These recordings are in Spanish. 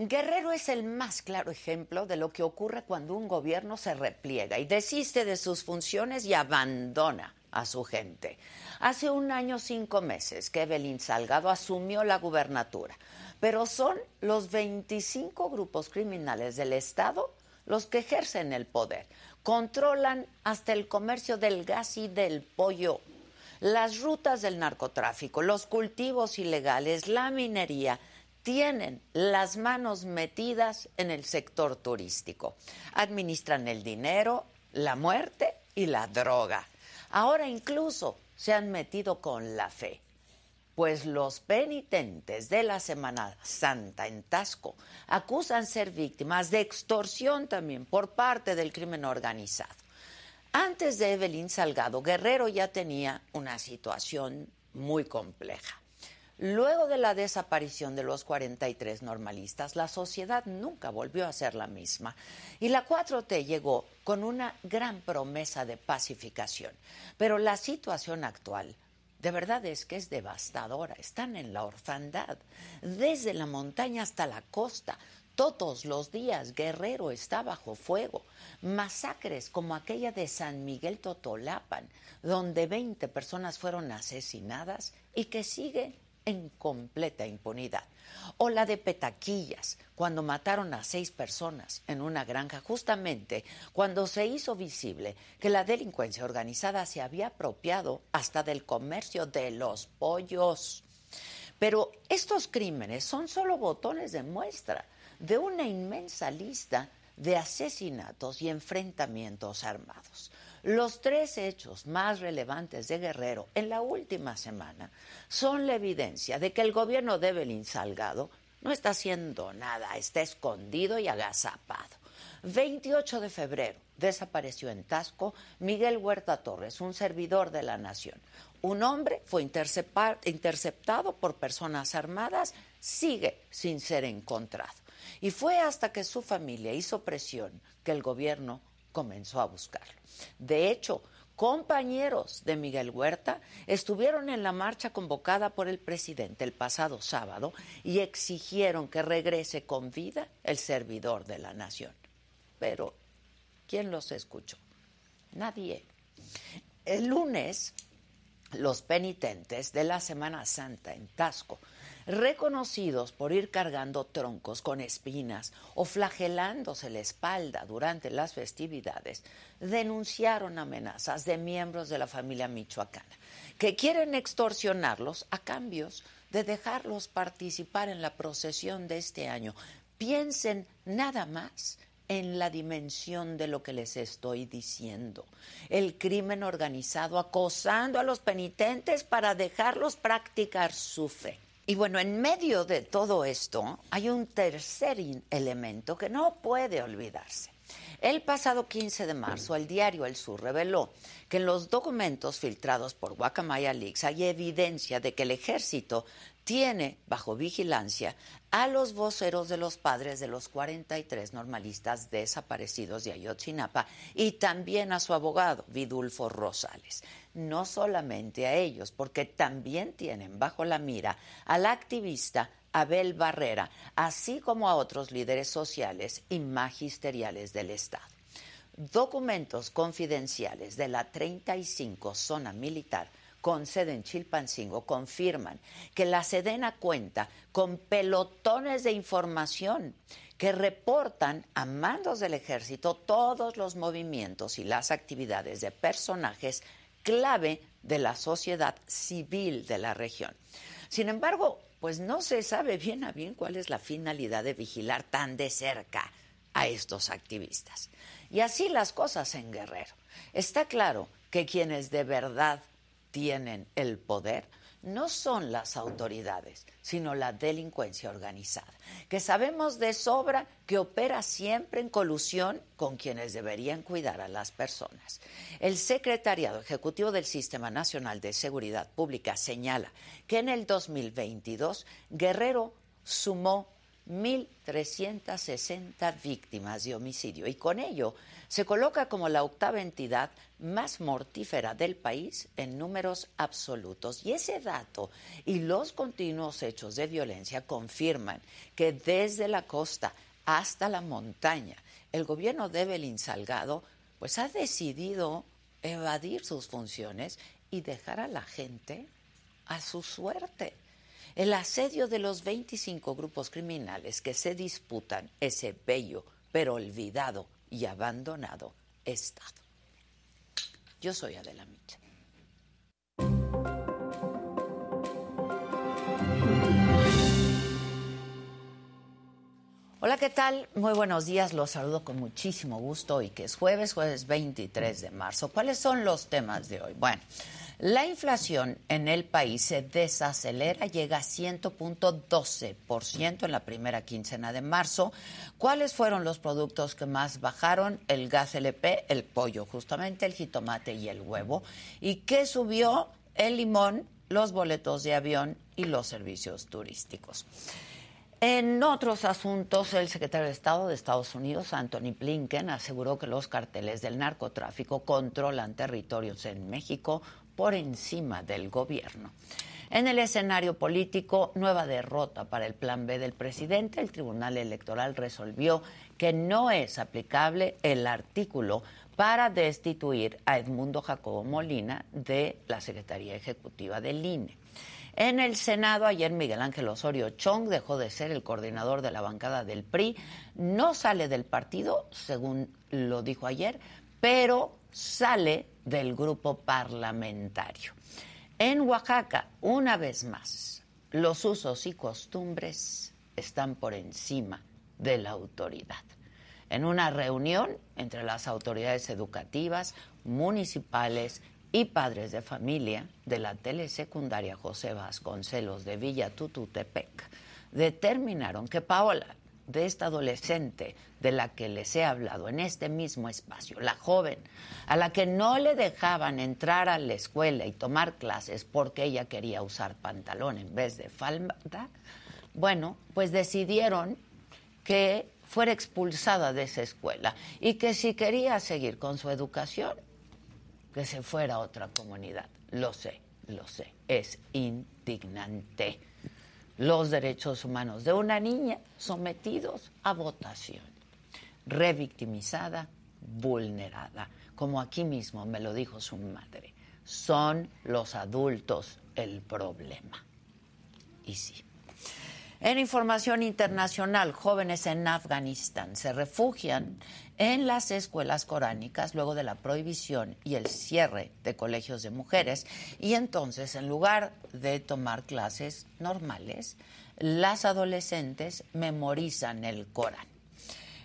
Guerrero es el más claro ejemplo de lo que ocurre cuando un gobierno se repliega y desiste de sus funciones y abandona a su gente. Hace un año, cinco meses, que Evelyn Salgado asumió la gubernatura, pero son los 25 grupos criminales del Estado los que ejercen el poder. Controlan hasta el comercio del gas y del pollo, las rutas del narcotráfico, los cultivos ilegales, la minería, tienen las manos metidas en el sector turístico. Administran el dinero, la muerte y la droga. Ahora incluso se han metido con la fe. Pues los penitentes de la Semana Santa en Tasco acusan ser víctimas de extorsión también por parte del crimen organizado. Antes de Evelyn Salgado, Guerrero ya tenía una situación muy compleja. Luego de la desaparición de los 43 normalistas, la sociedad nunca volvió a ser la misma y la 4T llegó con una gran promesa de pacificación. Pero la situación actual de verdad es que es devastadora. Están en la orfandad, desde la montaña hasta la costa. Todos los días Guerrero está bajo fuego. Masacres como aquella de San Miguel Totolapan, donde 20 personas fueron asesinadas y que sigue en completa impunidad. O la de Petaquillas, cuando mataron a seis personas en una granja, justamente cuando se hizo visible que la delincuencia organizada se había apropiado hasta del comercio de los pollos. Pero estos crímenes son solo botones de muestra de una inmensa lista de asesinatos y enfrentamientos armados. Los tres hechos más relevantes de Guerrero en la última semana son la evidencia de que el gobierno de Belín Salgado no está haciendo nada, está escondido y agazapado. 28 de febrero desapareció en Tasco Miguel Huerta Torres, un servidor de la nación. Un hombre fue interceptado por personas armadas, sigue sin ser encontrado. Y fue hasta que su familia hizo presión que el gobierno comenzó a buscarlo. De hecho, compañeros de Miguel Huerta estuvieron en la marcha convocada por el presidente el pasado sábado y exigieron que regrese con vida el servidor de la nación. Pero, ¿quién los escuchó? Nadie. El lunes, los penitentes de la Semana Santa en Tasco reconocidos por ir cargando troncos con espinas o flagelándose la espalda durante las festividades, denunciaron amenazas de miembros de la familia michoacana que quieren extorsionarlos a cambios de dejarlos participar en la procesión de este año. Piensen nada más en la dimensión de lo que les estoy diciendo. El crimen organizado acosando a los penitentes para dejarlos practicar su fe. Y bueno, en medio de todo esto hay un tercer elemento que no puede olvidarse. El pasado 15 de marzo, el diario El Sur reveló que en los documentos filtrados por Guacamaya Leaks hay evidencia de que el ejército tiene bajo vigilancia a los voceros de los padres de los 43 normalistas desaparecidos de Ayotzinapa y también a su abogado, Vidulfo Rosales. No solamente a ellos, porque también tienen bajo la mira al activista Abel Barrera, así como a otros líderes sociales y magisteriales del Estado. Documentos confidenciales de la 35 zona militar con sede en Chilpancingo confirman que la Sedena cuenta con pelotones de información que reportan a mandos del ejército todos los movimientos y las actividades de personajes clave de la sociedad civil de la región. Sin embargo, pues no se sabe bien a bien cuál es la finalidad de vigilar tan de cerca a estos activistas. Y así las cosas en Guerrero. Está claro que quienes de verdad tienen el poder no son las autoridades, sino la delincuencia organizada, que sabemos de sobra que opera siempre en colusión con quienes deberían cuidar a las personas. El Secretariado Ejecutivo del Sistema Nacional de Seguridad Pública señala que en el 2022 Guerrero sumó 1.360 víctimas de homicidio y con ello se coloca como la octava entidad más mortífera del país en números absolutos. Y ese dato y los continuos hechos de violencia confirman que desde la costa hasta la montaña, el gobierno de Belín Salgado pues ha decidido evadir sus funciones y dejar a la gente a su suerte. El asedio de los 25 grupos criminales que se disputan ese bello pero olvidado y abandonado Estado. Yo soy Adela Micha. Hola, ¿qué tal? Muy buenos días, los saludo con muchísimo gusto y que es jueves, jueves 23 de marzo. ¿Cuáles son los temas de hoy? Bueno, la inflación en el país se desacelera, llega a 100.12% en la primera quincena de marzo. ¿Cuáles fueron los productos que más bajaron? El gas LP, el pollo justamente, el jitomate y el huevo. ¿Y qué subió? El limón, los boletos de avión y los servicios turísticos. En otros asuntos, el secretario de Estado de Estados Unidos, Anthony Blinken, aseguró que los carteles del narcotráfico controlan territorios en México por encima del gobierno. En el escenario político, nueva derrota para el plan B del presidente. El Tribunal Electoral resolvió que no es aplicable el artículo para destituir a Edmundo Jacobo Molina de la Secretaría Ejecutiva del INE. En el Senado, ayer Miguel Ángel Osorio Chong dejó de ser el coordinador de la bancada del PRI. No sale del partido, según lo dijo ayer, pero sale del grupo parlamentario. En Oaxaca, una vez más, los usos y costumbres están por encima de la autoridad. En una reunión entre las autoridades educativas, municipales y padres de familia de la telesecundaria José Vasconcelos de Villa Tututepec, determinaron que Paola, de esta adolescente de la que les he hablado en este mismo espacio, la joven, a la que no le dejaban entrar a la escuela y tomar clases porque ella quería usar pantalón en vez de falda, bueno, pues decidieron que fuera expulsada de esa escuela y que si quería seguir con su educación, que se fuera a otra comunidad. Lo sé, lo sé, es indignante los derechos humanos de una niña sometidos a votación, revictimizada, vulnerada, como aquí mismo me lo dijo su madre. Son los adultos el problema. Y sí. En información internacional, jóvenes en Afganistán se refugian en las escuelas coránicas luego de la prohibición y el cierre de colegios de mujeres y entonces en lugar de tomar clases normales, las adolescentes memorizan el Corán.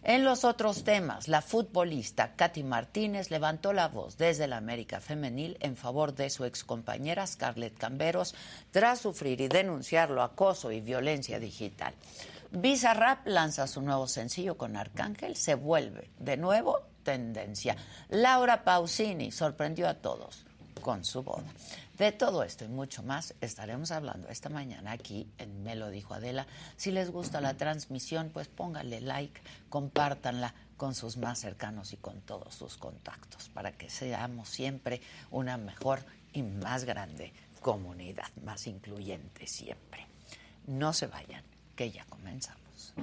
En los otros temas, la futbolista Katy Martínez levantó la voz desde la América Femenil en favor de su excompañera Scarlett Camberos tras sufrir y denunciarlo acoso y violencia digital. Visa Rap lanza su nuevo sencillo con Arcángel, se vuelve de nuevo tendencia. Laura Pausini sorprendió a todos con su boda. De todo esto y mucho más estaremos hablando esta mañana aquí en Me lo dijo Adela. Si les gusta la transmisión, pues pónganle like, compártanla con sus más cercanos y con todos sus contactos para que seamos siempre una mejor y más grande comunidad, más incluyente siempre. No se vayan que ya comenzamos.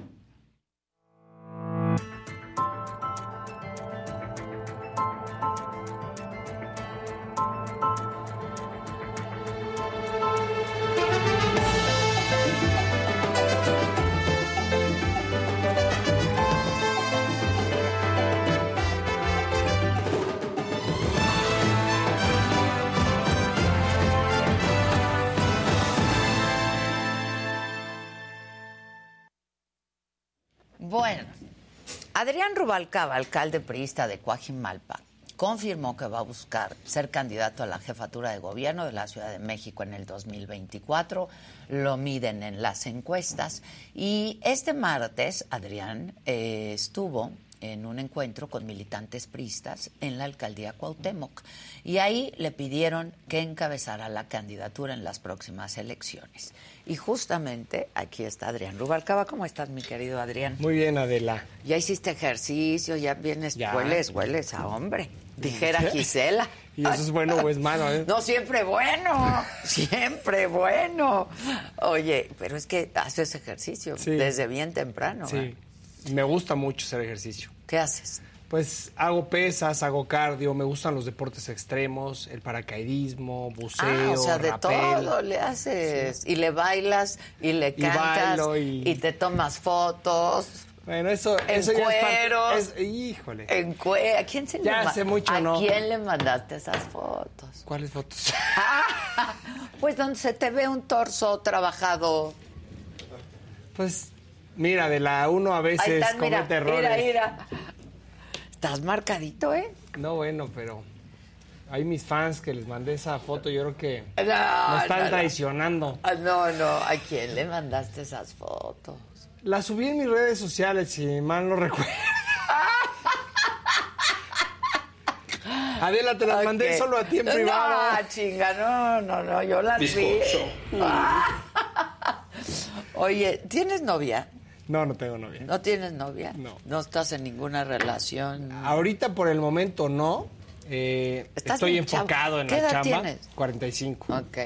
Adrián Rubalcaba, alcalde priista de Coajimalpa, confirmó que va a buscar ser candidato a la jefatura de gobierno de la Ciudad de México en el 2024. Lo miden en las encuestas. Y este martes, Adrián eh, estuvo en un encuentro con militantes pristas en la alcaldía Cuauhtémoc y ahí le pidieron que encabezara la candidatura en las próximas elecciones. Y justamente aquí está Adrián Rubalcaba. ¿Cómo estás, mi querido Adrián? Muy bien, Adela. Ya hiciste ejercicio, ya vienes, hueles, hueles a hombre. Dijera Gisela. ¿Y eso es bueno o es malo? Eh? No, siempre bueno, siempre bueno. Oye, pero es que haces ejercicio desde bien temprano. Sí, ¿eh? Me gusta mucho hacer ejercicio. ¿Qué haces? Pues hago pesas, hago cardio, me gustan los deportes extremos, el paracaidismo, buceo, ah, o sea, de todo le haces. Y le bailas, y le cantas, y, te tomas fotos. Bueno, eso, en eso ya es, híjole. En cuero. ¿A quién se le Ya hace mucho ¿A no. quién le mandaste esas fotos? ¿Cuáles fotos? pues donde se te ve un torso trabajado. Pues mira, de la uno a veces comete errores. Mira, mira. Estás marcadito, ¿eh? No, bueno, pero hay mis fans que les mandé esa foto, yo creo que me están traicionando. Ah, no, no, ¿a quién le mandaste esas fotos? Las subí en mis redes sociales, si mal no recuerdo. Adela, te las mandé solo a ti en privado. No, chinga, no, no, no, yo las vi. Oye, ¿tienes novia? No, no tengo novia. ¿No tienes novia? No. ¿No estás en ninguna relación? Ahorita por el momento no. Eh, estoy enfocado en ¿Qué la edad chamba. Tienes? 45. Ok.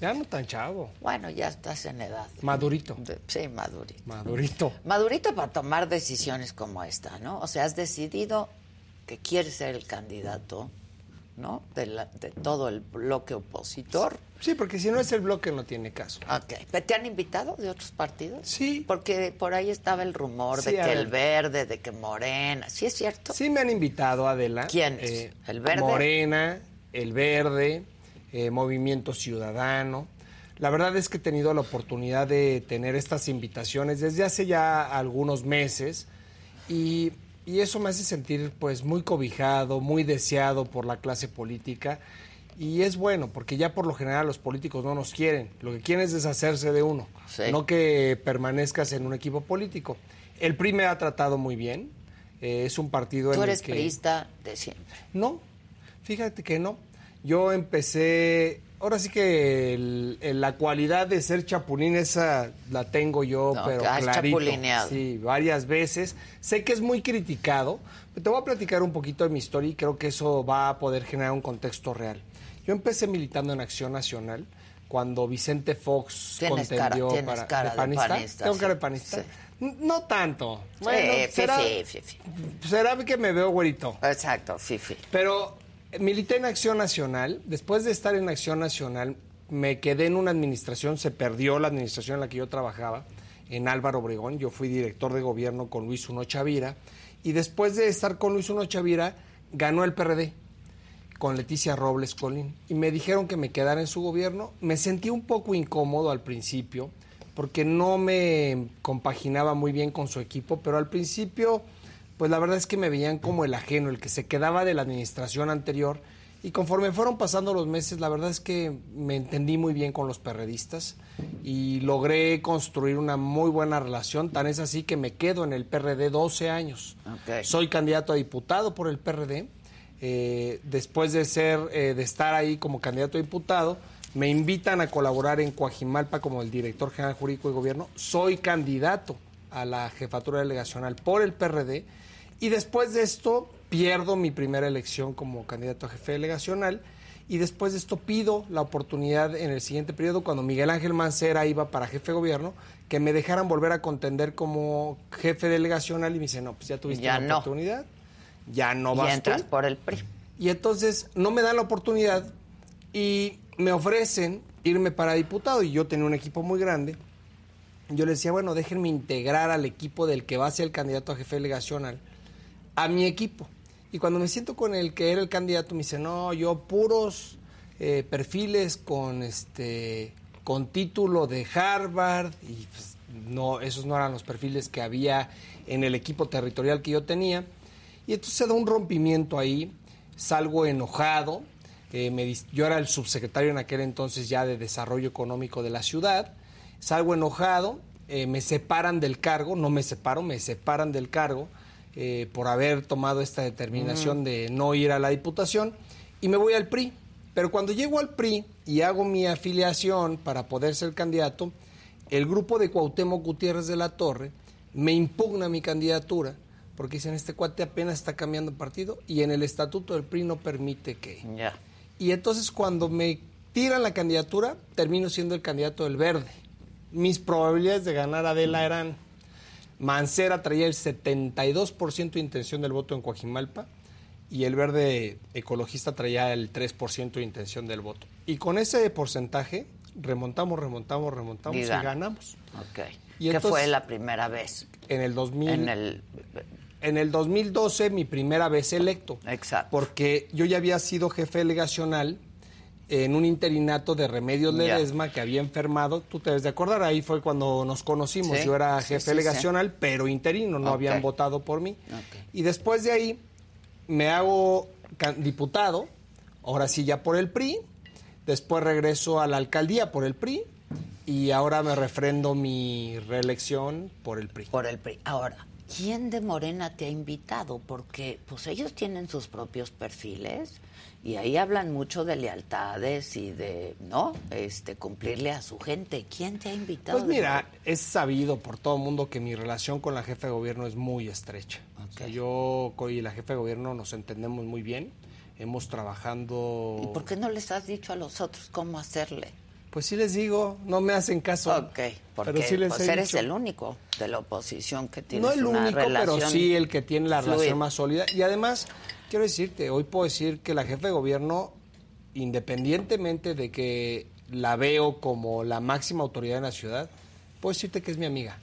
Ya no tan chavo. Bueno, ya estás en edad. Madurito. Sí, madurito. Madurito. Madurito para tomar decisiones como esta, ¿no? O sea, has decidido que quieres ser el candidato, ¿no? De, de todo el bloque opositor. Sí, porque si no es el bloque no tiene caso. Ok. ¿Te han invitado de otros partidos? Sí. Porque por ahí estaba el rumor de que el verde, de que Morena. ¿Sí es cierto? Sí me han invitado, Adela. ¿Quién? Eh, ¿El verde? Morena, el verde, eh, Movimiento Ciudadano. La verdad es que he tenido la oportunidad de tener estas invitaciones desde hace ya algunos meses y, y eso me hace sentir pues muy cobijado, muy deseado por la clase política y es bueno, porque ya por lo general los políticos no nos quieren. Lo que quieren es deshacerse de uno, no que permanezcas en un equipo político. El PRI me ha tratado muy bien. Eh, es un partido ¿Tú en eres el que... priista de siempre? No, fíjate que no. Yo empecé... Ahora sí que el- el- la cualidad de ser chapulín esa la tengo yo, No, pero clarito. Sí, varias veces. Sé que es muy criticado, pero te voy a platicar un poquito de mi historia y creo que eso va a poder generar un contexto real. Yo empecé militando en Acción Nacional cuando Vicente Fox Tienes contendió para cara de panista. panista, ¿Tengo sí. cara de panista? Sí. No tanto. Bueno, sí, será, será que me veo güerito. Exacto, fifi. Pero eh, milité en Acción Nacional. Después de estar en Acción Nacional, me quedé en una administración, se perdió la administración en la que yo trabajaba, en Álvaro Obregón. Yo fui director de gobierno con Luis Uno Chavira. Y después de estar con Luis Uno Chavira, ganó el PRD con Leticia Robles Colín. Y me dijeron que me quedara en su gobierno. Me sentí un poco incómodo al principio, porque no me compaginaba muy bien con su equipo, pero al principio pues la verdad es que me veían como el ajeno, el que se quedaba de la administración anterior. Y conforme fueron pasando los meses, la verdad es que me entendí muy bien con los perredistas y logré construir una muy buena relación. Tan es así que me quedo en el PRD 12 años. Soy candidato a diputado por el PRD. Eh, después de ser, eh, de estar ahí como candidato a diputado, me invitan a colaborar en Coajimalpa como el director general jurídico de gobierno. Soy candidato a la jefatura delegacional por el PRD. Y después de esto, pierdo mi primera elección como candidato a jefe delegacional. Y después de esto, pido la oportunidad en el siguiente periodo, cuando Miguel Ángel Mancera iba para jefe de gobierno, que me dejaran volver a contender como jefe delegacional. Y me dice, no, pues ya tuviste la no. oportunidad, ya no y vas entras tú. por el PRI. Y entonces no me dan la oportunidad y me ofrecen irme para diputado. Y yo tenía un equipo muy grande. Yo les decía, bueno, déjenme integrar al equipo del que va a ser el candidato a jefe delegacional, a mi equipo. Y cuando me siento con el que era el candidato, me dice, no, yo puros eh, perfiles con este con título de Harvard y pues, no esos no eran los perfiles que había en el equipo territorial que yo tenía y entonces se da un rompimiento ahí salgo enojado eh, me yo era el subsecretario en aquel entonces ya de desarrollo económico de la ciudad salgo enojado eh, me separan del cargo no me separo me separan del cargo eh, por haber tomado esta determinación de no ir a la Diputación y me voy al PRI. Pero cuando llego al PRI y hago mi afiliación para poder ser candidato, el grupo de Cuauhtémoc Gutiérrez de la Torre me impugna mi candidatura porque dicen este cuate apenas está cambiando partido y en el estatuto del PRI no permite que. Y entonces cuando me tiran la candidatura, termino siendo el candidato del verde. Mis probabilidades de ganar a Adela eran Mancera traía el 72% de intención del voto en Coajimalpa y el verde ecologista traía el 3% de intención del voto. Y con ese porcentaje remontamos, remontamos, remontamos y, ganamos. Ok. Y ¿Qué fue la primera vez? En el 2000. En el en el 2012 mi primera vez electo. Exacto. Porque yo ya había sido jefe delegacional en un interinato de Remedios Ledesma que había enfermado. Tú te debes de acordar, ahí fue cuando nos conocimos. Yo era jefe delegacional, pero interino, no habían votado por mí. Y después de ahí me hago diputado, ahora sí ya por el PRI. Después regreso a la alcaldía por el PRI y ahora me refrendo mi reelección por el PRI. Por el PRI. Ahora, ¿quién de Morena te ha invitado? Porque pues ellos tienen sus propios perfiles y ahí hablan mucho de lealtades y de, ¿no? Este, cumplirle a su gente. ¿Quién te ha invitado? Pues mira, es sabido por todo el mundo que mi relación con la jefa de gobierno es muy estrecha. yo y la jefa de gobierno nos entendemos muy bien. Hemos trabajando... ¿Y por qué no les has dicho a los otros cómo hacerle? Pues sí les digo, no me hacen caso. Ok, porque pero sí les pues eres el único de la oposición que tiene No el único, pero sí el que tiene la relación más sólida. Y además, quiero decirte, hoy puedo decir que la jefa de gobierno, independientemente de que la veo como la máxima autoridad en la ciudad, puedo decirte que es mi amiga.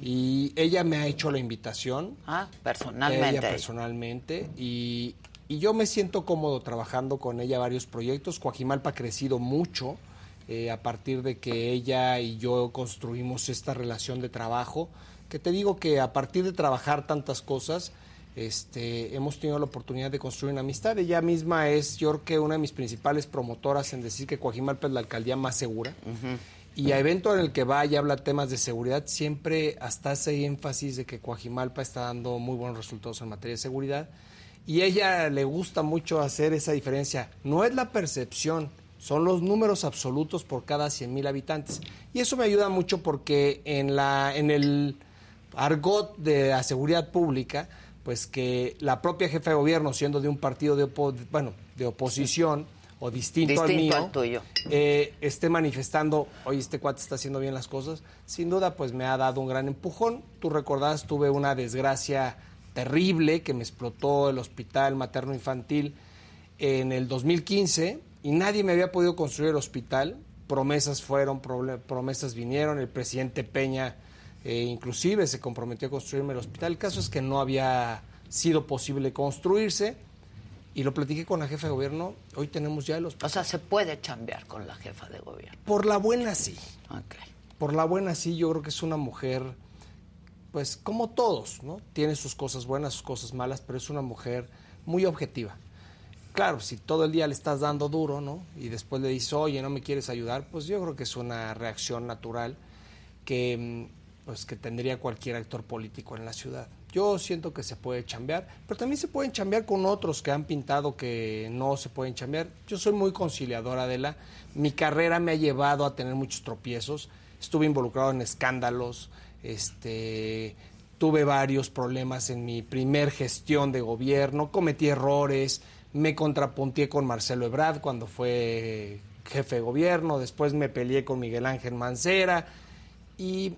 Y ella me ha hecho la invitación. Ah, personalmente. Ella personalmente. Y, y yo me siento cómodo trabajando con ella varios proyectos. Coajimalpa ha crecido mucho eh, a partir de que ella y yo construimos esta relación de trabajo, que te digo que a partir de trabajar tantas cosas, este, hemos tenido la oportunidad de construir una amistad. Ella misma es, yo creo que una de mis principales promotoras en decir que Coajimalpa es la alcaldía más segura. Y a evento en el que va y habla temas de seguridad, siempre hasta hace énfasis de que Coajimalpa está dando muy buenos resultados en materia de seguridad. Y ella le gusta mucho hacer esa diferencia. No es la percepción, son los números absolutos por cada 100.000 habitantes. Y eso me ayuda mucho porque en, la, en el argot de la seguridad pública, pues que la propia jefa de gobierno, siendo de un partido de, bueno, de oposición o distinto, al mío, eh, esté manifestando, oye, este cuate está haciendo bien las cosas, sin duda pues me ha dado un gran empujón. Tú recordás, tuve una desgracia terrible que me explotó el hospital materno infantil en el 2015 y nadie me había podido construir el hospital. Promesas fueron, promesas vinieron, el presidente Peña eh, inclusive se comprometió a construirme el hospital. El caso es que no había sido posible construirse y lo platiqué con la jefa de gobierno. Hoy tenemos ya el hospital. O sea, se puede chambear con la jefa de gobierno. Por la buena sí. Okay. Por la buena sí, yo creo que es una mujer, pues como todos, ¿no? Tiene sus cosas buenas, sus cosas malas, pero es una mujer muy objetiva claro, si todo el día le estás dando duro, ¿no? Y después le dices, oye, no me quieres ayudar, pues yo creo que es una reacción natural que, mm, pues, que tendría cualquier actor político en la ciudad. Yo siento que se puede chambear, pero también se pueden chambear con otros que han pintado que no se pueden chambear. Yo soy muy conciliadora de la. Mi carrera me ha llevado a tener muchos tropiezos. Estuve involucrado en escándalos, este, tuve varios problemas en mi primer gestión de gobierno, cometí errores, me contrapunté con Marcelo Ebrard cuando fue jefe de gobierno, después me peleé con Miguel Ángel Mancera y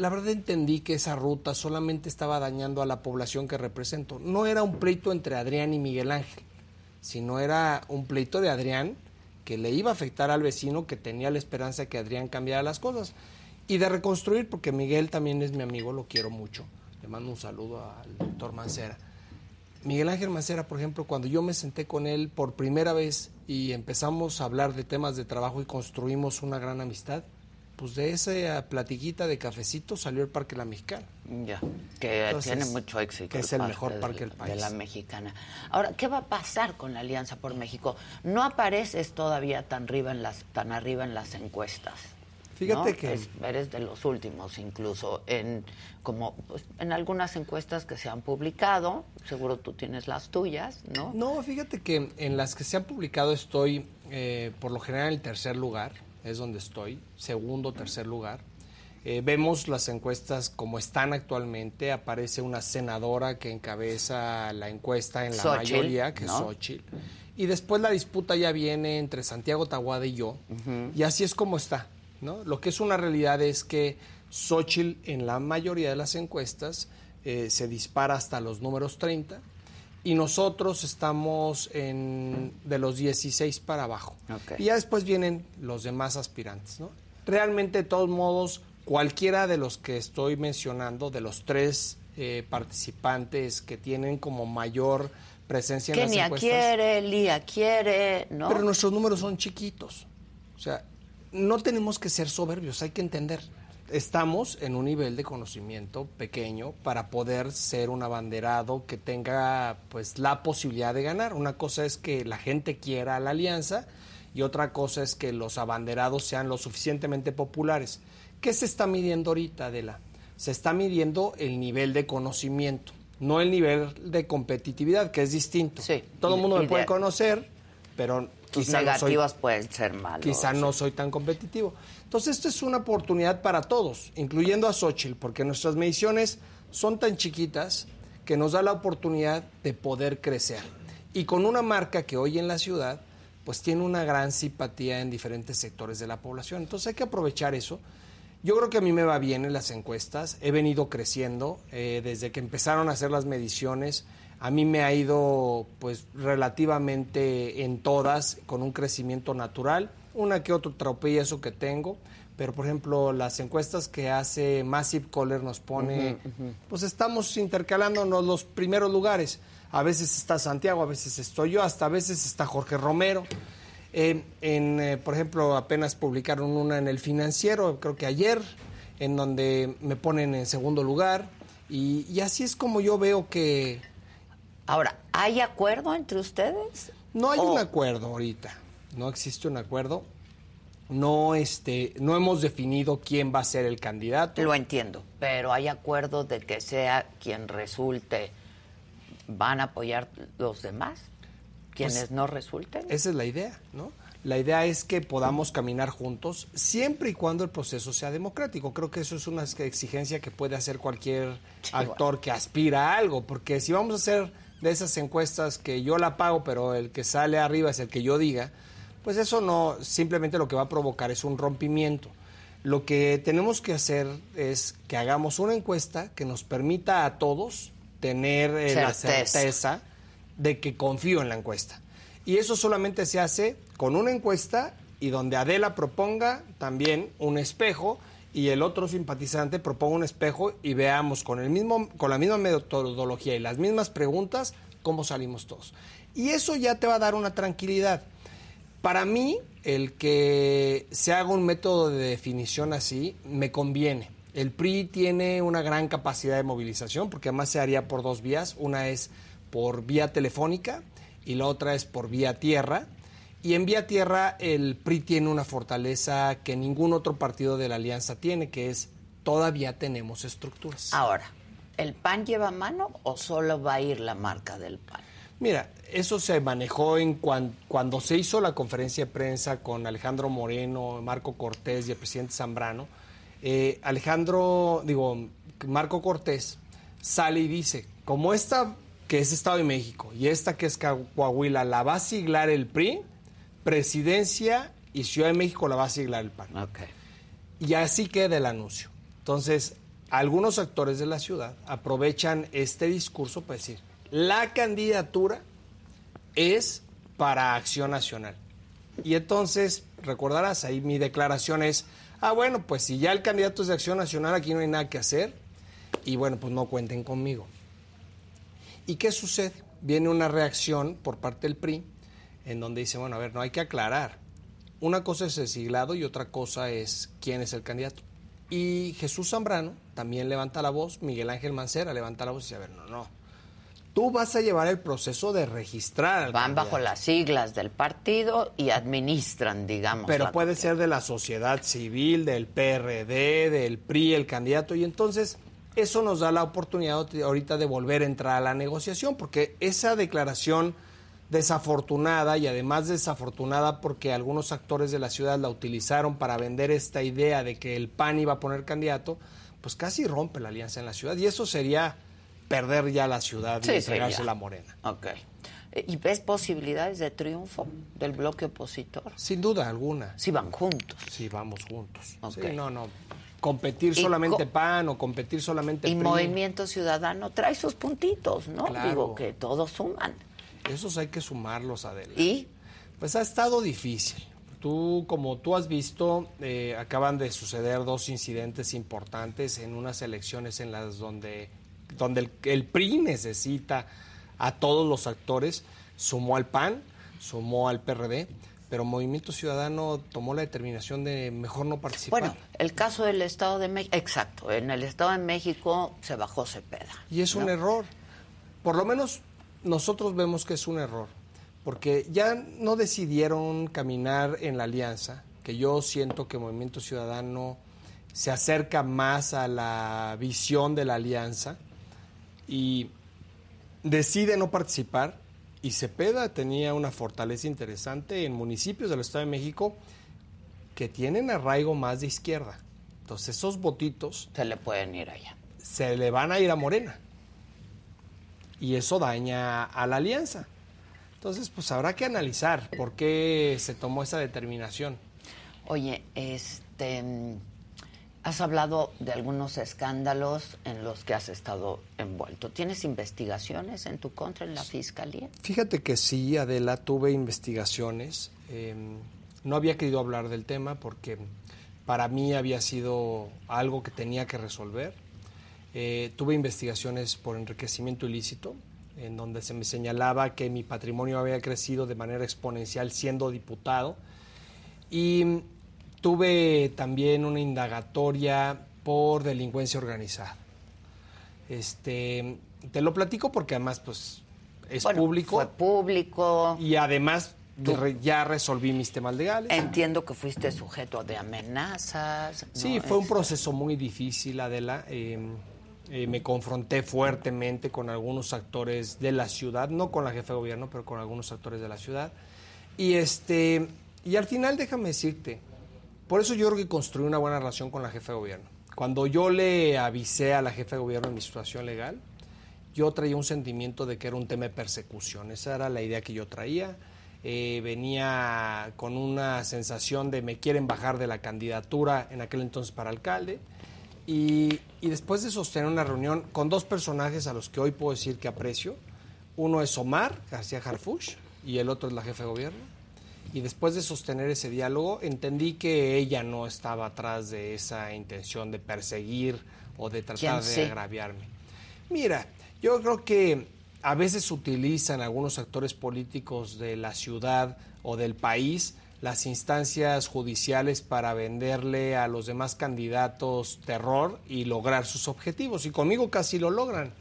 la verdad entendí que esa ruta solamente estaba dañando a la población que represento. No era un pleito entre Adrián y Miguel Ángel, sino era un pleito de Adrián que le iba a afectar al vecino que tenía la esperanza de que Adrián cambiara las cosas y de reconstruir, porque Miguel también es mi amigo, lo quiero mucho. Le mando un saludo al doctor Mancera Miguel Ángel Mancera, por ejemplo, cuando yo me senté con él por primera vez y empezamos a hablar de temas de trabajo y construimos una gran amistad, pues de esa platiquita de cafecito salió el Parque La Mexicana. Ya, que tiene mucho éxito. Que es el mejor parque del país. De la Mexicana. Ahora, ¿qué va a pasar con la Alianza por México? No apareces todavía tan arriba en las, tan arriba en las encuestas. Fíjate que eres de los últimos, incluso en como pues, en algunas encuestas que se han publicado. Seguro tú tienes las tuyas, ¿no? No, fíjate que en las que se han publicado estoy eh, por lo general en el tercer lugar, es donde estoy, segundo, tercer lugar. Eh, vemos las encuestas como están actualmente. Aparece una senadora que encabeza la encuesta en la mayoría, que es Xochitl. Y después la disputa ya viene entre Santiago Tahuada y yo. Y así es como está. ¿no? Lo que es una realidad es que Xochitl en la mayoría de las encuestas eh, se dispara hasta los números 30 y nosotros estamos en de los 16 para abajo. Y ya después vienen los demás aspirantes. ¿no? Realmente, de todos modos, cualquiera de los que estoy mencionando, de los tres eh, participantes que tienen como mayor presencia en las encuestas... quiere, Lía quiere, ¿no? Pero nuestros números son chiquitos. O sea, no tenemos que ser soberbios, hay que entender. Estamos en un nivel de conocimiento pequeño para poder ser un abanderado que tenga pues la posibilidad de ganar. Una cosa es que la gente quiera la alianza y otra cosa es que los abanderados sean lo suficientemente populares. ¿Qué se está midiendo ahorita, Adela? Se está midiendo el nivel de conocimiento, no el nivel de competitividad, que es distinto. Todo el mundo me puede conocer, pero quizá negativas pueden ser malos. Quizá no soy tan competitivo. Entonces, esto es una oportunidad para todos, incluyendo a Xochitl, porque nuestras mediciones son tan chiquitas que nos da la oportunidad de poder crecer. Y con una marca que hoy en la ciudad, pues tiene una gran simpatía en diferentes sectores de la población. Entonces hay que aprovechar eso yo creo que a mí me va bien en las encuestas, he venido creciendo eh, desde que empezaron a hacer las mediciones. A mí me ha ido pues relativamente en todas con un crecimiento natural, una que otro tropiezo que tengo, pero por ejemplo las encuestas que hace Massive Caller nos pone, pues estamos intercalándonos los primeros lugares. A veces está Santiago, a veces estoy yo, hasta a veces está Jorge Romero en, eh, por ejemplo, apenas publicaron una en el financiero, creo que ayer, en donde me ponen en segundo lugar. Y, así es como yo veo que... Ahora, ¿hay acuerdo entre ustedes? No hay un acuerdo ahorita, no existe un acuerdo. No, este, no hemos definido quién va a ser el candidato. Lo entiendo, pero hay acuerdo de que sea quien resulte, ¿van a apoyar los demás? quienes pues, no resulten. Esa es la idea, ¿no? La idea es que podamos caminar juntos siempre y cuando el proceso sea democrático. Creo que eso es una exigencia que puede hacer cualquier actor que aspira a algo, porque si vamos a hacer de esas encuestas que yo la pago, pero el que sale arriba es el que yo diga, pues eso no, simplemente lo que va a provocar es un rompimiento. Lo que tenemos que hacer es que hagamos una encuesta que nos permita a todos tener eh, la certeza de que confío en la encuesta. Y eso solamente se hace con una encuesta y donde Adela proponga también un espejo y el otro simpatizante proponga un espejo y veamos con, el mismo, con la misma metodología y las mismas preguntas cómo salimos todos. Y eso ya te va a dar una tranquilidad. Para mí, el que se haga un método de definición así me conviene. El PRI tiene una gran capacidad de movilización porque además se haría por dos vías. Una es por vía telefónica y la otra es por vía tierra. Y en vía tierra el PRI tiene una fortaleza que ningún otro partido de la alianza tiene, que es todavía tenemos estructuras. Ahora, ¿el PAN lleva mano o solo va a ir la marca del PAN? Mira, eso se manejó en cuando se hizo la conferencia de prensa con Alejandro Moreno, Marco Cortés y el presidente Zambrano. Eh, Alejandro, digo, Marco Cortés sale y dice, como esta que es Estado de México, y esta que es Coahuila, la va a siglar el PRI, Presidencia y Ciudad de México la va a siglar el PAN. Y así queda el anuncio. Entonces, algunos actores de la ciudad aprovechan este discurso para decir, la candidatura es para Acción Nacional. Y entonces, recordarás, ahí mi declaración es, ah, bueno, pues si ya el candidato es de Acción Nacional, aquí no hay nada que hacer, y bueno, pues no cuenten conmigo. ¿Y qué sucede? Viene una reacción por parte del PRI en donde dice, bueno, a ver, no hay que aclarar. Una cosa es el siglado y otra cosa es quién es el candidato. Y Jesús Zambrano también levanta la voz, Miguel Ángel Mancera levanta la voz y dice, a ver, no, no. tú vas a llevar el proceso de registrar. Al Van bajo las siglas del partido y administran, digamos. Pero puede ser de la sociedad civil, del PRD, del PRI, el candidato, y entonces eso nos da la oportunidad ahorita de volver a entrar a la negociación, porque esa declaración desafortunada y además desafortunada porque algunos actores de la ciudad la utilizaron para vender esta idea de que el PAN iba a poner candidato, pues casi rompe la alianza en la ciudad y eso sería perder ya la ciudad y entregarse la morena. ¿Y ves posibilidades de triunfo del bloque opositor? Sin duda alguna. Si van juntos. Sí, vamos juntos. Sí, no, no. Competir solamente PAN o competir solamente Y Movimiento Ciudadano trae sus puntitos, ¿no? Digo que todos suman. Esos hay que sumarlos, Adela. ¿Y? Pues ha estado difícil. Tú, como tú has visto, eh, acaban de suceder dos incidentes importantes en unas elecciones en las donde, donde el, PRI necesita a todos los actores, sumó al PAN, sumó al PRD, pero Movimiento Ciudadano tomó la determinación de mejor no participar. Bueno, el caso del Estado de México, exacto, en el Estado de México se bajó Cepeda. Y es un error. Por lo menos nosotros vemos que es un error, porque ya no decidieron caminar en la alianza, que yo siento que Movimiento Ciudadano se acerca más a la visión de la alianza y decide no participar. Y Cepeda tenía una fortaleza interesante en municipios del Estado de México que tienen arraigo más de izquierda. Entonces esos votitos... Se le pueden ir allá. Se le van a ir a Morena y eso daña a la alianza. Entonces, pues habrá que analizar por qué se tomó esa determinación. Oye, este, has hablado de algunos escándalos en los que has estado envuelto. ¿Tienes investigaciones en tu contra en la fiscalía? Fíjate que sí, Adela, tuve investigaciones. Em, no había querido hablar del tema porque para mí había sido algo que tenía que resolver eh, tuve investigaciones por enriquecimiento ilícito, en donde se me señalaba que mi patrimonio había crecido de manera exponencial siendo diputado. Y tuve también una indagatoria por delincuencia organizada. Este, te lo platico porque además pues es público. Fue público. Y además ya resolví mis temas legales. Entiendo que fuiste sujeto de amenazas. Sí, fue un proceso muy difícil, Adela. Eh, eh, me confronté fuertemente con algunos actores de la ciudad, no con la jefa de gobierno, pero con algunos actores de la ciudad. Y, este, y al final, déjame decirte, por eso yo creo que construí una buena relación con la jefa de gobierno. Cuando yo le avisé a la jefa de gobierno de mi situación legal, yo traía un sentimiento de que era un tema de persecución. Esa era la idea que yo traía. Eh, venía con una sensación de me quieren bajar de la candidatura en aquel entonces para alcalde. Y, después de sostener una reunión con dos personajes a los que hoy puedo decir que aprecio, uno es Omar García Harfuch y el otro es la jefe de gobierno. Y después de sostener ese diálogo, entendí que ella no estaba atrás de esa intención de perseguir o de tratar de agraviarme. Mira, yo creo que a veces utilizan algunos actores políticos de la ciudad o del país las instancias judiciales para venderle a los demás candidatos terror y lograr sus objetivos. Y conmigo casi lo logran.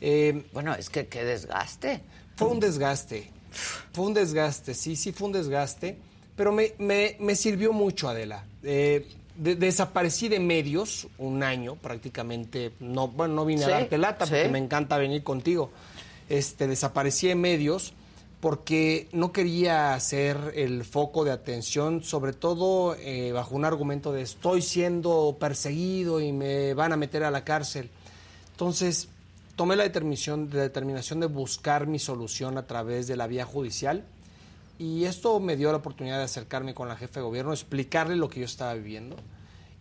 Eh, bueno, es que qué desgaste. Fue un desgaste. Fue un desgaste, sí, sí fue un desgaste. Pero me, me, sirvió mucho, Adela. Eh, desaparecí de medios un año prácticamente. No, bueno, no vine a darte lata porque me encanta venir contigo. Este, desaparecí de medios porque no quería ser el foco de atención, sobre todo eh, bajo un argumento de estoy siendo perseguido y me van a meter a la cárcel. Entonces, tomé la determinación, de determinación de buscar mi solución a través de la vía judicial y esto me dio la oportunidad de acercarme con la jefe de gobierno, explicarle lo que yo estaba viviendo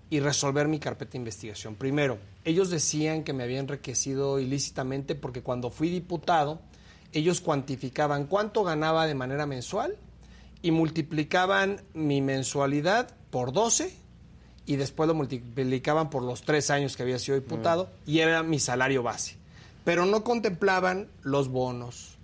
y resolver mi carpeta de investigación. Primero, ellos decían que me había enriquecido ilícitamente porque cuando fui diputado, ellos cuantificaban cuánto ganaba de manera mensual y multiplicaban mi mensualidad por 12 y después lo multiplicaban por los tres años que había sido diputado mm. y era mi salario base. Pero no contemplaban los bonos,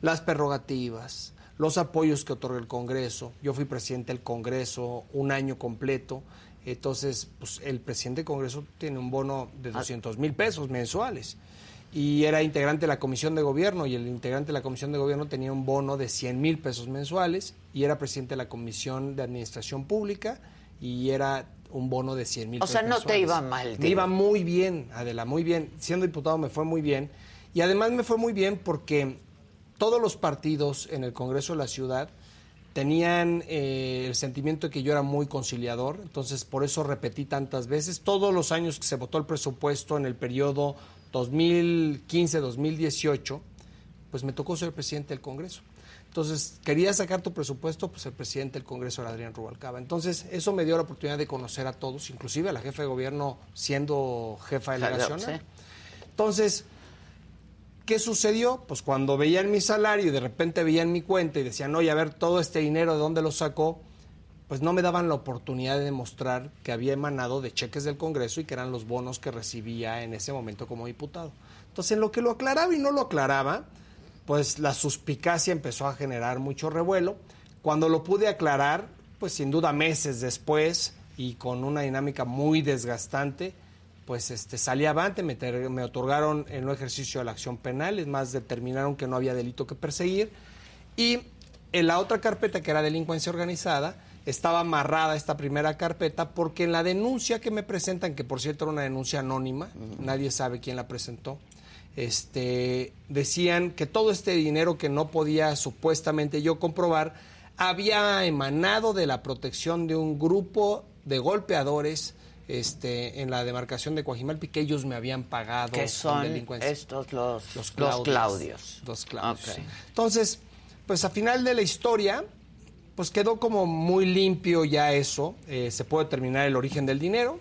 las prerrogativas, los apoyos que otorga el Congreso. Yo fui presidente del Congreso un año completo, entonces pues, el presidente del Congreso tiene un bono de 200 mil pesos mensuales. Y era integrante de la comisión de gobierno y el integrante de la comisión de gobierno tenía un bono de 100 mil pesos mensuales y era presidente de la comisión de administración pública y era un bono de 100 mil O sea, no te iba mal. Me iba muy bien, Adela, muy bien. Siendo diputado me fue muy bien. Y además me fue muy bien porque todos los partidos en el Congreso de la Ciudad tenían eh, el sentimiento de que yo era muy conciliador, entonces por eso repetí tantas veces. Todos los años que se votó el presupuesto en el periodo 2015-2018, pues me tocó ser presidente del Congreso. Entonces, quería sacar tu presupuesto, pues el presidente del Congreso era Adrián Rubalcaba. Entonces, eso me dio la oportunidad de conocer a todos, inclusive a la jefa de gobierno siendo jefa delegacional. Entonces, ¿qué sucedió? Pues cuando veían mi salario y de repente veían mi cuenta y decían, oye, a ver, todo este dinero, ¿de dónde lo sacó? Pues no me daban la oportunidad de demostrar que había emanado de cheques del Congreso y que eran los bonos que recibía en ese momento como diputado. Entonces, en lo que lo aclaraba y no lo aclaraba, pues la suspicacia empezó a generar mucho revuelo. Cuando lo pude aclarar, pues sin duda meses después y con una dinámica muy desgastante, pues este, salí avante, me, me otorgaron el no ejercicio de la acción penal, es más, determinaron que no había delito que perseguir. Y en la otra carpeta, que era delincuencia organizada, estaba amarrada esta primera carpeta porque en la denuncia que me presentan, que por cierto era una denuncia anónima, nadie sabe quién la presentó, este, decían que todo este dinero que no podía supuestamente yo comprobar había emanado de la protección de un grupo de golpeadores este, en la demarcación de Coajimalpi que ellos me habían pagado. Que son estos los, los Claudios. Los Claudios. Entonces, pues a final de la historia, pues quedó como muy limpio ya eso. Eh, se puede determinar el origen del dinero.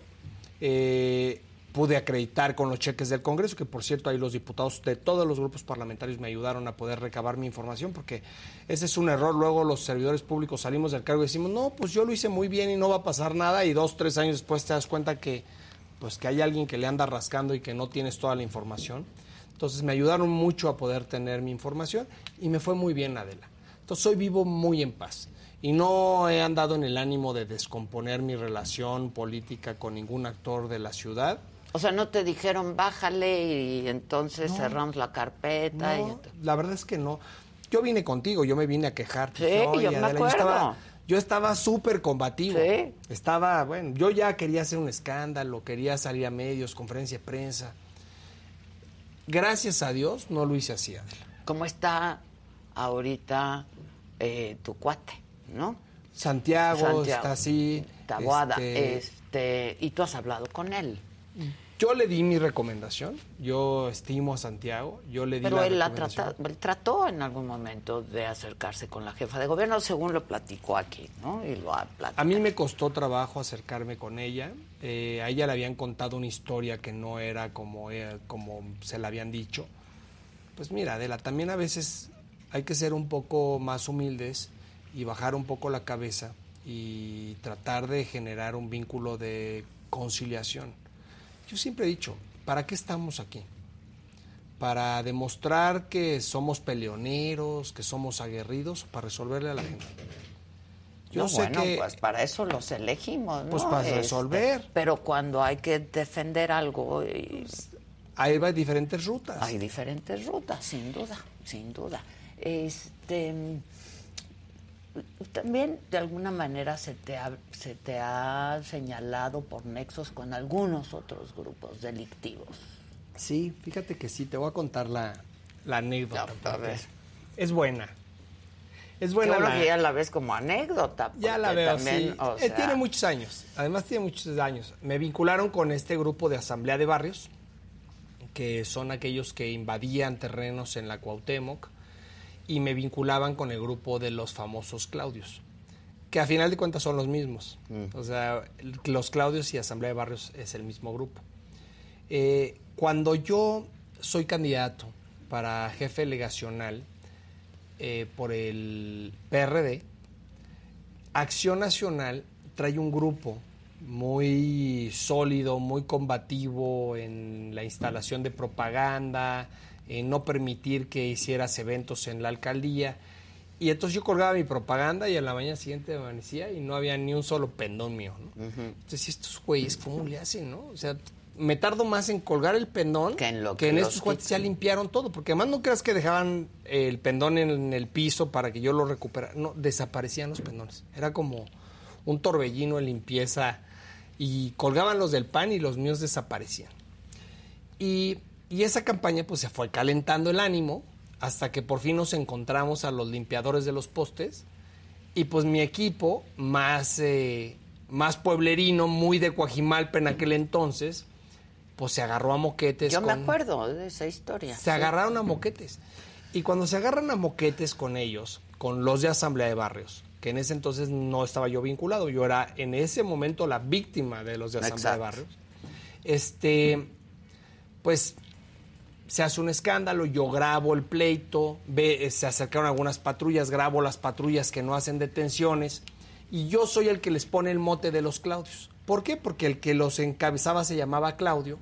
Eh, pude acreditar con los cheques del Congreso, que por cierto ahí los diputados de todos los grupos parlamentarios me ayudaron a poder recabar mi información, porque ese es un error. Luego los servidores públicos salimos del cargo y decimos, no, pues yo lo hice muy bien y no va a pasar nada, y dos, tres años después te das cuenta que, pues, que hay alguien que le anda rascando y que no tienes toda la información. Entonces me ayudaron mucho a poder tener mi información y me fue muy bien, Adela. Entonces hoy vivo muy en paz y no he andado en el ánimo de descomponer mi relación política con ningún actor de la ciudad o sea, no te dijeron bájale y entonces cerramos la carpeta. la verdad es que no. Yo vine contigo, yo me vine a quejar. Sí, yo me acuerdo. Yo estaba súper combativo. Sí. Estaba, bueno, yo ya quería hacer un escándalo, quería salir a medios, conferencia de prensa. Gracias a Dios no lo hice así, Adela. ¿Cómo está ahorita eh, tu cuate, no? Santiago, está así. Tabuada, este, este, y tú has hablado con él. Yo le di mi recomendación, yo estimo a Santiago, yo le di Pero él, la trató en algún momento de acercarse con la jefa de gobierno, según lo platicó aquí, ¿no? Y lo ha A mí me costó trabajo acercarme con ella, eh, a ella le habían contado una historia que no era como, eh, como se la habían dicho. Pues mira, Adela, también a veces hay que ser un poco más humildes y bajar un poco la cabeza y tratar de generar un vínculo de conciliación yo siempre he dicho, ¿para qué estamos aquí? ¿Para demostrar que somos peleoneros, que somos aguerridos, para resolverle a la gente? Yo sé bueno, que, pues para eso los elegimos, ¿no? Pues para este, resolver. pero cuando hay que defender algo... hay diferentes rutas. Hay diferentes rutas, sin duda, sin duda. Este también de alguna manera se te, ha, se te ha señalado por nexos con algunos otros grupos delictivos. Sí, fíjate que sí, te voy a contar la, anécdota. Es buena. Es buena. la... que ya la ves como anécdota. Ya la veo, sí. Eh, tiene muchos años. Además tiene muchos años. Me vincularon con este grupo de asamblea de barrios, que son aquellos que invadían terrenos en la Cuauhtémoc y me vinculaban con el grupo de los famosos Claudios, que a final de cuentas son los mismos. Mm. O sea, los Claudios y Asamblea de Barrios es el mismo grupo. Eh, cuando yo soy candidato para jefe delegacional eh, por el PRD, Acción Nacional trae un grupo muy sólido, muy combativo en la instalación de propaganda, no permitir que hicieras eventos en la alcaldía. Y entonces yo colgaba mi propaganda y a la mañana siguiente me amanecía y no había ni un solo pendón mío. ¿no? Entonces, estos güeyes, ¿cómo le hacen? no? O sea, me tardo más en colgar el pendón Que en lo que que en estos cuates ya limpiaron todo. Porque además no creas que dejaban el pendón en el piso para que yo lo recuperara. No, desaparecían los pendones. Era como un torbellino de limpieza. Y colgaban los del pan y los míos desaparecían. Y, y esa campaña pues se fue calentando el ánimo hasta que por fin nos encontramos a los limpiadores de los postes y pues mi equipo más, eh, más pueblerino, muy de Coajimalpa en aquel entonces, pues se agarró a moquetes. Yo me acuerdo de esa historia. Se sí. agarraron a moquetes. Y cuando se agarran a moquetes con ellos, con los de Asamblea de Barrios, que en ese entonces no estaba yo vinculado, yo era en ese momento la víctima de los de Asamblea de. Barrios, este, pues se hace un escándalo, yo grabo el pleito, ve, eh, se acercaron algunas patrullas, grabo las patrullas que no hacen detenciones y yo soy el que les pone el mote de los Claudios. ¿Por qué? Porque el que los encabezaba se llamaba Claudio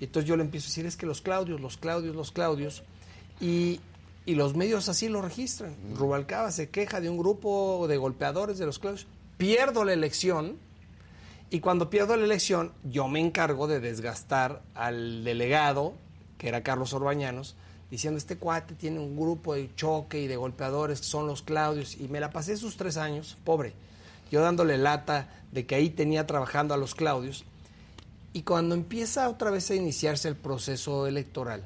y entonces yo le empiezo a decir es que los Claudios, los Claudios, los Claudios y, y los medios así lo registran. Rubalcaba se queja de un grupo de golpeadores de los Claudios. Pierdo la elección y cuando pierdo la elección, yo me encargo de desgastar al delegado, que era Carlos Orbañanos, diciendo, este cuate tiene un grupo de choque y de golpeadores que son los Claudios. Y me la pasé esos tres años, pobre, yo dándole lata de que ahí tenía trabajando a los Claudios. Y cuando empieza otra vez a iniciarse el proceso electoral,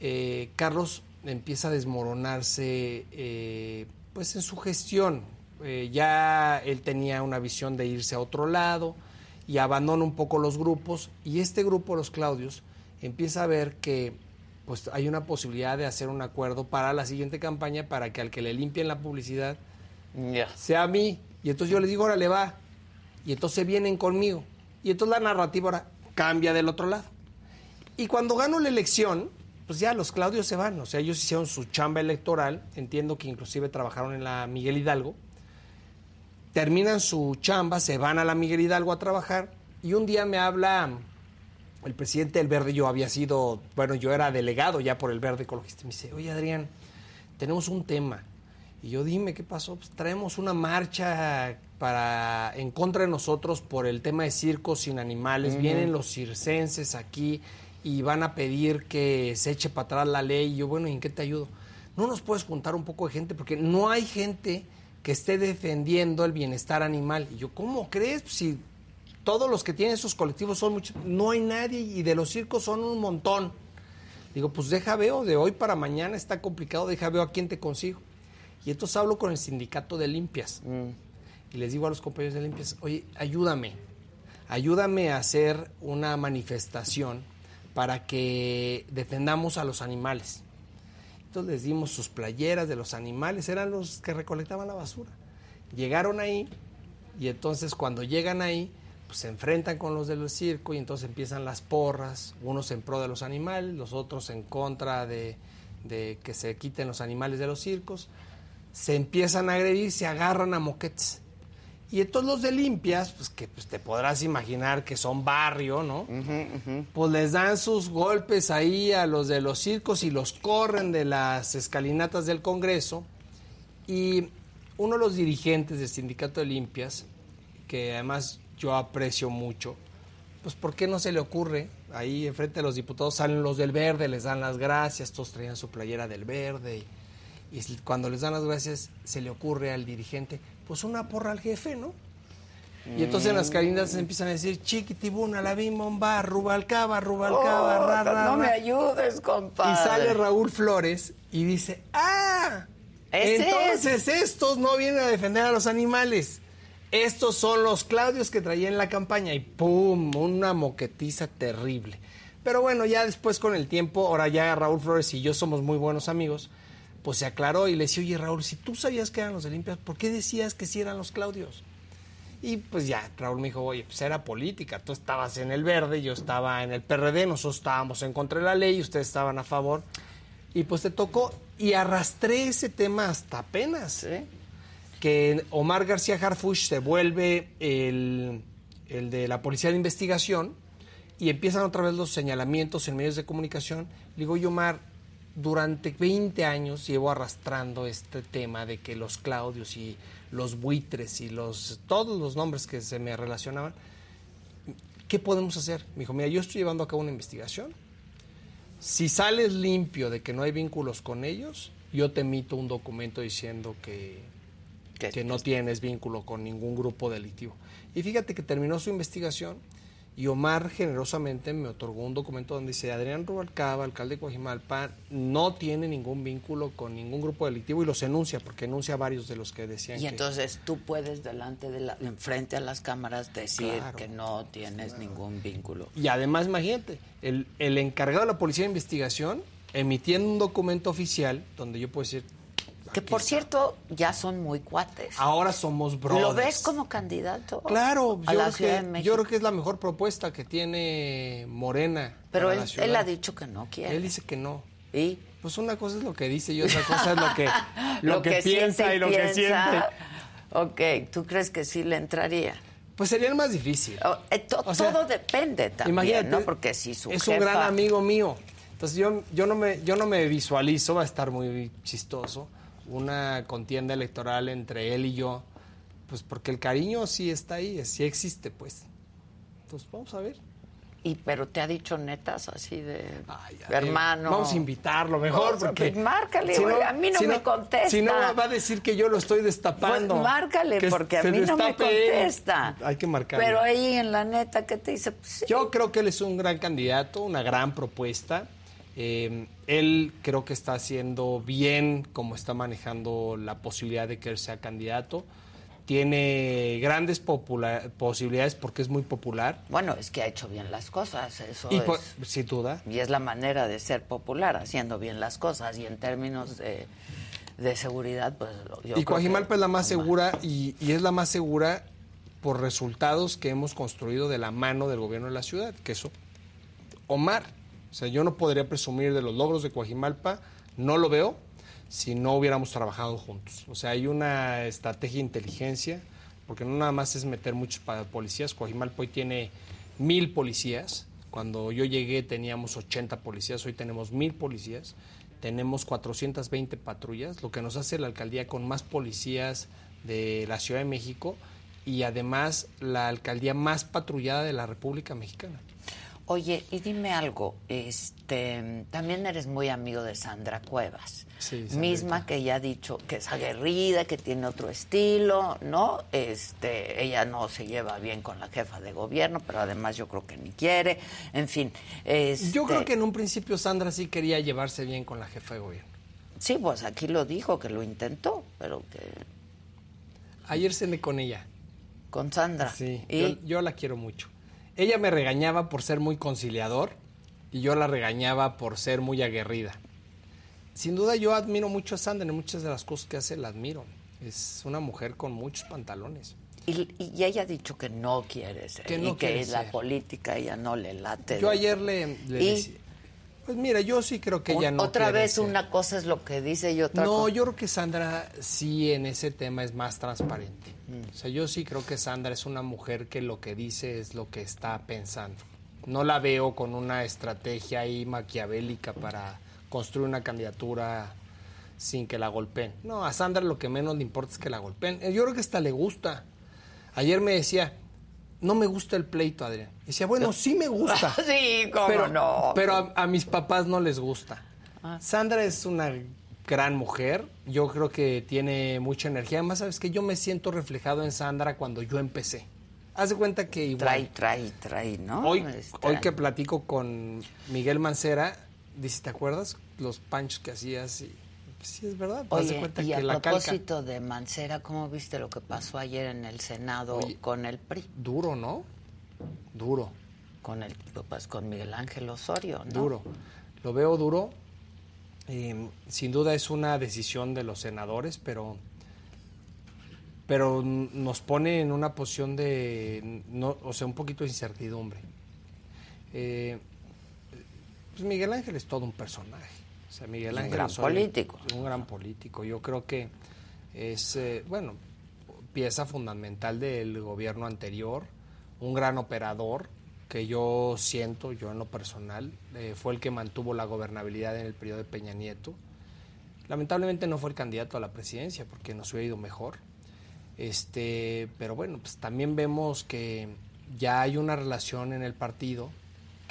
eh, Carlos empieza a desmoronarse eh, pues en su gestión. Eh, ya él tenía una visión de irse a otro lado y abandona un poco los grupos y este grupo, los Claudios, empieza a ver que pues hay una posibilidad de hacer un acuerdo para la siguiente campaña para que al que le limpien la publicidad sea a mí. Y entonces yo les digo, órale, va. Y entonces vienen conmigo. Y entonces la narrativa ahora cambia del otro lado. Y cuando gano la elección, pues ya los Claudios se van. O sea, ellos hicieron su chamba electoral. Entiendo que inclusive trabajaron en la Miguel Hidalgo. Terminan su chamba, se van a la Miguel Hidalgo a trabajar. Y un día me habla el presidente del Verde. Yo había sido, bueno, yo era delegado ya por el Verde Ecologista. Y me dice, oye Adrián, tenemos un tema. Y yo dime, ¿qué pasó? Pues traemos una marcha para en contra de nosotros por el tema de circos sin animales. Vienen los circenses aquí y van a pedir que se eche para atrás la ley. Y yo, bueno, ¿y en qué te ayudo? No nos puedes juntar un poco de gente porque no hay gente que esté defendiendo el bienestar animal. Y yo, ¿cómo crees? Pues si todos los que tienen esos colectivos son muchos, no hay nadie y de los circos son un montón. Digo, pues deja veo, de hoy para mañana está complicado, deja veo a quién te consigo. Y entonces hablo con el sindicato de limpias. Y les digo a los compañeros de limpias, oye, ayúdame, ayúdame a hacer una manifestación para que defendamos a los animales. Entonces les dimos sus playeras de los animales, eran los que recolectaban la basura. Llegaron ahí y entonces cuando llegan ahí, pues se enfrentan con los del circo y entonces empiezan las porras, unos en pro de los animales, los otros en contra de, de que se quiten los animales de los circos. Se empiezan a agredir, se agarran a moquetes. Y entonces los de limpias, pues que pues, te podrás imaginar que son barrio, ¿no? Pues les dan sus golpes ahí a los de los circos y los corren de las escalinatas del Congreso. Y uno de los dirigentes del sindicato de limpias, que además yo aprecio mucho, pues ¿por qué no se le ocurre? Ahí enfrente de los diputados salen los del verde, les dan las gracias, todos traían su playera del verde. Y, y cuando les dan las gracias, se le ocurre al dirigente, pues una porra al jefe, ¿no? Y entonces en las carinas empiezan a decir, chiquitibuna, la bimomba, rubalcaba, rubalcaba, Oh, ra, ra, no me ra". ayudes, compadre. Y sale Raúl Flores y dice, ¡ah! Entonces estos no vienen a defender a los animales. Estos son los Claudios que traía en la campaña y ¡pum! Una moquetiza terrible. Pero bueno, ya después con el tiempo, ahora ya Raúl Flores y yo somos muy buenos amigos, pues se aclaró y le decía, oye Raúl, si tú sabías que eran los de limpias, ¿por qué decías que sí eran los Claudios? Y pues ya, Raúl me dijo, oye, pues era política, tú estabas en el verde, yo estaba en el PRD, nosotros estábamos en contra de la ley, ustedes estaban a favor. Y pues te tocó, y arrastré ese tema hasta apenas, ¿Sí? Que Omar García Harfuch se vuelve el, el de la Policía de Investigación y empiezan otra vez los señalamientos en medios de comunicación. Le digo, oye, Omar, durante 20 años llevo arrastrando este tema de que los Claudios y los buitres y los todos los nombres que se me relacionaban ¿qué podemos hacer? Me dijo, mira, yo estoy llevando a cabo una investigación. Si sales limpio de que no hay vínculos con ellos, yo te emito un documento diciendo que, que no tienes vínculo con ningún grupo delictivo. Y fíjate que terminó su investigación y Omar generosamente me otorgó un documento donde dice Adrián Rubalcaba, alcalde de Coajimalpa, no tiene ningún vínculo con ningún grupo delictivo y los enuncia, porque enuncia varios de los que decían y entonces tú puedes delante de la, enfrente a las cámaras decir que no tienes ningún vínculo. Y además, imagínate, el, el encargado de la Policía de Investigación emitiendo un documento oficial donde yo puedo decir, que por cierto, ya son muy cuates. Ahora somos brothers. ¿Lo ves como candidato? Claro, a yo, la creo Ciudad que, de México? yo creo que es la mejor propuesta que tiene Morena. Pero él, él, ha dicho que no quiere. Él dice que no. ¿Y? Pues una cosa es lo que dice y otra cosa es lo que, lo, que, piensa y, lo que siente. Ok, ¿tú crees que sí le entraría? Pues sería el más difícil. Eh, todo depende también, imagínate, ¿no? Porque si su Es un gran amigo mío. Entonces yo, yo, no me, yo no me visualizo, va a estar muy chistoso una contienda electoral entre él y yo, pues porque el cariño sí está ahí, sí existe, pues. Entonces, vamos a ver. Y pero te ha dicho netas así de hermano. Vamos a invitarlo mejor pues, porque márcale, a mí no, me contesta. Si no va a decir que yo lo estoy destapando. Pues márcale porque a mí no me contesta. Hay que marcar. Pero ahí en la neta que te dice, pues, Yo creo que él es un gran candidato, una gran propuesta. Eh, él creo que está haciendo bien como está manejando la posibilidad de que él sea candidato. Tiene grandes posibilidades porque es muy popular. Bueno, es que ha hecho bien las cosas, eso y es. sin duda. Y es la manera de ser popular, haciendo bien las cosas. Y en términos de, seguridad, pues yo Y Coajimalpa es la más segura y, y es la más segura por resultados que hemos construido de la mano del gobierno de la ciudad, que eso Omar o sea, yo no podría presumir de los logros de Coajimalpa, no lo veo si no hubiéramos trabajado juntos. O sea, hay una estrategia de inteligencia, porque no nada más es meter muchos policías. Coajimalpa hoy tiene mil policías. Cuando yo llegué teníamos 80 policías, hoy tenemos mil policías. Tenemos 420 patrullas, lo que nos hace la alcaldía con más policías de la Ciudad de México y además la alcaldía más patrullada de la República Mexicana. Oye, y dime algo, este, también eres muy amigo de Sandra Cuevas, misma que ya ha dicho que es aguerrida, que tiene otro estilo, ¿no? Este, ella no se lleva bien con la jefa de gobierno, pero además yo creo que ni quiere, en fin. Este yo creo que en un principio Sandra sí quería llevarse bien con la jefa de gobierno. Sí, pues aquí lo dijo, que lo intentó, pero que... Ayer cené con ella. Con Sandra. Sí, ¿Y? yo la quiero mucho. Ella me regañaba por ser muy conciliador y yo la regañaba por ser muy aguerrida. Sin duda yo admiro mucho a Sandra, en muchas de las cosas que hace la admiro. Es una mujer con muchos pantalones. Y, ella ha dicho que no quiere ser, que y que la política ella no le late. Yo ayer le, pues mira, yo sí creo que ella no Otra vez una cosa es lo que dice y otra No, yo creo que Sandra sí en ese tema es más transparente. Mm. O sea, yo sí creo que Sandra es una mujer que lo que dice es lo que está pensando. No la veo con una estrategia ahí maquiavélica para construir una candidatura sin que la golpeen. No, a Sandra lo que menos le importa es que la golpeen. Yo creo que hasta le gusta. Ayer me decía, no me gusta el pleito, Adrián. decía, bueno, sí me gusta. sí, cómo pero, no. Pero a, mis papás no les gusta. Ah. Sandra es una gran mujer. Yo creo que tiene mucha energía. Además, sabes que yo me siento reflejado en Sandra cuando yo empecé. Haz de cuenta que igual. Trae, trae, trae, ¿no? Hoy, este, hoy que platico con Miguel Mancera, dice, ¿te acuerdas? Los panchos que hacías y sí, es verdad. Oye, y a propósito de Mancera, ¿cómo viste lo que pasó ayer en el Senado con el PRI? Duro, ¿no? Duro. Con el, pues, con Miguel Ángel Osorio, ¿no? Duro. Lo veo duro. sin duda es una decisión de los senadores, pero pero nos pone en una posición de, no, o sea, un poquito de incertidumbre. Eh, pues Miguel Ángel es todo un personaje. Miguel Ángel un gran político. Un gran político. Yo creo que es, eh, bueno, pieza fundamental del gobierno anterior, un gran operador que yo siento, yo en lo personal, eh, fue el que mantuvo la gobernabilidad en el periodo de Peña Nieto. Lamentablemente no fue el candidato a la presidencia porque nos hubiera ido mejor. Este, pero bueno, pues también vemos que ya hay una relación en el partido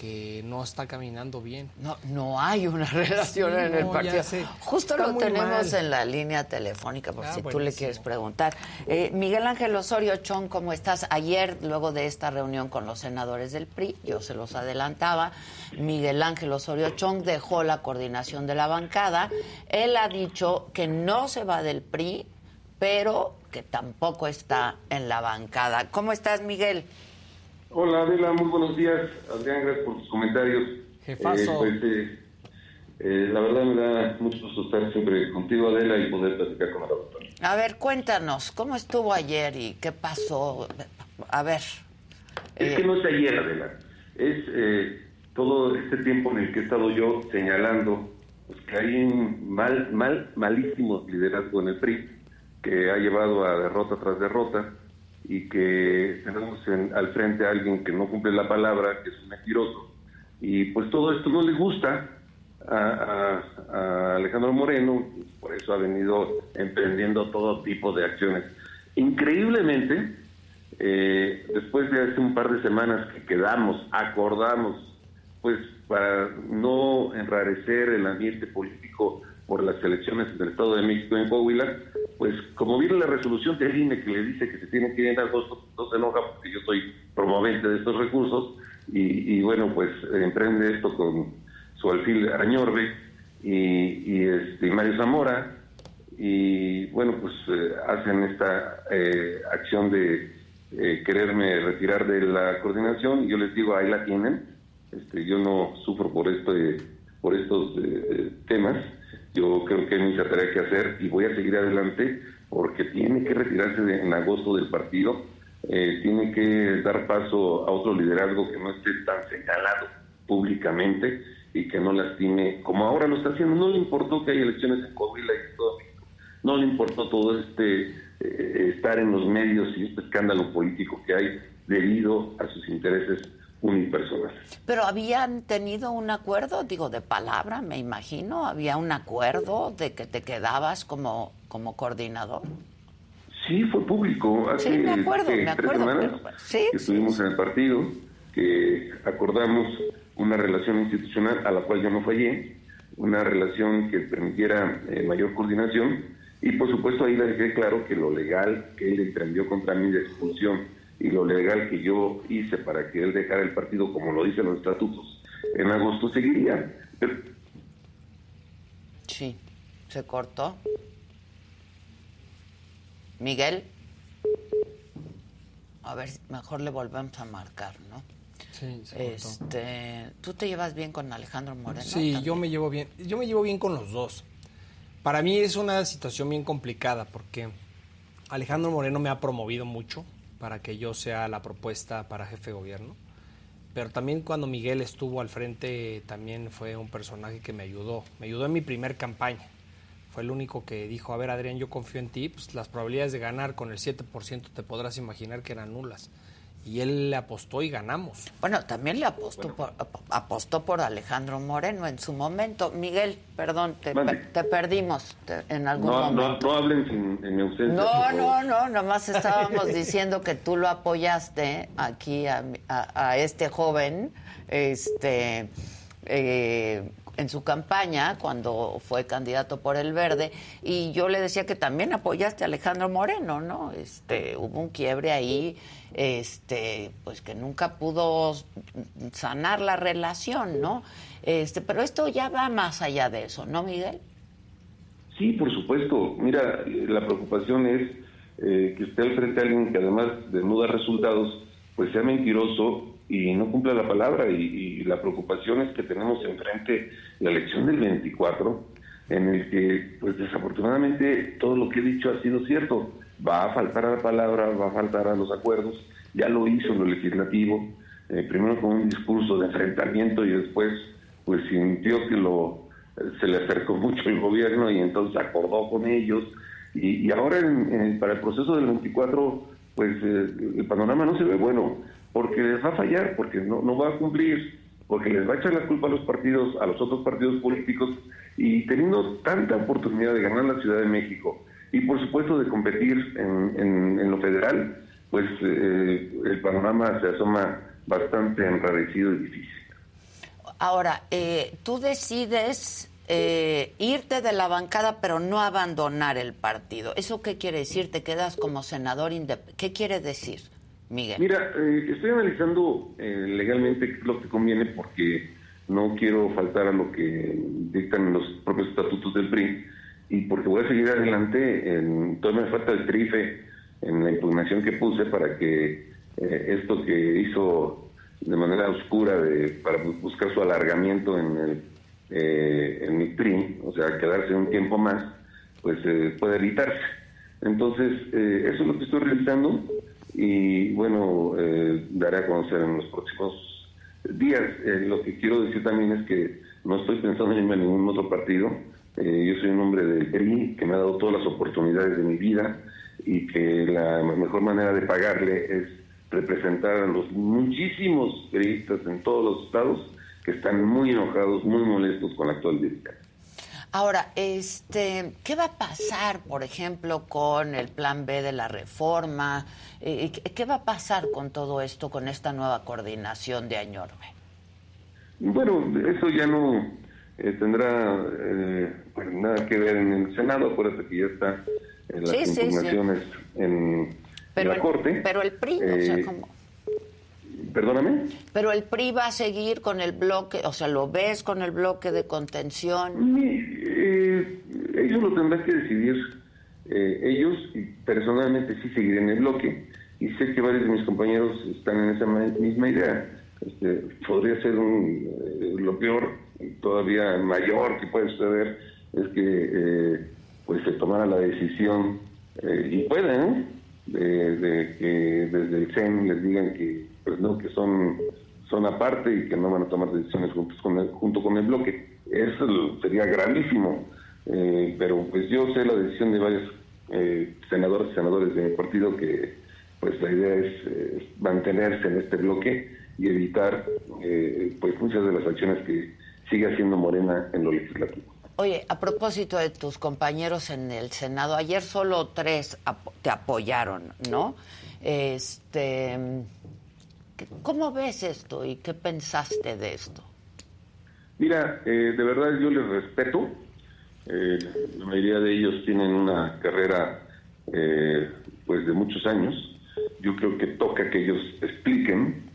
que no está caminando bien. No, no hay una relación en el partido. Justo lo tenemos en la línea telefónica, por ah, si tú le quieres preguntar. Eh, Miguel Ángel Osorio Chong, ¿cómo estás? Ayer, luego de esta reunión con los senadores del PRI, yo se los adelantaba, Miguel Ángel Osorio Chong dejó la coordinación de la bancada. Él ha dicho que no se va del PRI, pero que tampoco está en la bancada. ¿Cómo estás, Miguel? Hola Adela, muy buenos días. Adrián, gracias por tus comentarios. Jefazo. Eh, pues, eh, eh, la verdad me da mucho gusto estar siempre contigo, Adela, y poder platicar con la doctora. A ver, cuéntanos, ¿cómo estuvo ayer y qué pasó? A ver. Es que no es ayer, Adela. Es todo este tiempo en el que he estado yo señalando pues, que hay un mal, mal, malísimo liderazgo en el PRI que ha llevado a derrota tras derrota y que tenemos al frente a alguien que no cumple la palabra, que es un mentiroso. Y pues todo esto no le gusta a, Alejandro Moreno, por eso ha venido emprendiendo todo tipo de acciones. Increíblemente, eh, después de hace un par de semanas que quedamos, acordamos, pues para no enrarecer el ambiente político por las elecciones en el Estado de México en Coahuila, pues como viene la resolución de INE que le dice que se tiene que llenar dos, dos enoja porque yo soy promovente de estos recursos y, bueno, pues emprende esto con su alfil Arañorbe y, este, Mario Zamora y bueno, pues eh, hacen esta eh, acción de eh, quererme retirar de la coordinación y yo les digo, ahí la tienen, este, yo no sufro por, esto, por estos temas yo creo que hay mucha tarea que hacer y voy a seguir adelante porque tiene que retirarse en agosto del partido, eh, tiene que dar paso a otro liderazgo que no esté tan señalado públicamente y que no lastime, como ahora lo está haciendo. No le importó que hay elecciones en Coahuila y todo México, no le importó todo este eh, estar en los medios y este escándalo político que hay debido a sus intereses unipersonal. Pero habían tenido un acuerdo, digo, de palabra, me imagino, había un acuerdo de que te quedabas como, como coordinador. Sí, fue público. Hace, sí, me acuerdo, me acuerdo. ¿sí? que estuvimos en el partido, que acordamos una relación institucional a la cual yo no fallé, una relación que permitiera eh, mayor coordinación y por supuesto ahí le dejé claro que lo legal que él emprendió contra mí de expulsión y lo legal que yo hice para que él dejara el partido como lo dicen los estatutos en agosto seguiría. Sí, se cortó. Miguel, a ver, mejor le volvemos a marcar, ¿no? Sí, se este, ¿Tú te llevas bien con Alejandro Moreno? Sí, yo me llevo bien. Yo me llevo bien con los dos. Para mí es una situación bien complicada porque Alejandro Moreno me ha promovido mucho para que yo sea la propuesta para jefe de gobierno. Pero también cuando Miguel estuvo al frente, también fue un personaje que me ayudó. Me ayudó en mi primer campaña. Fue el único que dijo, a ver Adrián, yo confío en ti, pues las probabilidades de ganar con el 7% te podrás imaginar que eran nulas y él le apostó y ganamos. Bueno, también le apostó por, apostó por Alejandro Moreno en su momento. Miguel, perdón, te, perdimos en algún momento. No, hablen en mi ausencia. No, no, no, nomás estábamos diciendo que tú lo apoyaste aquí a, a, este joven, este, eh, en su campaña cuando fue candidato por el Verde y yo le decía que también apoyaste a Alejandro Moreno, ¿no? Este, hubo un quiebre ahí, este, pues que nunca pudo sanar la relación, ¿no? Este, pero esto ya va más allá de eso, ¿no, Miguel? Sí, por supuesto. Mira, la preocupación es eh, que esté al frente a alguien que además de no dar resultados, pues sea mentiroso y no cumpla la palabra. Y, la preocupación es que tenemos enfrente la elección del 24, en el que, pues desafortunadamente, todo lo que he dicho ha sido cierto. Va a faltar a la palabra, va a faltar a los acuerdos. Ya lo hizo en lo legislativo, eh, primero con un discurso de enfrentamiento y después, pues sintió que lo se le acercó mucho el gobierno y entonces acordó con ellos. Y, ahora para el proceso del 24, pues eh, el panorama no se ve bueno porque les va a fallar, porque no, no va a cumplir, porque les va a echar la culpa a los partidos, a los otros partidos políticos, y teniendo tanta oportunidad de ganar la Ciudad de México y por supuesto de competir en, en, lo federal, pues el panorama se asoma bastante enrarecido y difícil. Ahora, tú decides eh, irte de la bancada pero no abandonar el partido. ¿Eso qué quiere decir? ¿Te quedas como senador independiente? ¿Qué quiere decir, Miguel? Mira, eh, estoy analizando eh, legalmente qué es lo que conviene porque no quiero faltar a lo que dictan los propios estatutos del PRI y porque voy a seguir adelante, en, todavía me falta el trife en la impugnación que puse para que esto que hizo de manera oscura de, para buscar su alargamiento en el eh, en mi PRI, o sea, quedarse un tiempo más, pues eh, puede evitarse. Entonces, eh, eso es lo que estoy realizando y bueno, eh, daré a conocer en los próximos días. lo que quiero decir también es que no estoy pensando en irme a ningún otro partido. Yo soy un hombre del PRI que me ha dado todas las oportunidades de mi vida y que la mejor manera de pagarle es representar a los muchísimos periodistas en todos los estados que están muy enojados, muy molestos con la actual dirección. Ahora, este, ¿qué va a pasar, por ejemplo, con el plan B de la reforma? Eh, ¿Qué va a pasar con todo esto, con esta nueva coordinación de Añorbe? Bueno, eso ya no eh, tendrá eh, pues nada que ver en el Senado, acuérdate que ya está en las impugnaciones en la Corte. Pero el PRI, o sea, ¿cómo? Perdóname. Pero el PRI va a seguir con el bloque, o sea, ¿lo ves con el bloque de contención? Eh, ellos lo tendrán que decidir. Eh, ellos, y personalmente sí seguiré en el bloque. Y sé que varios de mis compañeros están en esa misma idea. Este, podría ser un, eh, lo peor, todavía mayor que puede suceder, es que pues se tomara la decisión, y pueden, de, de que desde el CEN les digan que pues no, que son, son aparte y que no van a tomar decisiones juntos con el, junto con el bloque. Eso sería gravísimo, eh, pero pues yo sé la decisión de varios eh, senadores y senadores de mi partido que pues la idea es eh, mantenerse en este bloque y evitar pues muchas de las acciones que sigue haciendo Morena en lo legislativo. Oye, a propósito de tus compañeros en el Senado, ayer solo tres te apoyaron, ¿no? Este, ¿Cómo ves esto y qué pensaste de esto? Mira, eh, de verdad yo les respeto. Eh, la mayoría de ellos tienen una carrera eh, pues de muchos años. Yo creo que toca que ellos expliquen.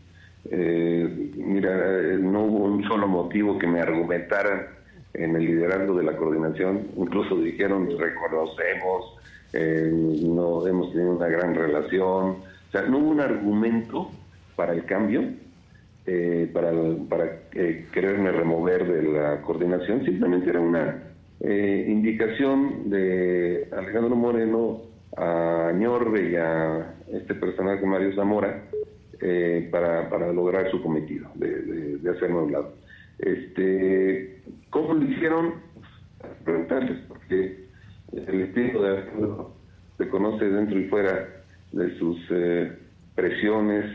mira, no hubo un solo motivo que me argumentaran en el liderazgo de la coordinación. Incluso dijeron, reconocemos, no hemos tenido una gran relación. O sea, no hubo un argumento para el cambio, eh, para, para eh, quererme remover de la coordinación, simplemente era una eh, indicación de Alejandro Moreno a Ñorbe y a este personaje Mario Zamora para, para lograr su cometido de, de, hacerme a un lado. Este, ¿Cómo lo hicieron? Preguntarles, porque el estilo de Alejandro se conoce dentro y fuera de sus presiones,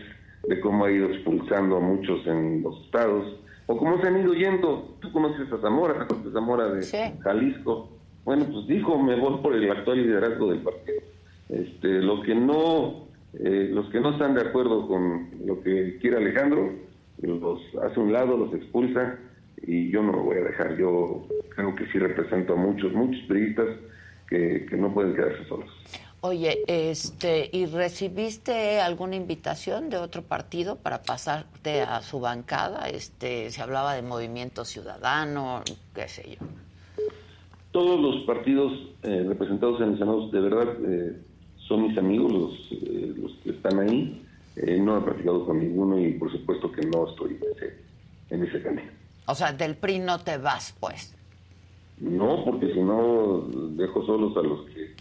de cómo ha ido expulsando a muchos en los estados, o cómo se han ido yendo. Tú conoces a Zamora, a Zamora de Jalisco. Bueno, pues dijo, me voy por el actual liderazgo del partido. Este, lo que no, eh, los que no están de acuerdo con lo que quiere Alejandro, los hace un lado, los expulsa, y yo no lo voy a dejar. Yo creo que sí represento a muchos, muchos periodistas que, que no pueden quedarse solos. Oye, este, ¿y recibiste alguna invitación de otro partido para pasarte a su bancada? Este, se hablaba de Movimiento Ciudadano, qué sé yo. Todos los partidos eh, representados en el Senado, de verdad, eh, son mis amigos los, eh, los que están ahí. no he practicado con ninguno y por supuesto que no estoy en ese, en ese camino. O sea, del PRI no te vas, pues. No, porque si no dejo solos a los que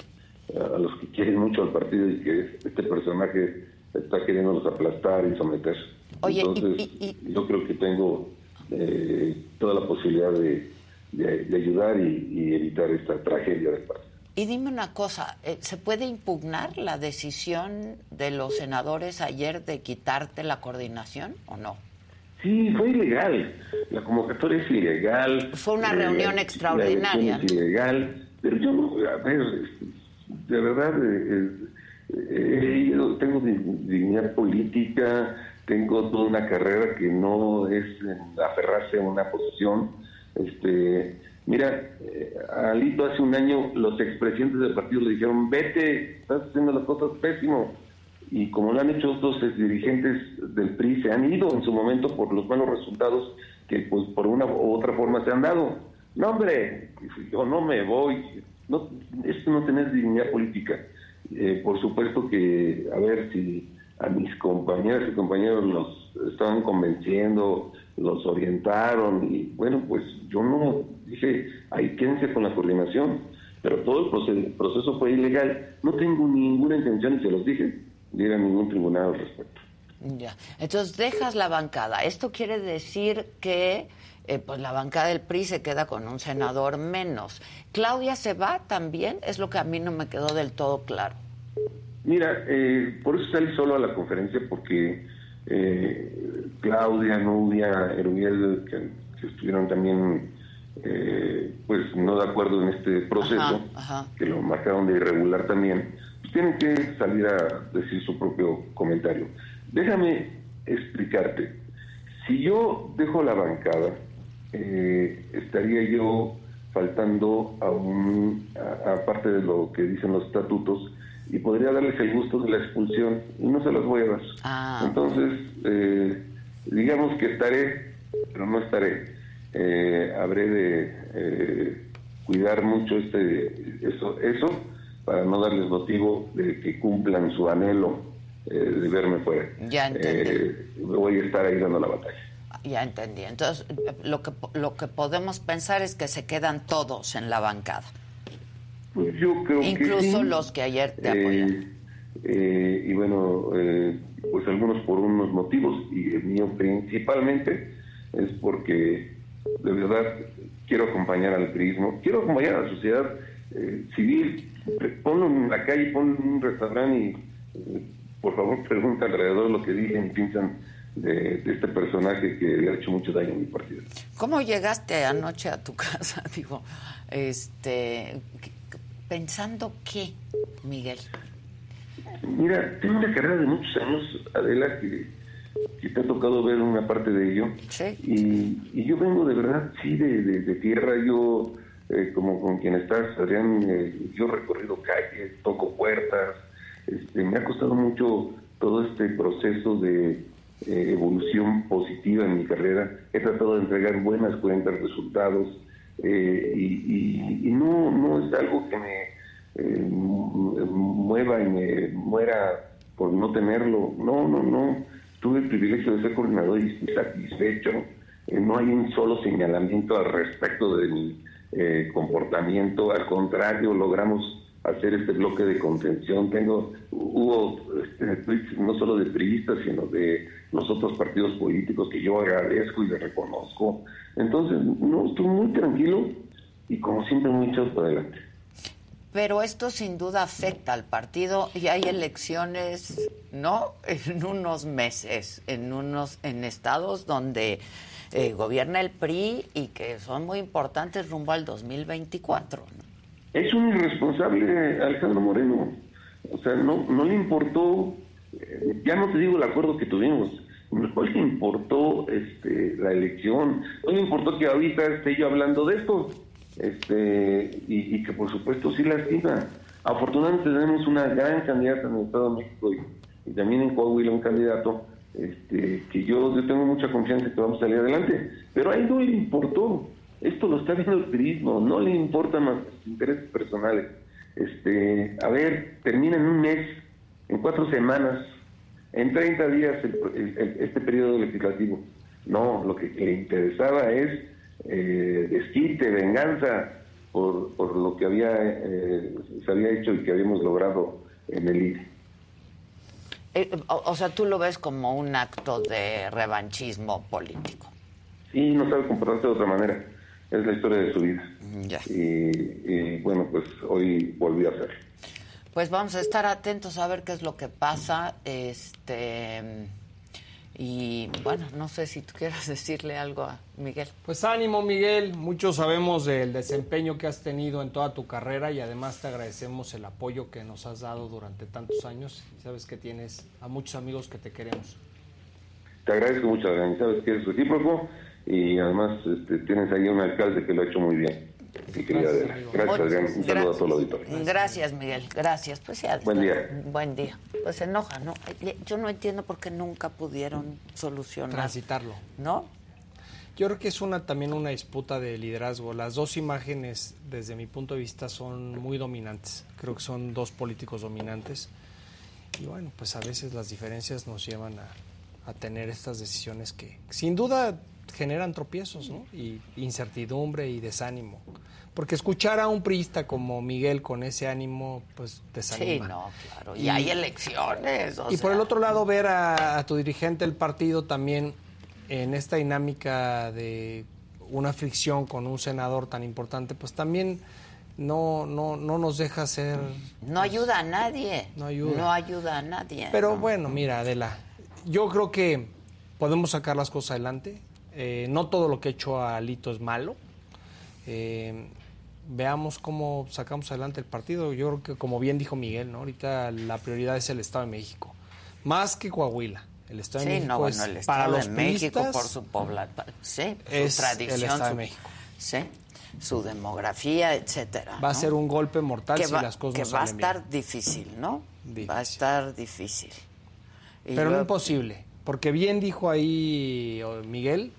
a los que quieren mucho al partido y que este personaje está queriéndolos aplastar y someter. Oye, Entonces, yo creo que tengo eh, toda la posibilidad de, de, ayudar y, evitar esta tragedia del partido. Y dime una cosa, eh, ¿se puede impugnar la decisión de los senadores ayer de quitarte la coordinación o no? Sí, fue ilegal. La convocatoria es ilegal. Fue una reunión eh, extraordinaria. es ilegal. Pero yo a ver, de verdad, eh, eh, tengo dignidad política, tengo toda una carrera que no es aferrarse a una posición. Este, mira, eh, Alito hace un año los expresidentes del partido le dijeron, vete, estás haciendo las cosas pésimo. Y como lo han hecho otros dirigentes del PRI, se han ido en su momento por los malos resultados que pues por una u otra forma se han dado. No, hombre, yo no me voy. No, esto no tener dignidad política. Eh, por supuesto que, a ver si a mis compañeras y compañeros los estaban convenciendo, los orientaron y bueno, pues yo no dije, ahí quédense con la coordinación, pero todo el proceso, fue ilegal. No tengo ninguna intención, y se los dije, de ir a ningún tribunal al respecto. Ya, entonces dejas la bancada. Esto quiere decir que eh, pues la bancada del PRI se queda con un senador menos. ¿Claudia se va también? Es lo que a mí no me quedó del todo claro. Mira, eh, por eso salí solo a la conferencia, porque eh, Claudia, Nubia, Erubiel, que, estuvieron también eh, pues no de acuerdo en este proceso, que lo marcaron de irregular también, pues tienen que salir a decir su propio comentario. Déjame explicarte. Si yo dejo la bancada, estaría yo faltando a un, aparte de lo que dicen los estatutos, y podría darles el gusto de la expulsión y no se las voy a dar. Ah. Entonces, eh, digamos que estaré, pero no estaré. Eh, habré de eh, cuidar mucho este eso, eso para no darles motivo de que cumplan su anhelo de verme fuera. Ya entendí. voy a estar ahí dando la batalla. Ya entendí. Entonces, lo que, lo que podemos pensar es que se quedan todos en la bancada. Pues yo creo Incluso los que ayer te apoyaron. Eh, eh, y bueno, eh, pues algunos por unos motivos, y el mío principalmente es porque de verdad quiero acompañar al turismo, quiero acompañar a la sociedad civil. Ponlo en la calle, ponlo en un restaurante y por favor pregunta alrededor lo que dicen y piensan de, de, este personaje que le ha hecho mucho daño a mi partido. ¿Cómo llegaste anoche a tu casa? Digo, este, ¿Pensando qué, Miguel? Mira, tengo una carrera de muchos años, Adela, que, te ha tocado ver una parte de ello. Sí. Y, yo vengo de verdad, sí, de, tierra. Yo, eh, como con quien estás, Adrián, eh, yo he recorrido calles, toco puertas. Este, me ha costado mucho todo este proceso de eh, evolución positiva en mi carrera. He tratado de entregar buenas cuentas, resultados eh, y, no, no es algo que me eh, mueva y me muera por no tenerlo. No, no, no. Tuve el privilegio de ser coordinador y estoy satisfecho. Eh, no hay un solo señalamiento al respecto de mi comportamiento. Al contrario, logramos hacer este bloque de contención. Tengo, hubo este, no solo de priistas, sino de los otros partidos políticos que yo agradezco y les reconozco. Entonces, no, estoy muy tranquilo y como siempre muy para adelante. Pero esto sin duda afecta al partido y hay elecciones, ¿no? En unos meses, en unos, en estados donde eh, gobierna el PRI y que son muy importantes rumbo al 2024. Es un irresponsable Alejandro Moreno. O sea, no, no le importó, eh, ya no te digo el acuerdo que tuvimos, no le importó este, la elección, no le importó que ahorita esté yo hablando de esto, este, y, que por supuesto sí lastima. Afortunadamente tenemos una gran candidata en el Estado de México y, también en Coahuila un candidato este, que yo, yo tengo mucha confianza que vamos a salir adelante, pero a él no le importó. Esto lo está viendo el turismo, no le importan más los intereses personales. Este, a ver, termina en un mes, en cuatro semanas, en 30 días este periodo legislativo. No, lo que le interesaba es eh, desquite, venganza por, por lo que había eh, se había hecho y que habíamos logrado en el INE. Eh, o, sea, tú lo ves como un acto de revanchismo político. Sí, no sabe comportarse de otra manera es la historia de su vida. Y, bueno, pues hoy volví a hacerlo. Pues vamos a estar atentos a ver qué es lo que pasa. Este Y bueno, no sé si tú quieras decirle algo a Miguel. Pues ánimo, Miguel. Muchos sabemos del desempeño que has tenido en toda tu carrera y además te agradecemos el apoyo que nos has dado durante tantos años. Y sabes que tienes a muchos amigos que te queremos. Te agradezco mucho, Adrián. Sabes que eres recíproco y además este, tienes ahí un alcalde que lo ha hecho muy bien. Gracias, gracias, Adrián. Un saludo a todo el auditorio. Gracias, Miguel. Gracias. Pues ya. Buen día. Buen día. Pues se enoja, ¿no? Yo no entiendo por qué nunca pudieron solucionar. Transitarlo. ¿No? Yo creo que es una también una disputa de liderazgo. Las dos imágenes, desde mi punto de vista, son muy dominantes. Creo que son dos políticos dominantes. Y bueno, pues a veces las diferencias nos llevan a, a tener estas decisiones que, sin duda, generan tropiezos, ¿no? Y incertidumbre y desánimo. Porque escuchar a un priista como Miguel con ese ánimo, pues desanima. Sí, no, claro. Y, hay elecciones. y por el otro lado, ver a, tu dirigente del partido también en esta dinámica de una fricción con un senador tan importante, pues también no, no, no nos deja ser... No ayuda a nadie. No ayuda. No ayuda a nadie. Pero bueno, mira, Adela, yo creo que podemos sacar las cosas adelante. Eh, no todo lo que ha hecho Alito es malo. Eh, veamos cómo sacamos adelante el partido. Yo creo que, como bien dijo Miguel, ¿no? ahorita la prioridad es el Estado de México. Más que Coahuila. El Estado de México es el para los de México por su población, sí, su tradición, el Estado su, de México. Sí, su demografía, etcétera. Va a ser un golpe mortal si las cosas que no va a estar difícil, ¿no? Va a estar difícil. Pero no imposible, porque bien dijo ahí Miguel,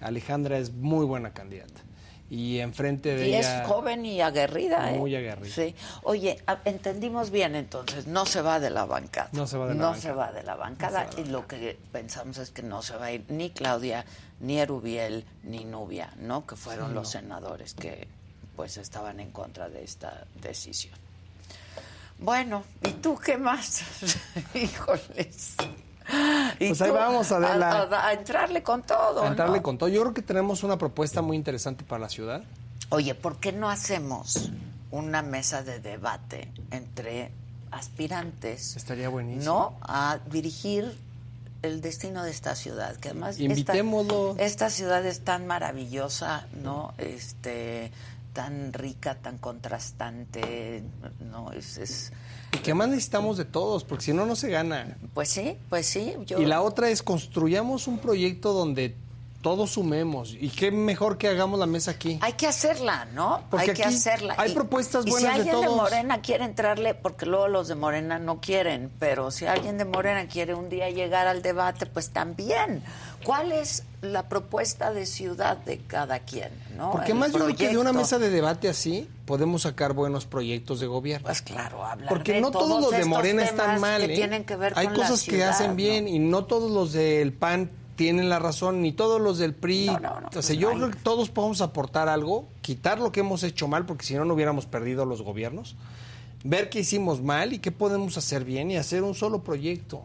Alejandra es muy buena candidata y enfrente de y ella... es joven y aguerrida. Muy ¿eh? aguerrida. Sí. Oye, entendimos bien entonces, no se va de la bancada. No se va de la no bancada. Se va de la bancada y lo que pensamos es que no se va a ir ni Claudia, ni Erubiel, ni Nubia, ¿no? Que fueron Sí, los no. senadores que pues estaban en contra de esta decisión. Bueno, ¿y tú qué más? Híjoles. ¿Y Pues ahí vamos, Adela. A, a- a entrarle con todo. A entrarle ¿no? con todo. Yo creo que tenemos una propuesta muy interesante para la ciudad. Oye, ¿por qué no hacemos una mesa de debate entre aspirantes? Estaría buenísimo. ¿No? A dirigir el destino de esta ciudad, que además esta- Invitémoslo. Esta, ciudad es tan maravillosa, ¿no? Este tan rica, tan contrastante, ¿no? Es, es- Y que más necesitamos de todos, porque si no, no se gana. pues sí, pues sí. Yo, Y la otra es construyamos un proyecto donde todos sumemos. Y qué mejor que hagamos la mesa aquí. Hay que hacerla, ¿no? Porque hay que hacerla. hay propuestas y buenas si de alguien de, todos. Morena quiere entrarle, porque luego los de Morena no quieren, pero si alguien de Morena quiere un día llegar al debate, pues también. ¿Cuál es la propuesta de ciudad de cada quien? ¿no? Porque El más yo creo que de una mesa de debate así podemos sacar buenos proyectos de gobierno. Pues claro, hablar Porque de no todos los de Morena están mal. Que ¿eh? tienen que ver Hay con la cosas que hacen bien ¿no? y no todos los del PAN tienen la razón, ni todos los del PRI. No, no, no, o sea, pues yo creo que todos podemos aportar algo, quitar lo que hemos hecho mal, porque si no, no hubiéramos perdido los gobiernos, ver qué hicimos mal y qué podemos hacer bien y hacer un solo proyecto.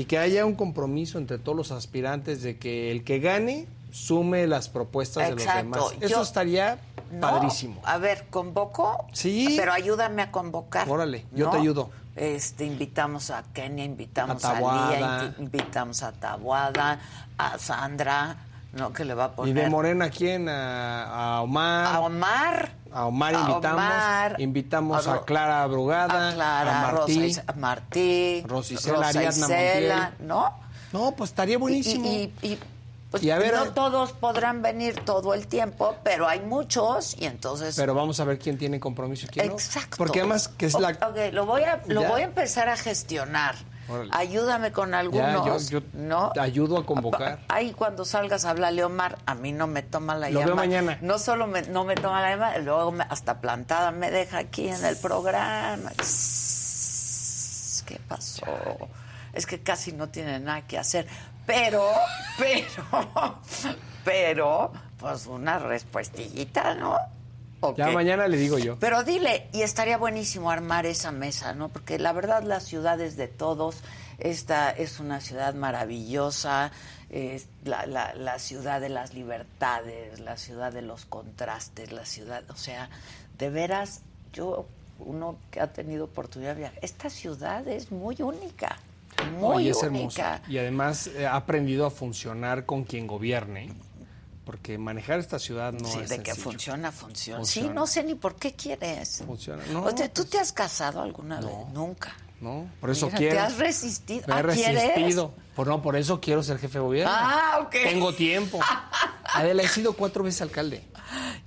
Y que haya un compromiso entre todos los aspirantes de que el que gane sume las propuestas de los demás. Yo- Eso estaría No, padrísimo. A ver, convoco. Sí. Pero ayúdame a convocar. Órale, yo ¿no? te ayudo. Este, invitamos a Kenia, invitamos A a. Lía, invi- invitamos a Tabuada, a Sandra, ¿no? Que le va a Y poner. de Morena, ¿a quién? A, a Omar. A Omar. A Omar A invitamos. Omar, invitamos a Clara A Brugada. Clara, a Martí. Rosa Is- a Martí. Rosicela Ariadna Isela. ¿no? No, pues estaría buenísimo. Y, y- y, pues, Y a ver, no a- todos podrán venir todo el tiempo, pero hay muchos y entonces Pero vamos a ver quién tiene compromiso y quién no. Exacto. Porque además que es la... Ok, lo voy a, lo Ya. voy a empezar a gestionar. Órale. Ayúdame con algunos. yo- yo ¿no? te ayudo a convocar. Ahí cuando salgas a hablarle Omar, a mí no me toma la Lo veo llamada. mañana. No solo me, no me toma la llamada, luego me- hasta plantada me deja aquí en el programa. ¿Qué pasó? Es que casi no tiene nada que hacer. Pero, pero, pero, pues una respuestillita, ¿no? ¿O Ya mañana le digo yo. Pero dile, y estaría buenísimo armar esa mesa, ¿no? Porque la verdad la ciudad es de todos. Esta es una ciudad maravillosa, es la, la, la ciudad de las libertades, la ciudad de los contrastes, la ciudad, o sea, de veras, yo, uno que ha tenido oportunidad de viajar, esta ciudad es muy única, muy es única. Y además eh, ha aprendido a funcionar con quien gobierne. Porque manejar esta ciudad no sí, es de que funciona, funciona, Sí, no sé ni por qué quieres. Funciona. No, o sea, ¿Tú pues- te has casado alguna vez? Nunca. No, por eso Mira, quiero. Te has resistido. Me he Ah, resistido. Por, no, por eso quiero ser jefe de gobierno. Ah, ok. Tengo tiempo. Adela, he sido cuatro veces alcalde.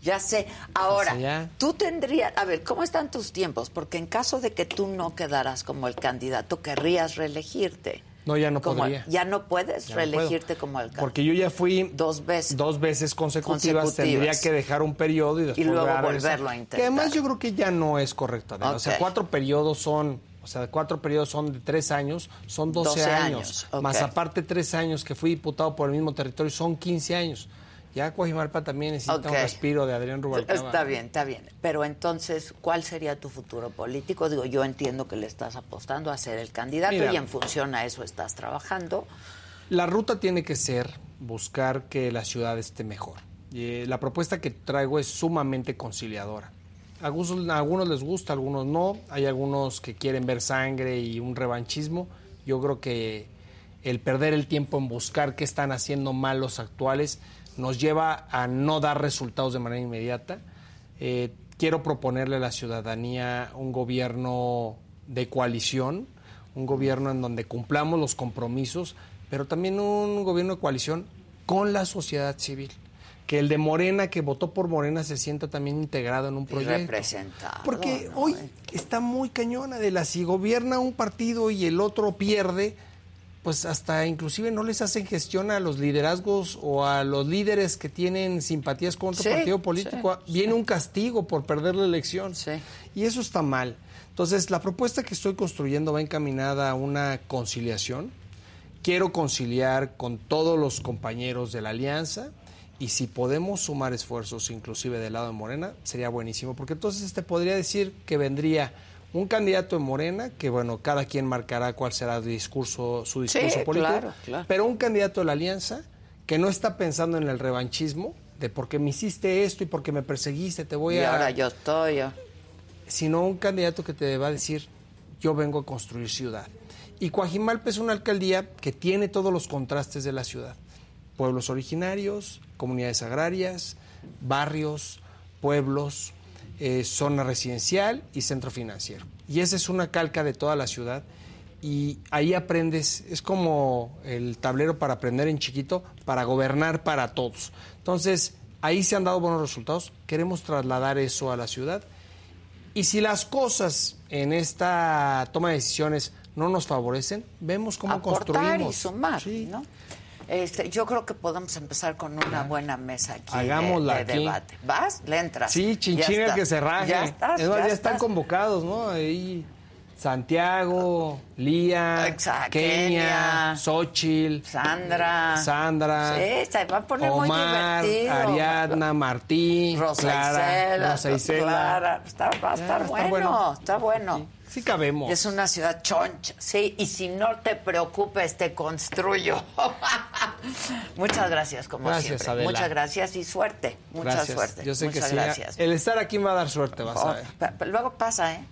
Ya sé. Ahora, O sea, ya. tú tendrías, a ver, ¿cómo están tus tiempos? Porque en caso de que tú no quedaras como el candidato, querrías reelegirte. No, ya no Como- podría. Ya no puedes Ya no puedo. reelegirte como alcalde. Porque yo ya fui Dos veces. dos veces consecutivas, Consecutivas. tendría que dejar un periodo y después luego volverlo a intentar. Que además yo creo que ya no es correcto. O sea, cuatro periodos son, o sea, cuatro periodos son de tres años, son 12, 12 años. años. Más aparte tres años que fui diputado por el mismo territorio, son 15 años. Ya Coajimalpa también necesita un respiro de Adrián Rubalcaba. Está bien, está bien. Pero entonces, ¿cuál sería tu futuro político? Digo, yo entiendo que le estás apostando a ser el candidato Mira. y en función a eso estás trabajando. La ruta tiene que ser buscar que la ciudad esté mejor. Y, eh, la propuesta que traigo es sumamente conciliadora. A algunos, a algunos les gusta, a algunos no. Hay algunos que quieren ver sangre y un revanchismo. Yo creo que el perder el tiempo en buscar qué están haciendo mal los actuales nos lleva a no dar resultados de manera inmediata. Eh, quiero proponerle a la ciudadanía un gobierno de coalición, un gobierno en donde cumplamos los compromisos, pero también un gobierno de coalición con la sociedad civil. Que el de Morena, que votó por Morena, se sienta también integrado en un proyecto. representado, Porque ¿no? hoy está muy cañona de la si gobierna un partido y el otro pierde, pues hasta inclusive no les hacen gestión a los liderazgos o a los líderes que tienen simpatías con otro Sí, partido político. sí, Viene un castigo por perder la elección. Sí. Y eso está mal. Entonces, la propuesta que estoy construyendo va encaminada a una conciliación. Quiero conciliar con todos los compañeros de la alianza y si podemos sumar esfuerzos, inclusive del lado de Morena, sería buenísimo, porque entonces te podría decir que vendría un candidato de Morena, que bueno, cada quien marcará cuál será su discurso, su discurso Sí, político, claro, claro. pero un candidato de la alianza que no está pensando en el revanchismo, de porque me hiciste esto y porque me perseguiste, te voy Y a ahora yo estoy. yo- sino un candidato que te va a decir, yo vengo a construir ciudad. Y Coajimalpa es una alcaldía que tiene todos los contrastes de la ciudad. Pueblos originarios, comunidades agrarias, barrios, pueblos, eh, zona residencial y centro financiero. Y esa es una calca de toda la ciudad. Y ahí aprendes, es como el tablero para aprender en chiquito, para gobernar para todos. Entonces, ahí se han dado buenos resultados. Queremos trasladar eso a la ciudad y si las cosas en esta toma de decisiones no nos favorecen, vemos cómo aportar construimos. y sumar, Sí. ¿no? Este, yo creo que podemos empezar con una buena mesa aquí de- Hagámosla de, aquí. debate. ¿Vas? Le entras. Sí, está. que se raje. Ya estás, es más, ya, ya están convocados, ¿no? Ahí Santiago, Lía, Exacto, Kenia, Xochitl, Sandra. Sandra, Sí, se va a poner muy Omar, divertido. Ariadna, Martín, Rosa Clara, Isela, Rosa Isela. Clara. Está, va a estar bueno, bueno. está bueno. Sí cabemos. Es una ciudad choncha, sí, y si no te preocupes, te construyo. Muchas gracias, como Gracias, siempre. Adela. Muchas gracias y suerte. Mucha Gracias. suerte. Yo sé Muchas que sí. gracias. El estar aquí me va a dar suerte, vas a Oh, ver. luego pasa, ¿eh?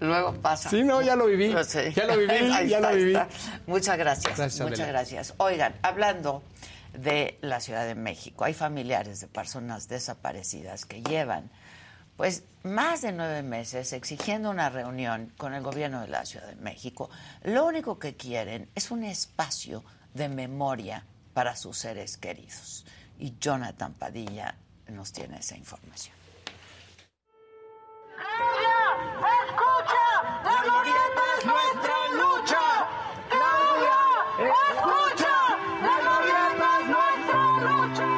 Luego pasa. Sí, no, ya lo viví. Ya lo viví, Ahí ya está, lo viví. está. Muchas gracias. Gracias, Muchas Adela. gracias. Oigan, hablando de la Ciudad de México, hay familiares de personas desaparecidas que llevan pues más de nueve meses exigiendo una reunión con el gobierno de la Ciudad de México. Lo único que quieren es un espacio de memoria para sus seres queridos. Y Jonathan Padilla nos tiene esa información. ¡La glorieta es nuestra lucha! ¡Claudia! ¡Escucha! ¡La glorieta es nuestra lucha!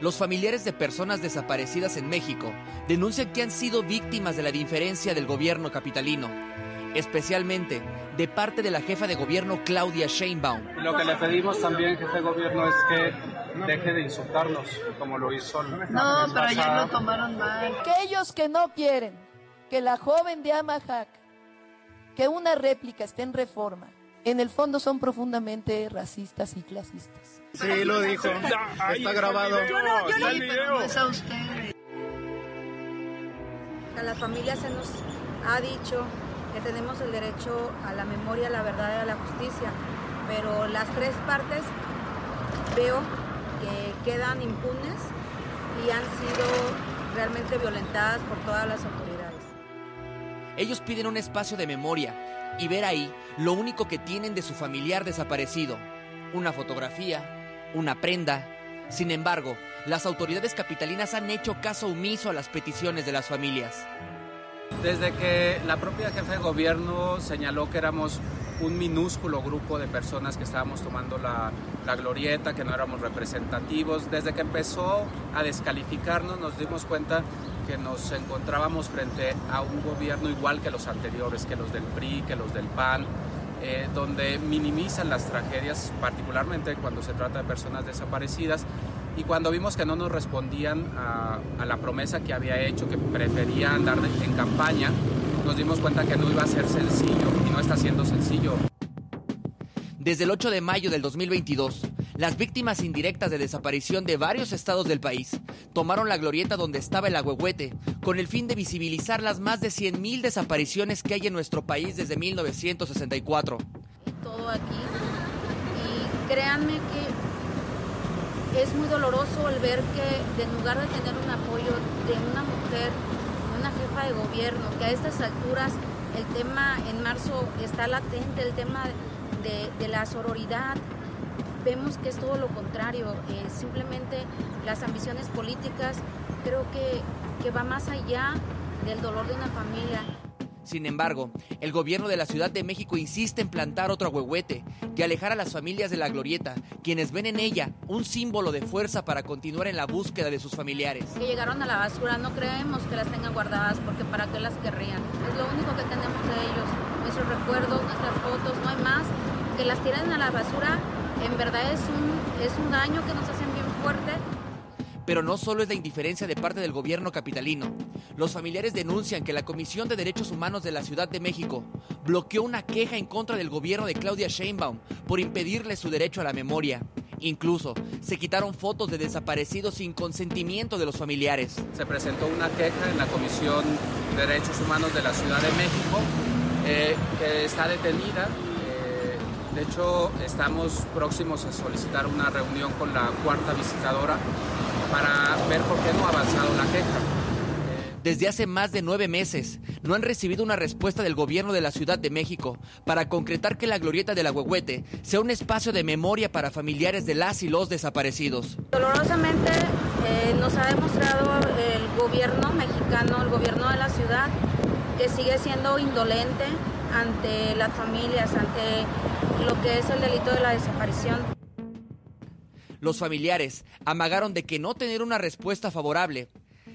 Los familiares de personas desaparecidas en México denuncian que han sido víctimas de la indiferencia del gobierno capitalino, especialmente de parte de la jefa de gobierno Claudia Sheinbaum. Lo que le pedimos también, jefe de gobierno, es que deje de insultarnos, como lo hizo No, pero pasada. lo tomaron mal. Aquellos que no quieren que la joven de Amahac, que una réplica esté en reforma, en el fondo son profundamente racistas y clasistas. Sí, lo dijo. Está grabado. Está el video. No es a usted. A la familia se nos ha dicho que tenemos el derecho a la memoria, a la verdad y a la justicia, pero las tres partes veo que quedan impunes y han sido realmente violentadas por todas las autoridades. Ellos piden un espacio de memoria y ver ahí lo único que tienen de su familiar desaparecido, una fotografía, una prenda. Sin embargo, las autoridades capitalinas han hecho caso omiso a las peticiones de las familias. Desde que la propia jefe de gobierno señaló que éramos un minúsculo grupo de personas que estábamos tomando la, glorieta, que no éramos representativos, desde que empezó a descalificarnos nos dimos cuenta que nos encontrábamos frente a un gobierno igual que los anteriores, que los del PRI, que los del PAN, eh, donde minimizan las tragedias, particularmente cuando se trata de personas desaparecidas. Y cuando vimos que no nos respondían a, a la promesa que había hecho, que prefería andar en campaña, nos dimos cuenta que no iba a ser sencillo y no está siendo sencillo. Desde el 8 de mayo del 2022, las víctimas indirectas de desaparición de varios estados del país tomaron la glorieta donde estaba el agüehuete con el fin de visibilizar las más de 100.000 desapariciones que hay en nuestro país desde 1964. Todo aquí. Y créanme que es muy doloroso el ver que en lugar de tener un apoyo de una mujer, una jefa de gobierno, que a estas alturas el tema en marzo está latente, el tema de, de la sororidad, vemos que es todo lo contrario, eh, simplemente las ambiciones políticas creo que, que va más allá del dolor de una familia. Sin embargo, el gobierno de la Ciudad de México insiste en plantar otro huehuete que alejar a las familias de la glorieta, quienes ven en ella un símbolo de fuerza para continuar en la búsqueda de sus familiares. Que llegaron a la basura, no creemos que las tengan guardadas porque para qué las querrían. Es lo único que tenemos de ellos, nuestros recuerdos, nuestras fotos, no hay más. Que las tiren a la basura en verdad es un, es un daño que nos hacen bien fuerte. Pero no solo es la indiferencia de parte del gobierno capitalino. Los familiares denuncian que la Comisión de Derechos Humanos de la Ciudad de México bloqueó una queja en contra del gobierno de Claudia Sheinbaum por impedirle su derecho a la memoria. Incluso se quitaron fotos de desaparecidos sin consentimiento de los familiares. Se presentó una queja en la Comisión de Derechos Humanos de la Ciudad de México eh, que está detenida de hecho, estamos próximos a solicitar una reunión con la cuarta visitadora para ver por qué no ha avanzado la queja. Desde hace más de nueve meses no han recibido una respuesta del gobierno de la Ciudad de México para concretar que la glorieta del Agüehuete sea un espacio de memoria para familiares de las y los desaparecidos. Dolorosamente eh, nos ha demostrado el gobierno mexicano, el gobierno de la ciudad, que sigue siendo indolente ante las familias, ante lo que es el delito de la desaparición. Los familiares amagaron de que no tener una respuesta favorable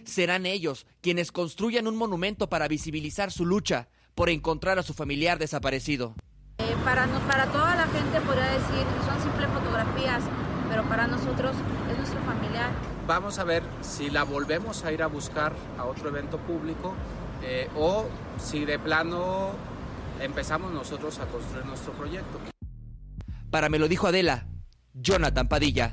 serán ellos quienes construyan un monumento para visibilizar su lucha por encontrar a su familiar desaparecido. Eh, para, no, para toda la gente podría decir son simples fotografías, pero para nosotros es nuestro familiar. Vamos a ver si la volvemos a ir a buscar a otro evento público eh, o si de plano empezamos nosotros a construir nuestro proyecto. Para me lo dijo Adela, Jonathan Padilla.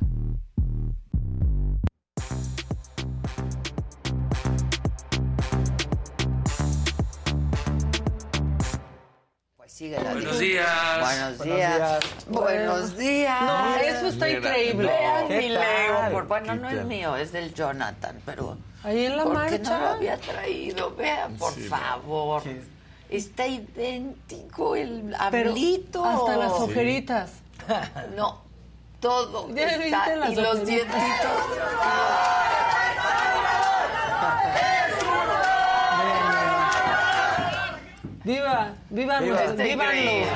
Pues sigue la Buenos días. Buenos días. Buenos días. No, eso está increíble. Vean ¿Qué mi? Lego. por- Bueno, no ¿Qué es mío, es del Jonathan, pero. Ahí en la ¿Por qué marcha. no lo había traído? Vean, por Sí, favor. Está idéntico el Pero hablito. hasta las ojeritas. No, todo. ¿Ya está- viste las y los dientitos. Viva, viva, Viva. vívanlo. increíble.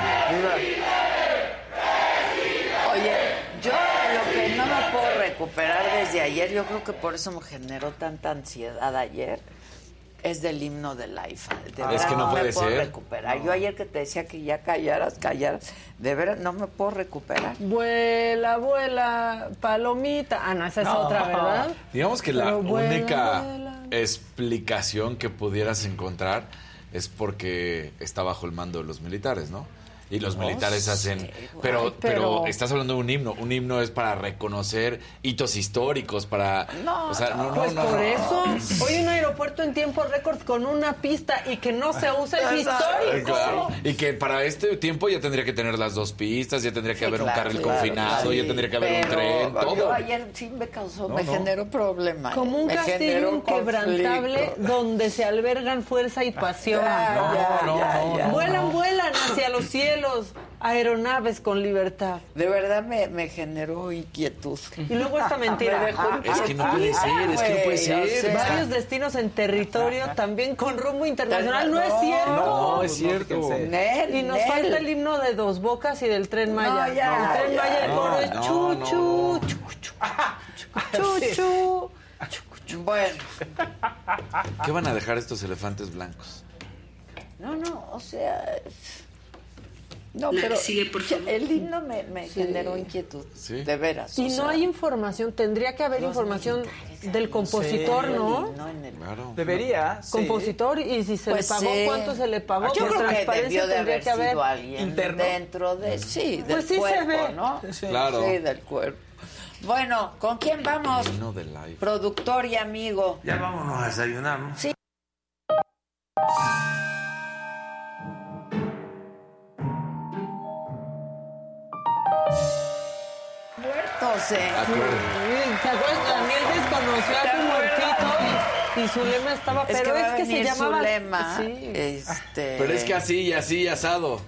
Oye, yo lo que no me puedo recuperar desde ayer, yo creo que por eso me generó tanta ansiedad ayer, es del himno de la IFA. De Es verdad que no me puede puedo ser. recuperar. Yo ayer que te decía que ya callaras, callaras, de veras no me puedo recuperar. Vuela, vuela, palomita. Ah, no, esa es No. otra, ¿verdad? Digamos que la vuela, única vuela. explicación que pudieras encontrar es porque está bajo el mando de los militares, ¿no? Y los militares hacen. Pero, pero, pero- estás hablando de un himno. Un himno es para reconocer hitos históricos, para. o sea, no, no, Pues no, por no. eso, hoy un aeropuerto en tiempo récord con una pista y que no se usa es histórico. Claro. Y que para este tiempo ya tendría que tener las dos pistas, ya tendría que haber un claro, carril claro, confinado, claro. ya tendría que haber un tren, yo todo. ayer sí me causó, No, me no. generó problema. Como un castillo inquebrantable donde se albergan fuerza y pasión. Ya, No, ya, no, ya, no, ya. Vuelan, vuelan hacia los cielos, aeronaves con libertad. De verdad me, me generó inquietud. Y luego esta mentira. Me dejó Es que no puede ser, es que no puede ser. Varios destinos en territorio también con rumbo internacional. No, es cierto. No, es cierto. Nel, Y nos Nel. falta el himno de Dos Bocas y del Tren Maya. No, ya, el Tren ya. Maya, el coro es No, chu, no, chu, no. chu, chu, chu, chu. Bueno, ¿Qué van a dejar estos elefantes blancos? no, no, o sea... No, La pero que sigue, por favor. el himno me, me generó inquietud, Sí. de veras. Y o no sea, hay información, tendría que haber información del compositor, el ¿no? himno en el- Claro. Debería. sí. Compositor y si se Pues le pagó, sí. cuánto se le pagó, Yo por creo que debió de tendría haber que haber. sido alguien interno. dentro de sí, del Pues sí se cuerpo, ve. ¿no? Sí. Claro. Sí, del cuerpo. Bueno, ¿con quién vamos? Himno de live. Productor y amigo. Ya vámonos a desayunar, ¿no? Sí. Muertos, ¿eh? Sí, ¿Te acuerdas? Daniel desconoció a su muertito y, y su lema estaba, Es pero que es que se llamaba. su lema. Sí. Este... Pero es que así y así y asado.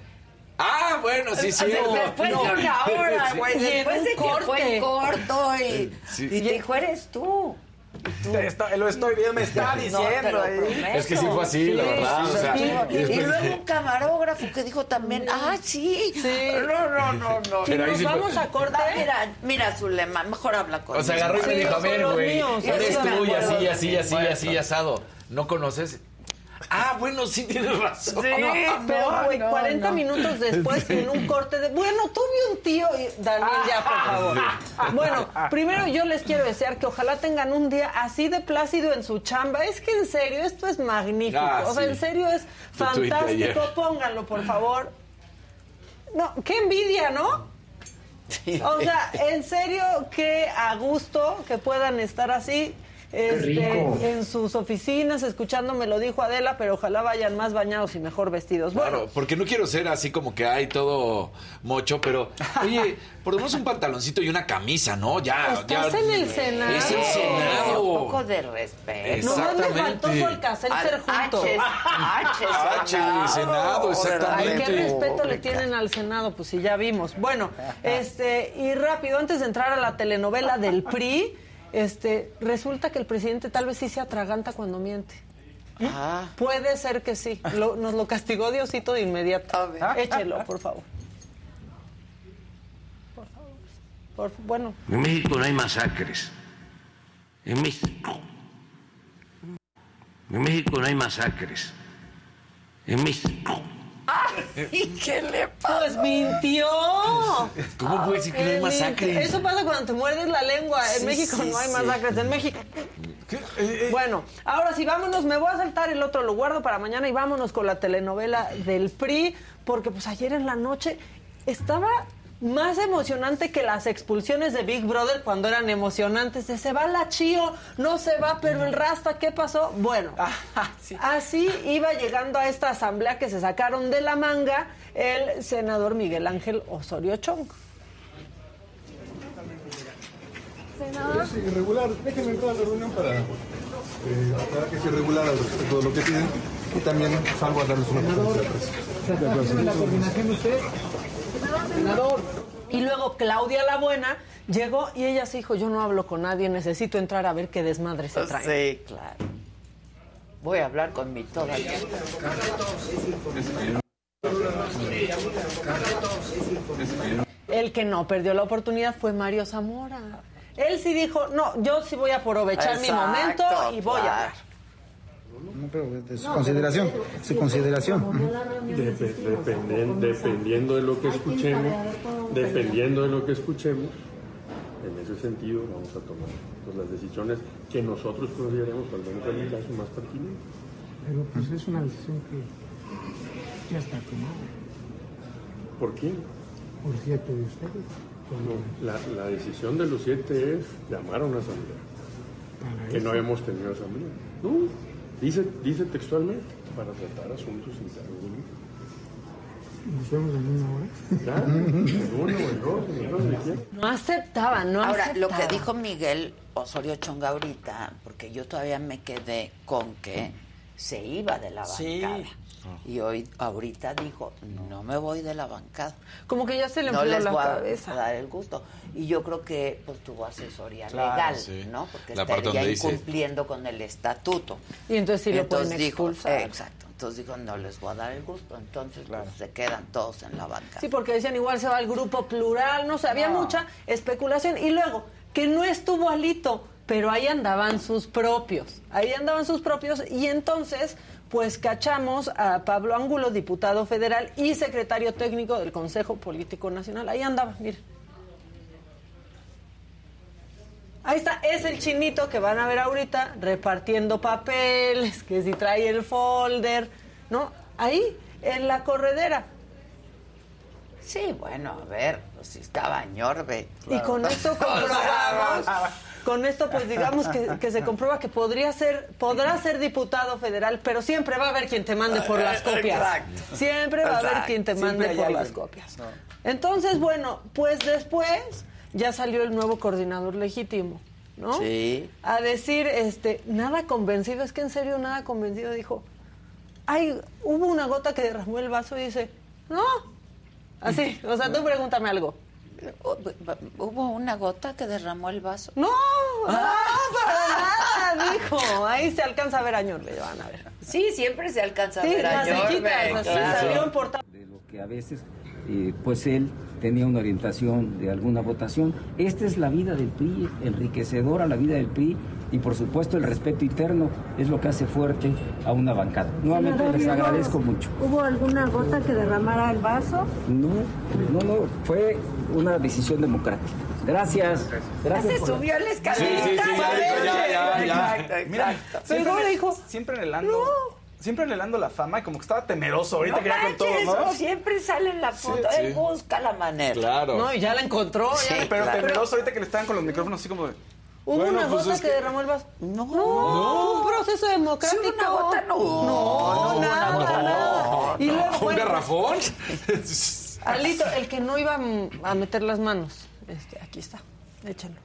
Ah, bueno, sí, sí. O sea, Después de una hora, güey. Después de que fue corto y, Sí. y te dijo, eres tú. Lo estoy viendo, me está diciendo. Es que sí fue así, la verdad. O sea, y, y después- y luego un camarógrafo que dijo también, ah, sí. Sí. No, no, no, no. Y Pero nos sí fue- vamos a corte. Ah, mira, mira su lema, mejor habla con O sea, agarró y me Sí, dijo, a ver, los güey, eres sí, tú y así, así, así, así, asado. ¿No conoces? Ah, bueno, sí tienes razón. Sí. No, pero no, no, 40 no. minutos después en un corte de, bueno, tuve un tío y Daniel ya, por favor. Bueno, primero yo les quiero desear que ojalá tengan un día así de plácido en su chamba. Es que en serio, esto es magnífico. Ah, o sea, sí. en serio es fantástico. Pónganlo, por favor. No, qué envidia, ¿no? O sea, en serio, qué a gusto que puedan estar así. Este, en sus oficinas, escuchando, me lo dijo Adela, pero ojalá vayan más bañados y mejor vestidos. Bueno, Claro, porque no quiero ser así como que hay todo mocho, pero oye, por lo menos un pantaloncito y una camisa, ¿no? Ya, Estás ya. en el Senado. Es el Un Senado. poco de respeto. nomás me faltó su alcacelser juntos. H, H, Senado, exactamente. Ay, qué respeto le tienen al Senado, pues si ya vimos. Bueno, este, y rápido, antes de entrar a la telenovela del PRI, este, resulta que el presidente tal vez sí se atraganta cuando miente. Ah, Puede ser que sí. Lo- nos lo castigó Diosito de inmediato. A ver. Échelo, por favor. Por favor. Por- bueno, En México no hay masacres. En México. En México no hay masacres. En México. ¿Y qué le pasa? pues mintió. ¿Cómo puede decir que no hay Eh, masacres? Eso pasa cuando te muerdes la lengua. En Sí, México sí, no hay sí. masacres. En México. Bueno, ahora sí, vámonos. Me voy a saltar el otro, lo guardo para mañana y vámonos con la telenovela del PRI, porque pues ayer en la noche estaba más emocionante que las expulsiones de Big Brother cuando eran emocionantes. De se va la Chío, no se va, pero el Rasta, ¿qué pasó? Bueno, así iba llegando a esta asamblea que se sacaron de la manga el senador Miguel Ángel Osorio Chong. Es irregular. Déjenme entrar a la reunión para eh, aclarar que es irregular al respecto de lo que piden y también salgo a darles una conferencia de la coordinación usted? Senador. Y luego Claudia la Buena llegó y ella se dijo, yo no hablo con nadie, necesito entrar a ver qué desmadre se trae. Sí, claro. Voy a hablar con mi todavía. El que no perdió la oportunidad fue Mario Zamora. Él sí dijo, no, yo sí voy a aprovechar mi momento y voy a hablar. No, pero de su consideración, su consideración. Dep- dependen- dependiendo de lo que escuchemos, dependiendo de lo que escuchemos, en ese sentido vamos a tomar pues, las decisiones que nosotros consideremos, al menos en mi caso, más pertinentes. Pero pues es una decisión que ya está tomada. ¿Por quién? Por siete de ustedes. No, la, la decisión de los siete es llamar a una asamblea. que no hemos tenido asamblea. No, dice, dice textualmente, para tratar asuntos internos del grupo. ¿Nos vemos en una hora? Claro, dos. No aceptaban, no Ahora, lo aceptaban. que dijo Miguel Osorio Chonga ahorita, porque yo todavía me quedé con que se iba de la Sí. Y hoy, ahorita dijo, no me voy de la bancada. Como que ya se le no les la voy a- cabeza. a dar el gusto. Y yo creo que pues tuvo asesoría Claro, legal, sí. ¿no? Porque La estaría donde dice- incumpliendo con el estatuto. Y entonces sí lo Entonces pueden dijo, expulsar. Exacto. Entonces dijo, no les voy a dar el gusto. Entonces pues, se quedan todos en la bancada. Sí, porque decían igual se va al grupo plural, no sé, había No. mucha especulación. Y luego, que no estuvo Alito, pero ahí andaban sus propios. Ahí andaban sus propios y entonces, pues cachamos a Pablo Angulo, diputado federal y secretario técnico del Consejo Político Nacional. Ahí andaba, mire. Ahí está, es el chinito que van a ver ahorita repartiendo papeles, que si trae el folder, ¿no? Ahí, en la corredera. Sí, bueno, a ver, pues si estaba Ñorbe. Y con esto comprobamos, con esto pues digamos que, que se comprueba que podría ser, podrá ser diputado federal, pero siempre va a haber quien te mande por las copias. Exacto. Siempre va a haber quien te mande por las copias. Entonces, bueno, pues después ya salió el nuevo coordinador legítimo, ¿no? Sí. A decir, este, nada convencido, es que en serio nada convencido, dijo, ay, hubo una gota que derramó el vaso y dice, no, así, o sea, tú pregúntame algo. ¿Hubo una gota que derramó el vaso? No, no, para nada, dijo. Ahí se alcanza a ver a Ñor, le van a ver. Sí, siempre se alcanza a Sí, ver a las Ñorbe, cejitas, así claro. en portada. que a veces eh, pues él tenía una orientación de alguna votación. Esta es la vida del PRI, enriquecedora la vida del PRI y por supuesto el respeto interno es lo que hace fuerte a una bancada. Nuevamente Senador, les ¿hubo- agradezco mucho. ¿Hubo alguna gota que derramara el vaso? No, no, no, fue una decisión democrática. Gracias. Gracias. Se subió la escalera. Sí, sí, sí, ya ya, ya. Exacto, Mira, siempre, Pero le- dijo, siempre anhelando, siempre anhelando la fama y como que estaba temeroso. Ahorita No quería con todo, manches, ¿no? Siempre sale en la foto. Sí, Él sí. busca la manera. No, y ya la encontró. ya la- pero claro. temeroso ahorita que le estaban con los micrófonos así como de... ¿Hubo bueno, una pues gota es que... que- derramó el vaso? No. No, un proceso democrático. Sí, una gota no. No, No, nada, nada. no, Y no. luego, ¿Un bueno, garrafón? Alito, el que no iba a meter las manos. Este, aquí está, échenlo.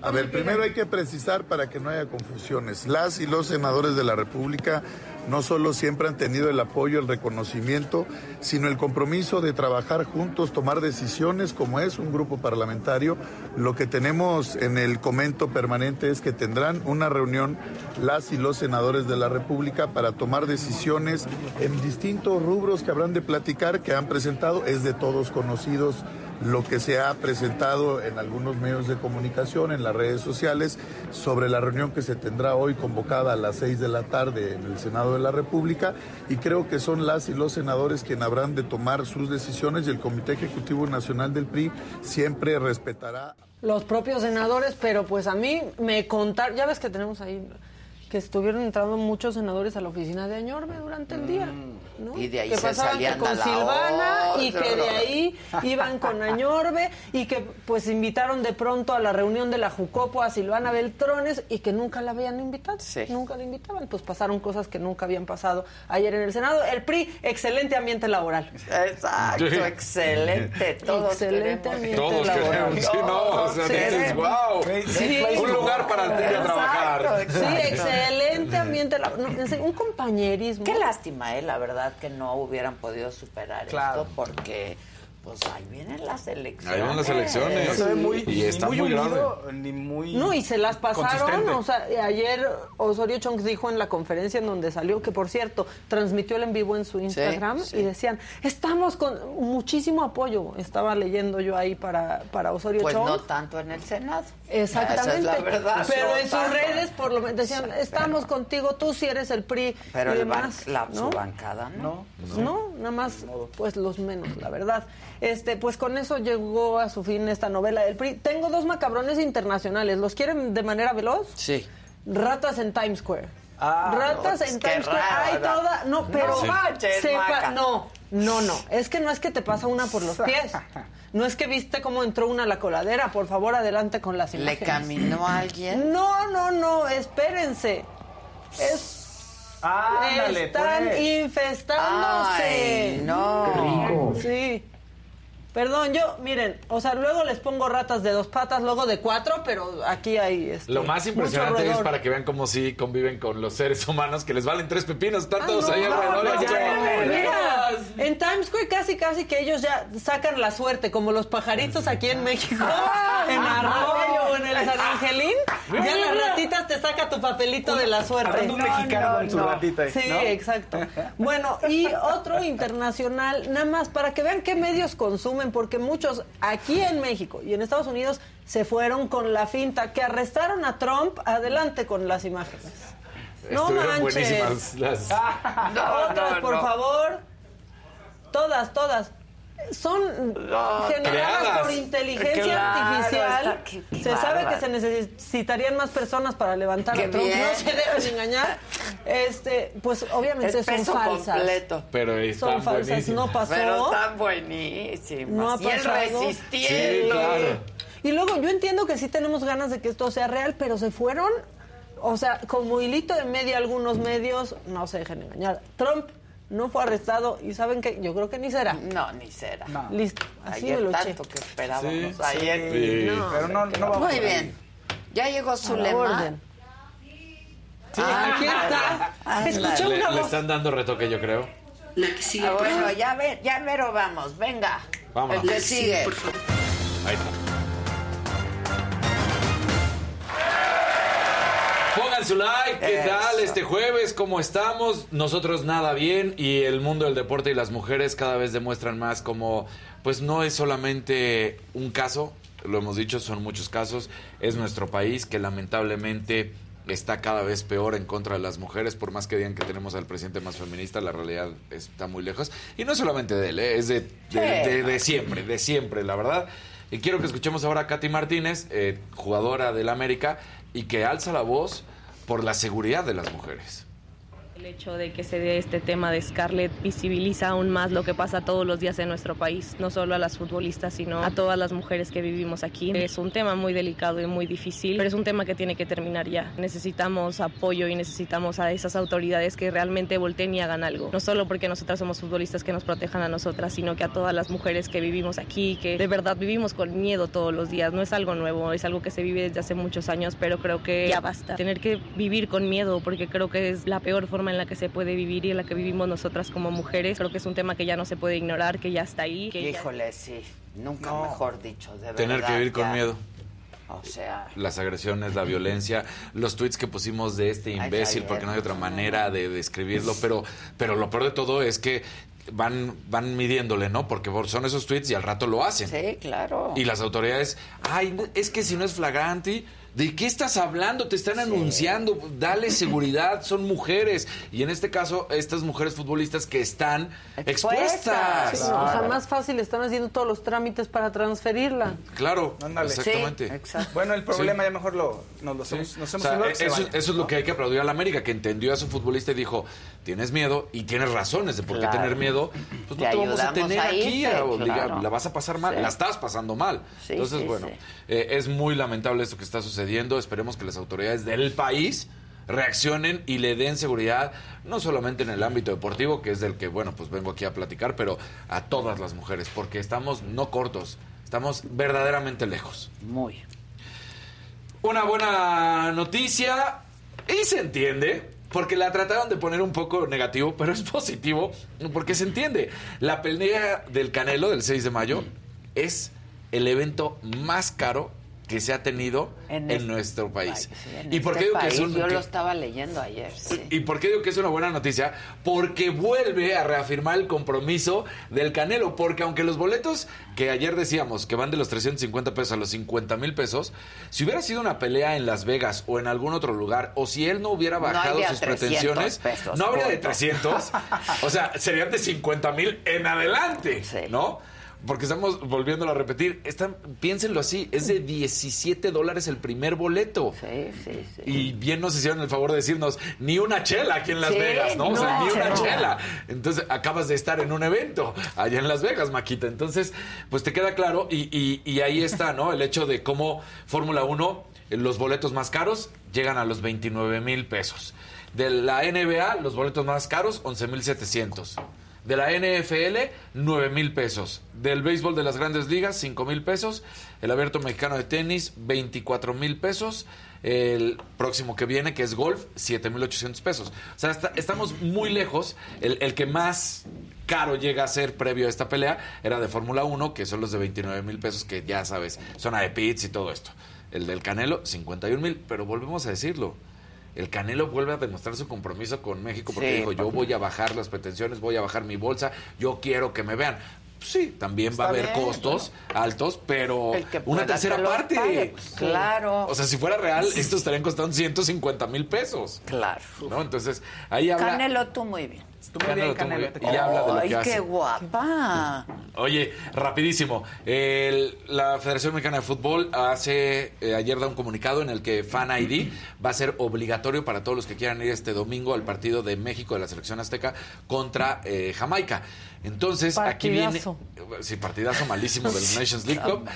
A ver, primero hay que precisar para que no haya confusiones. Las y los senadores de la República no solo siempre han tenido el apoyo, el reconocimiento, sino el compromiso de trabajar juntos, tomar decisiones como es un grupo parlamentario. Lo que tenemos en el comento permanente es que tendrán una reunión las y los senadores de la República para tomar decisiones en distintos rubros que habrán de platicar, que han presentado, es de todos conocidos lo que se ha presentado en algunos medios de comunicación, en las redes sociales, sobre la reunión que se tendrá hoy convocada a las seis de la tarde en el Senado de la República y creo que son las y los senadores quienes habrán de tomar sus decisiones y el Comité Ejecutivo Nacional del PRI siempre respetará. Los propios senadores, pero pues a mí me contaron, ya ves que tenemos ahí que estuvieron entrando muchos senadores a la oficina de Añorbe durante el día, ¿no? Y de ahí que se pasaban que con a la Silvana y que de ahí iban con Añorbe y que pues invitaron de pronto a la reunión de la Jucopo a Silvana Beltrones y que nunca la habían invitado, nunca la invitaban, pues pasaron cosas que nunca habían pasado ayer en el Senado. El PRI, excelente ambiente laboral. Exacto, Sí. excelente. Todos Excelente queremos. ambiente Todos laboral. queremos, sí, no, o sea, dices, queremos. wow, Sí. un lugar para ti a trabajar. Sí, excelente ambiente. en serio, un compañerismo. Qué lástima, eh, la verdad, que no hubieran podido superar Claro. esto porque, pues ahí vienen las elecciones. Ahí van las elecciones. No se ve muy, Y está muy, muy unido, ni muy No, y se las pasaron. O sea, ayer Osorio Chong dijo en la conferencia en donde salió, que por cierto, transmitió el en vivo en su Instagram sí. y decían, estamos con muchísimo apoyo. Estaba leyendo yo ahí para, para Osorio Pues Chong. no tanto en el Senado. Exactamente. Esa es la verdad. Pero No en sus redes por lo menos decían, estamos contigo, tú sí eres el PRI Pero y el ban- la, ¿no? su bancada, ¿no? No, nada más, pues los menos, la verdad. Este, pues con eso llegó a su fin esta novela del PRI. Tengo dos macabrones internacionales. ¿Los quieren de manera veloz? Sí. Ratas en Times Square. Ah, Ratas no, en Times Square. Hay toda, no, pero No manches, sepa- Maca. no, No, no, es que no es que te pasa una por los pies. No es que viste cómo entró una a la coladera. Por favor, adelante con las ¿Le imágenes. caminó a alguien? No, no, no, espérense. Es... Ándale, Están pues. infestándose. Ay, no. Qué rico. Sí. Perdón, yo, miren, o sea, luego les pongo ratas de dos patas, luego de cuatro, pero aquí hay... este, Lo más impresionante es para que vean cómo sí conviven con los seres humanos que les valen tres pepinos, están Ah, todos no, ahí no, alrededor. no, Ya, ya, ya, mira, en Times Square casi casi que ellos ya sacan la suerte, como los pajaritos aquí en México, en Arroyo o en el San Angelín, ya las ratitas te saca tu papelito de la suerte. Un mexicano con su ratita ahí, Sí, exacto. Bueno, y otro internacional, nada más para que vean qué medios consumen, porque muchos aquí en México y en Estados Unidos se fueron con la finta que arrestaron a Trump, adelante con las imágenes. No manches. buenísimas las... Otras, no, por no. favor. Todas, todas. Son generadas Creadas. por inteligencia Claro, artificial. está- qué- qué se sabe que se necesitarían más personas para levantar Qué a Trump. bien. No se dejen engañar. Este, pues obviamente son falsas. completo. Pero Son falsas. buenísimas. No pasó. Pero están buenísimas. No ha y él pasado. resistiendo. Sí, claro. Y luego yo entiendo que sí tenemos ganas de que esto sea real, pero se fueron, o sea, como hilito de media algunos medios, no se dejen engañar. Trump no fue arrestado y saben que yo creo que ni será. No, ni será. Listo, así Ayer me lo tanto que esperábamos. Sí, Ayer. sí. No, Pero no, no vamos Muy bien. Ya llegó A la Zulema. orden. Ah, Aquí está. Escuché Le, una le voz. están dando retoque, yo creo. Ah, bueno, ya, ve, ya mero vamos. Venga. Vámonos. El que sigue. Ahí está. Pongan su like, ¿qué Eso. tal este jueves? ¿Cómo estamos? Nosotros nada bien y el mundo del deporte y las mujeres cada vez demuestran más como, pues no es solamente un caso, lo hemos dicho, son muchos casos, es nuestro país que lamentablemente está cada vez peor en contra de las mujeres, por más que digan que tenemos al presidente más feminista, la realidad está muy lejos. Y no es solamente de él, ¿eh? es de, de- Sí. de- de siempre, de siempre, la verdad. Y quiero que escuchemos ahora a Katy Martínez, eh, jugadora del América, y que alza la voz por la seguridad de las mujeres. El hecho de que se dé este tema de Scarlett visibiliza aún más lo que pasa todos los días en nuestro país, no solo a las futbolistas, sino a todas las mujeres que vivimos aquí. Es un tema muy delicado y muy difícil, pero es un tema que tiene que terminar ya. Necesitamos apoyo y necesitamos a esas autoridades que realmente volteen y hagan algo. No solo porque nosotras somos futbolistas que nos protejan a nosotras, sino que a todas las mujeres que vivimos aquí, que de verdad vivimos con miedo todos los días. No es algo nuevo, es algo que se vive desde hace muchos años, pero creo que ya basta. Tener que vivir con miedo, porque creo que es la peor forma en la que se puede vivir y en la que vivimos nosotras como mujeres. Creo que es un tema que ya no se puede ignorar, que ya está ahí. Que ya- Híjole, sí. Nunca mejor dicho, de verdad. Tener que vivir con miedo. O sea, Las agresiones, la violencia, los tweets que pusimos de este imbécil, porque no hay otra manera de describirlo, pero, pero lo peor de todo es que van, van midiéndole, ¿no? Porque son esos tweets y al rato lo hacen. sí, claro. Y las autoridades, ay, es que si no es flagrante, ¿de qué estás hablando? Te están anunciando, dale seguridad, son mujeres. Y en este caso, estas mujeres futbolistas que están expuestas. Sí, o sea, más fácil están haciendo todos los trámites para transferirla. Claro, Ándale. exactamente. Bueno, el problema ya mejor lo, nos lo Sí. hemos, nos O hemos sea, que se eso, vaya. eso es lo que hay que aplaudir a la América, que entendió a su futbolista y dijo, tienes miedo y tienes razones de por qué Claro. tener miedo, pues no Te te, vamos a tener a aquí, a claro. la vas a pasar mal, Sí. la estás pasando mal. Sí, Entonces, sí, bueno, sí. eh, es muy lamentable esto que está sucediendo, esperemos que las autoridades del país reaccionen y le den seguridad, no solamente en el ámbito deportivo, que es del que, bueno, pues vengo aquí a platicar, pero a todas las mujeres, porque estamos no cortos, estamos verdaderamente lejos. Muy. Una buena noticia y se entiende. Porque la trataron de poner un poco negativo, pero es positivo porque se entiende. La pelea del Canelo del 6 de mayo es el evento más caro que se ha tenido en, En este- nuestro país. Sí, en ¿Y por este qué digo que país, es un- Yo que- lo estaba leyendo ayer, sí. ¿Y por qué digo que es una buena noticia? Porque vuelve a reafirmar el compromiso del Canelo. Porque aunque los boletos que ayer decíamos que van de los 350 pesos a los 50 mil pesos, si hubiera sido una pelea en Las Vegas o en algún otro lugar, o si él no hubiera bajado sus 300 pretensiones, pesos, no habría de punto. 300. o sea, serían de 50 mil en adelante, ¿no? Porque estamos volviéndolo a repetir. Están, piénsenlo así, es de 17 dólares el primer boleto. Sí, sí, sí. Y bien nos hicieron el favor de decirnos, ni una chela aquí en Las Sí, Vegas, ¿no? o sea, ni una no. chela. Entonces, acabas de estar en un evento allá en Las Vegas, Maquita. Entonces, pues te queda claro y, y- y ahí está, ¿no? El hecho de cómo Fórmula 1, eh, los boletos más caros llegan a los 29 mil pesos. De la NBA, los boletos más caros, 11 mil 700. De la NFL, 9 mil pesos. Del béisbol de las grandes ligas, 5 mil pesos. El abierto mexicano de tenis, 24 mil pesos. El próximo que viene, que es golf, 7 mil 800 pesos. O sea, estamos muy lejos. El, el que más caro llega a ser previo a esta pelea era de Fórmula 1, que son los de 29 mil pesos, que ya sabes, zona de pits y todo esto. El del Canelo, 51 mil. Pero volvemos a decirlo. El Canelo vuelve a demostrar su compromiso con México porque Sí, dijo, yo voy a bajar las pretensiones, voy a bajar mi bolsa, yo quiero que me vean. Pues sí, también va a haber bien, costos altos, pero una tercera parte. pague, pues, claro. O sea, si fuera real, estos estarían costando 150 mil pesos. Claro. ¿No? Entonces, ahí habla... Canelo, tú muy bien. Canelo, tú muy bien. Y habla de lo Ay, que qué hace. guapa. Oye, rapidísimo. El- la Federación Mexicana de Fútbol hace eh, ayer da un comunicado en el que Fan ID va a ser obligatorio para todos los que quieran ir este domingo al partido de México de la selección azteca contra eh, Jamaica. Entonces, aquí viene Partidazo. sí, partidazo malísimo del Nations League Cup,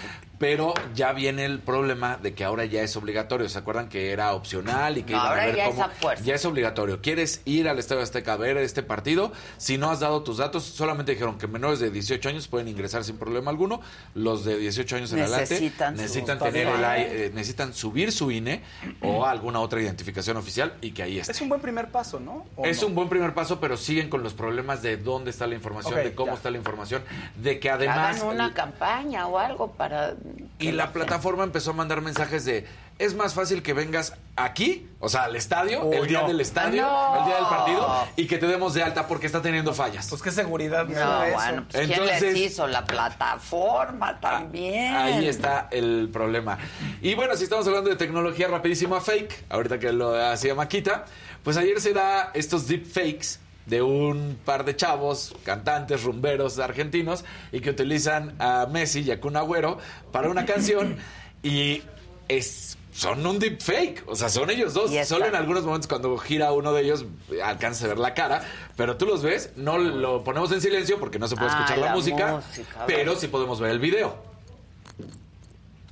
pero ya viene el problema de que ahora ya es obligatorio. ¿Se acuerdan que era opcional y que No, iban a ahora ver ya es cómo a fuerza. ya es obligatorio. ¿Quieres ir al Estadio Azteca a ver este partido? Si no has dado tus datos, solamente dijeron que menores de 18 años pueden ingresar sin problema alguno. Los de 18 años en Necesitan adelante necesitan tener el eh, necesitan subir su INE o alguna otra identificación oficial y que ahí esté. Es un buen primer paso, ¿no? ¿O Es no? un buen primer paso, pero siguen con los problemas de dónde está la información, de cómo ya. está la información, de que además Hagan una campaña o algo para... y la plataforma empezó a mandar mensajes de es más fácil que vengas aquí, o sea, al estadio, Uy, el día no. del estadio, No. el día del partido y que te demos de alta porque está teniendo fallas. Pues qué seguridad. No, eso. bueno, pues ¿quién Entonces- les hizo? La plataforma también. Ahí está el problema. Y bueno, si estamos hablando de tecnología rapidísima fake, ahorita que lo hacía Maquita, pues ayer se da estos deep fakes de un par de chavos, cantantes, rumberos argentinos, y que utilizan a Messi y a Kun Agüero para una canción y es son un deep fake, o sea, son ellos dos. Solo en algunos momentos cuando gira uno de ellos alcanza a ver la cara, pero tú los ves, no lo ponemos en silencio porque no se puede Ah, escuchar la, la música, música, pero sí podemos ver el video.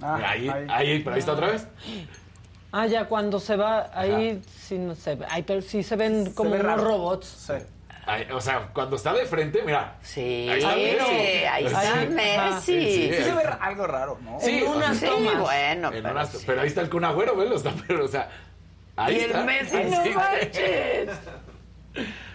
Ah, ahí, ahí, pero ahí está otra vez. Ah, ya cuando se va, ahí sí no se ve. Ay, pero sí se ven como ve unos raro. robots. Sí. Ahí, o sea, cuando está de frente, mira. Sí, Ahí está Messi. ahí está Sí. Messi. Sí, Sí se ve algo raro, ¿no? Sí, En unas Sí, tomas. bueno, en pero, unas- sí. pero ahí está el Kun Agüero, velo, está, pero, o sea, ahí Y está. el Messi, Ahí no sí. manches.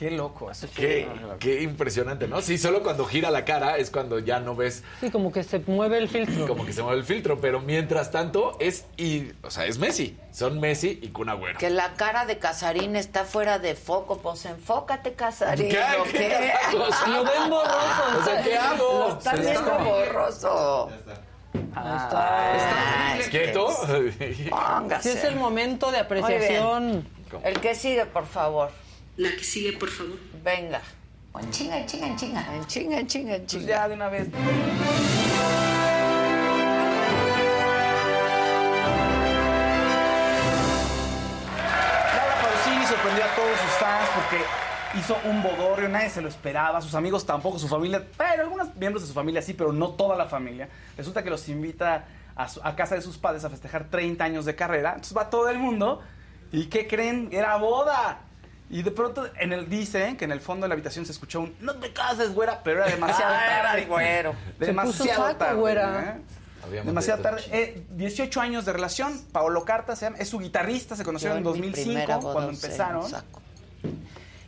Qué loco. Eso Qué, qué impresionante, ¿no? Sí, solo cuando gira la cara es cuando ya no ves Sí, como que se mueve el filtro. como que se mueve el filtro, pero mientras tanto es y, o sea, es Messi, son Messi y Kun Agüero. Que la cara de Casarín está fuera de foco, pues enfócate, Casarín. ¿Qué? Lo ven borroso. O sea, ¿qué hago? Lo están Sí, viendo está. borroso. Ah, es que- ¿Quieto? Póngase. Sí, es el momento de apreciación. El que sigue, por favor. La que sigue, por favor. Venga. En chinga, en chinga, en chinga. En chinga, en chinga, en Pues chinga. ya de una vez. Laura Pausini sorprendió a todos sus fans porque hizo un bodorrio, nadie se lo esperaba, sus amigos tampoco, su familia, pero algunos miembros de su familia sí, pero no toda la familia. Resulta que los invita a, su- a casa de sus padres a festejar 30 años de carrera. Entonces va todo el mundo y ¿qué creen? Era boda. Y de pronto en el dicen que en el fondo de la habitación se escuchó un no te cases, güera, pero era demasiado Ah, era tarde. güero. Demasiado Se puso saco, tarde, güera. ¿eh? Demasiado tarde. Eh, 18 años de relación. Paolo Carta se llama, es su guitarrista, se conocieron en Yo mi 2005 primera boda cuando empezaron.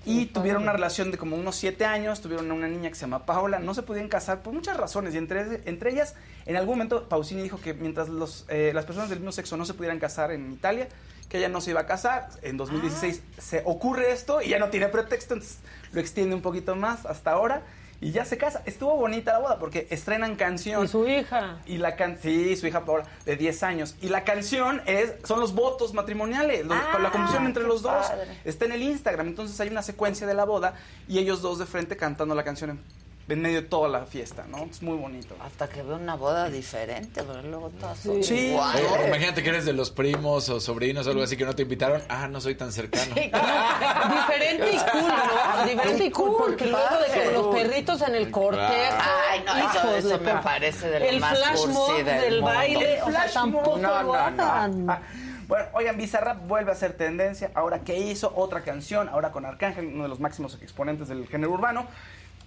Y tuvieron una relación de como unos 7 años, tuvieron una niña que se llama Paola, no se podían casar por muchas razones y entre, entre ellas, en algún momento Pausini dijo que mientras los, eh, las personas del mismo sexo no se pudieran casar en Italia, que ella no se iba a casar. En 2016 se ocurre esto y ya no tiene pretexto, entonces lo extiende un poquito más hasta ahora y ya se casa. Estuvo bonita la boda porque estrenan canción. Y su hija. Y la can sí, su hija Paola, de 10 años. Y la canción es, son los votos matrimoniales, los- Ah, la confusión entre los dos. padre. Está en el Instagram, entonces hay una secuencia de la boda y ellos dos de frente cantando la canción en en medio de toda la fiesta, ¿no? Es muy bonito. Hasta que veo una boda diferente, pero luego todas Sí. son Sí. iguales. Imagínate que eres de los primos o sobrinos o algo así que no te invitaron. Ah, no soy tan cercano. Diferente y cool, ¿no? Diferente y cool, porque luego de que los perritos en el cortejo. Ay, no, eso- hijos eso de me pa- parece de lo El más flash mob del baile, o sea, tampoco lo hagan. Ah, Bueno, oigan, Bizarrap vuelve a ser tendencia. Ahora que hizo otra canción, ahora con Arcángel, uno de los máximos exponentes del género urbano.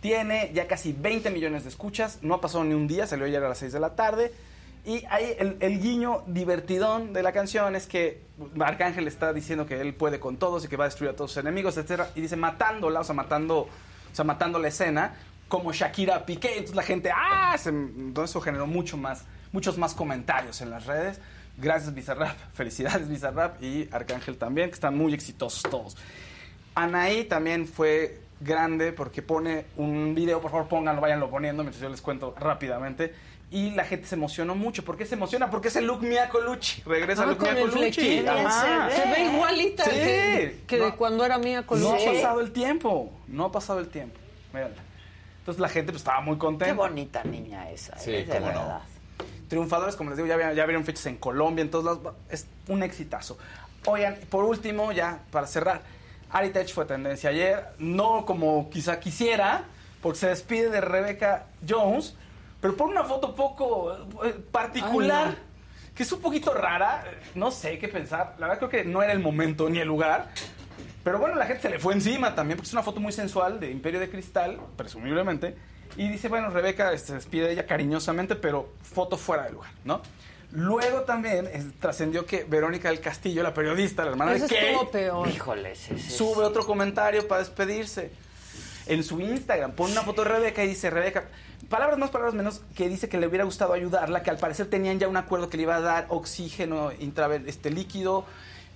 Tiene ya casi 20 millones de escuchas. No ha pasado ni un día, salió ayer a las 6 de la tarde. Y ahí el, guiño divertidón de la canción es que Arcángel está diciendo que él puede con todos y que va a destruir a todos sus enemigos, etcétera Y dice matándola, o sea, matando, o sea, matando la escena, como Shakira Piqué. Entonces la gente, ¡ah! Entonces eso generó mucho más, muchos más comentarios en las redes. Gracias Bizarrap, felicidades Bizarrap y Arcángel también, que están muy exitosos todos. Anaí también fue grande porque pone un video, por favor pónganlo, váyanlo poniendo mientras yo les cuento rápidamente. Y la gente se emocionó mucho. ¿Por qué se emociona? Porque es el look Mia Colucci. Regresa Ah, Luke con Mia el Colucci. flequillo. Ajá. Se ve igualita Sí. que, que de No. cuando era mía con No ha pasado el tiempo. No ha pasado el tiempo. Mírenla. Entonces la gente pues, estaba muy contenta. Qué bonita niña esa, Sí, ¿eh? de cómo no. verdad. Triunfadores, como les digo, ya, ya abrieron fechas en Colombia, en todos lados. Es un exitazo. Oigan, por último, ya para cerrar, Aritech fue tendencia ayer, no como quizá quisiera, porque se despide de Rebecca Jones, pero pone una foto poco eh, particular, Ay, que es un poquito rara, no sé qué pensar. La verdad creo que no era el momento ni el lugar. Pero bueno, la gente se le fue encima también, porque es una foto muy sensual de Imperio de Cristal, presumiblemente. Y dice, bueno, Rebeca este, se despide de ella cariñosamente, pero foto fuera de lugar, ¿no? Luego también trascendió que Verónica del Castillo, la periodista, la hermana Eso de estuvo peor. Sube otro comentario para despedirse. En su Instagram pone una foto de Rebeca y dice, Rebeca, palabras más, palabras menos, que dice que le hubiera gustado ayudarla, que al parecer tenían ya un acuerdo que le iba a dar oxígeno intraven este líquido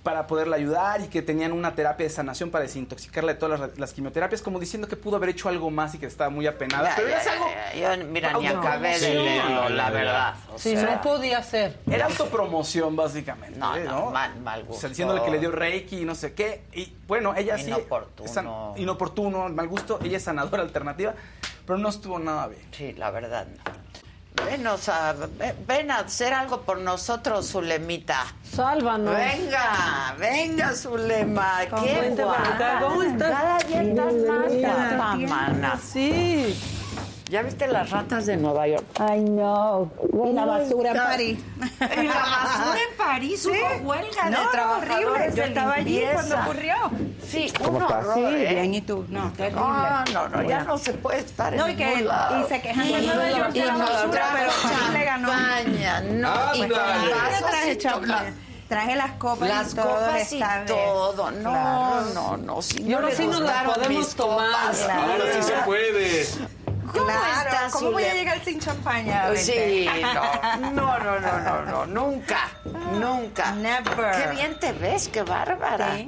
para poderla ayudar y que tenían una terapia de sanación para desintoxicarla de todas las, las quimioterapias, como diciendo que pudo haber hecho algo más y que estaba muy apenada. Ya, pero ya, es algo ya, ya. Yo, mira, ni acabé de leerlo, la verdad. O Sí, sea, no podía ser. Era autopromoción, básicamente. No, ¿eh? no, mal- mal O gusto. sea, diciéndole que le dio reiki y no sé qué. Y bueno, ella sí. Inoportuno. inoportuno, mal gusto. Ella es sanadora alternativa, pero no estuvo nada bien. Sí, la verdad no. Venos a, ve- ven a hacer algo por nosotros, Zulemita. Sálvanos. Venga, venga, Zulema. Qué guapa. ¿Cómo estás? Cada día estás más guapa, mana. Sí. ¿Ya viste las ratas de Nueva York? Ay, no. Y la basura en París. Y la basura en París, hubo huelga de No, trabajadores horrible. Yo de estaba allí cuando ocurrió. Sí, ¿Cómo un horror, Sí, ¿eh? bien, ¿y tú? No, terrible. No, no, no, ya no se puede estar No, en y que- ningún lado. y se quejan de Nueva York de la basura, pero París le ganó. Champaña, no, traje las copas Las y todo copas y todo. No, Claro. no, no. Si Y no ahora sí nos las podemos tomar. Claro. Ahora sí se puede. ¿Cómo Claro, estás, ¿Cómo voy a llegar sin champaña? Sí, no, no, no, no, no, no, nunca, nunca. Never. Qué bien te ves, qué bárbara.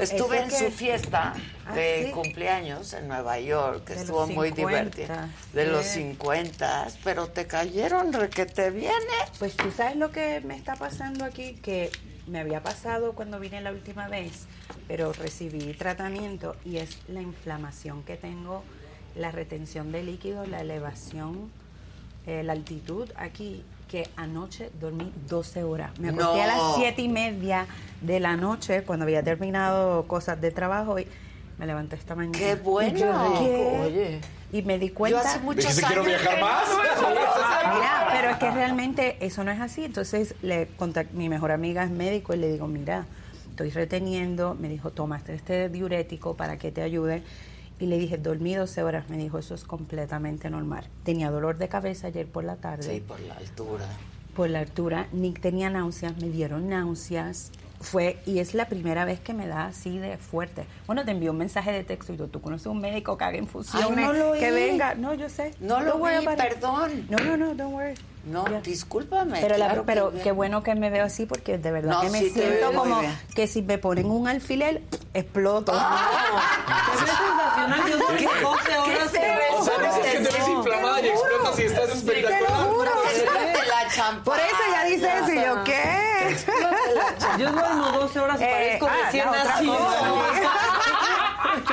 Estuve en su fiesta Ah, de ¿sí? cumpleaños en Nueva York, que De estuvo muy 50. divertida. De los Bien. 50, pero te cayeron requete viene. Pues tú sabes lo que me está pasando aquí, que me había pasado cuando vine la última vez, pero recibí tratamiento y es la inflamación que tengo, la retención de líquido, la elevación, eh, la altitud aquí, que anoche dormí 12 horas. Me acosté a las 7 y media de la noche cuando había terminado cosas de trabajo y me levanté esta mañana. Qué bueno. Y yo, ¿qué? Oye. Y me di cuenta. Yo hace muchos Dijiste, "Quiero años viajar que más". no hago eso. Mira, pero es que realmente eso no es así. Entonces, le contact- mi mejor amiga es médico y le digo, mira, estoy reteniendo. Me dijo, tomaste este diurético para que te ayude. Y le dije, dormí 12 horas. Me dijo, eso es completamente normal. Tenía dolor de cabeza ayer por la tarde. Sí, por la altura. Por la altura. Nick tenía náuseas, me dieron náuseas. Fue, y es la primera vez que me da así de fuerte. Bueno, te envió un mensaje de texto y yo, tú conoces un médico que haga infusiones, Ay, no lo que oí. venga. No, yo sé. No lo about it. perdón. No, no, no, don't worry. No, Ya. discúlpame. Pero, la- claro que pero qué bueno que me veo así porque de verdad No, que me sí siento como que si me ponen un alfiler, exploto. Es sensacional. Yo dormí 12 horas. ¿Qué? O sea, dices que te ves inflamada y explotas y estás espectacular. juro. La. Por eso ya dice eso y yo, ¿qué? Yo duermo 12 horas y Eh, parezco ah, recién nacido.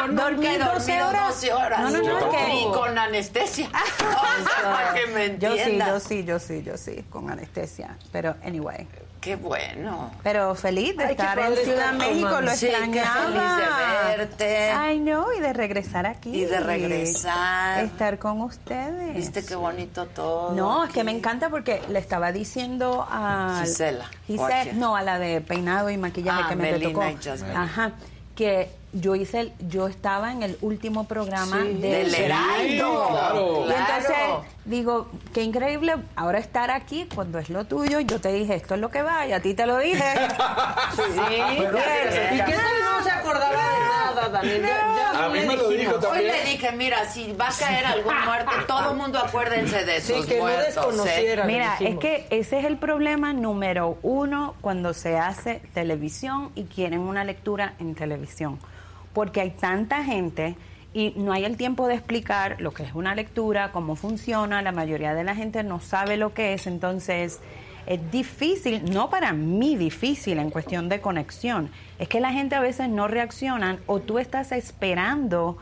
Dormí he 12 dormido horas. 12 horas. No, no, no, que- Ni con anestesia. O sea, para que me Yo sí, yo sí, yo sí, yo sí, con anestesia. Pero, anyway. Qué bueno. Pero feliz de Ay, estar en Ciudad México, lo Sí, extrañaba. feliz de verte. Ay, no, y de regresar aquí. Y de regresar. Estar con ustedes. Viste qué bonito todo. No, es que me encanta porque le estaba diciendo a Gisela, ¿o a Gisela, no, a la de peinado y maquillaje Ah, que me Melina tocó. y Jasmine. Ajá, que yo hice el, yo estaba en el último programa Sí, del del Heraldo. Claro. Y Claro. Digo, qué increíble ahora estar aquí cuando es lo tuyo. Yo te dije, esto es lo que va, y a ti te lo dije. sí. Pero-. ¿Y qué tal no se acordaba de nada, Daniel? Ya- ya A mí le me lo dijimos. dijo Hoy también. le dije, mira, si va a caer algún muerto, todo el mundo acuérdense de Sí, sus que no muertos. ¿eh? desconociera. le Mira, es que ese es el problema número uno cuando se hace televisión y quieren una lectura en televisión. Porque hay tanta gente y no hay el tiempo de explicar lo que es una lectura, cómo funciona, la mayoría de la gente no sabe lo que es, entonces es difícil, no para mí difícil en cuestión de conexión, es que la gente a veces no reacciona o tú estás esperando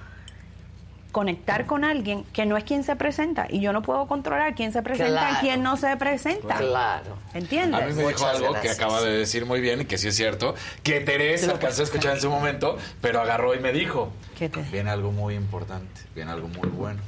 conectar con alguien que no es quien se presenta y yo no puedo controlar quién se presenta Claro. y quién no se presenta. Claro. ¿Entiendes? A mí me dijo Muchas algo que acaba de decir muy bien y que sí es cierto, que Teresa alcanzó a escuchar en su momento, pero agarró y me dijo, ¿Qué te- viene algo muy importante, viene algo muy bueno.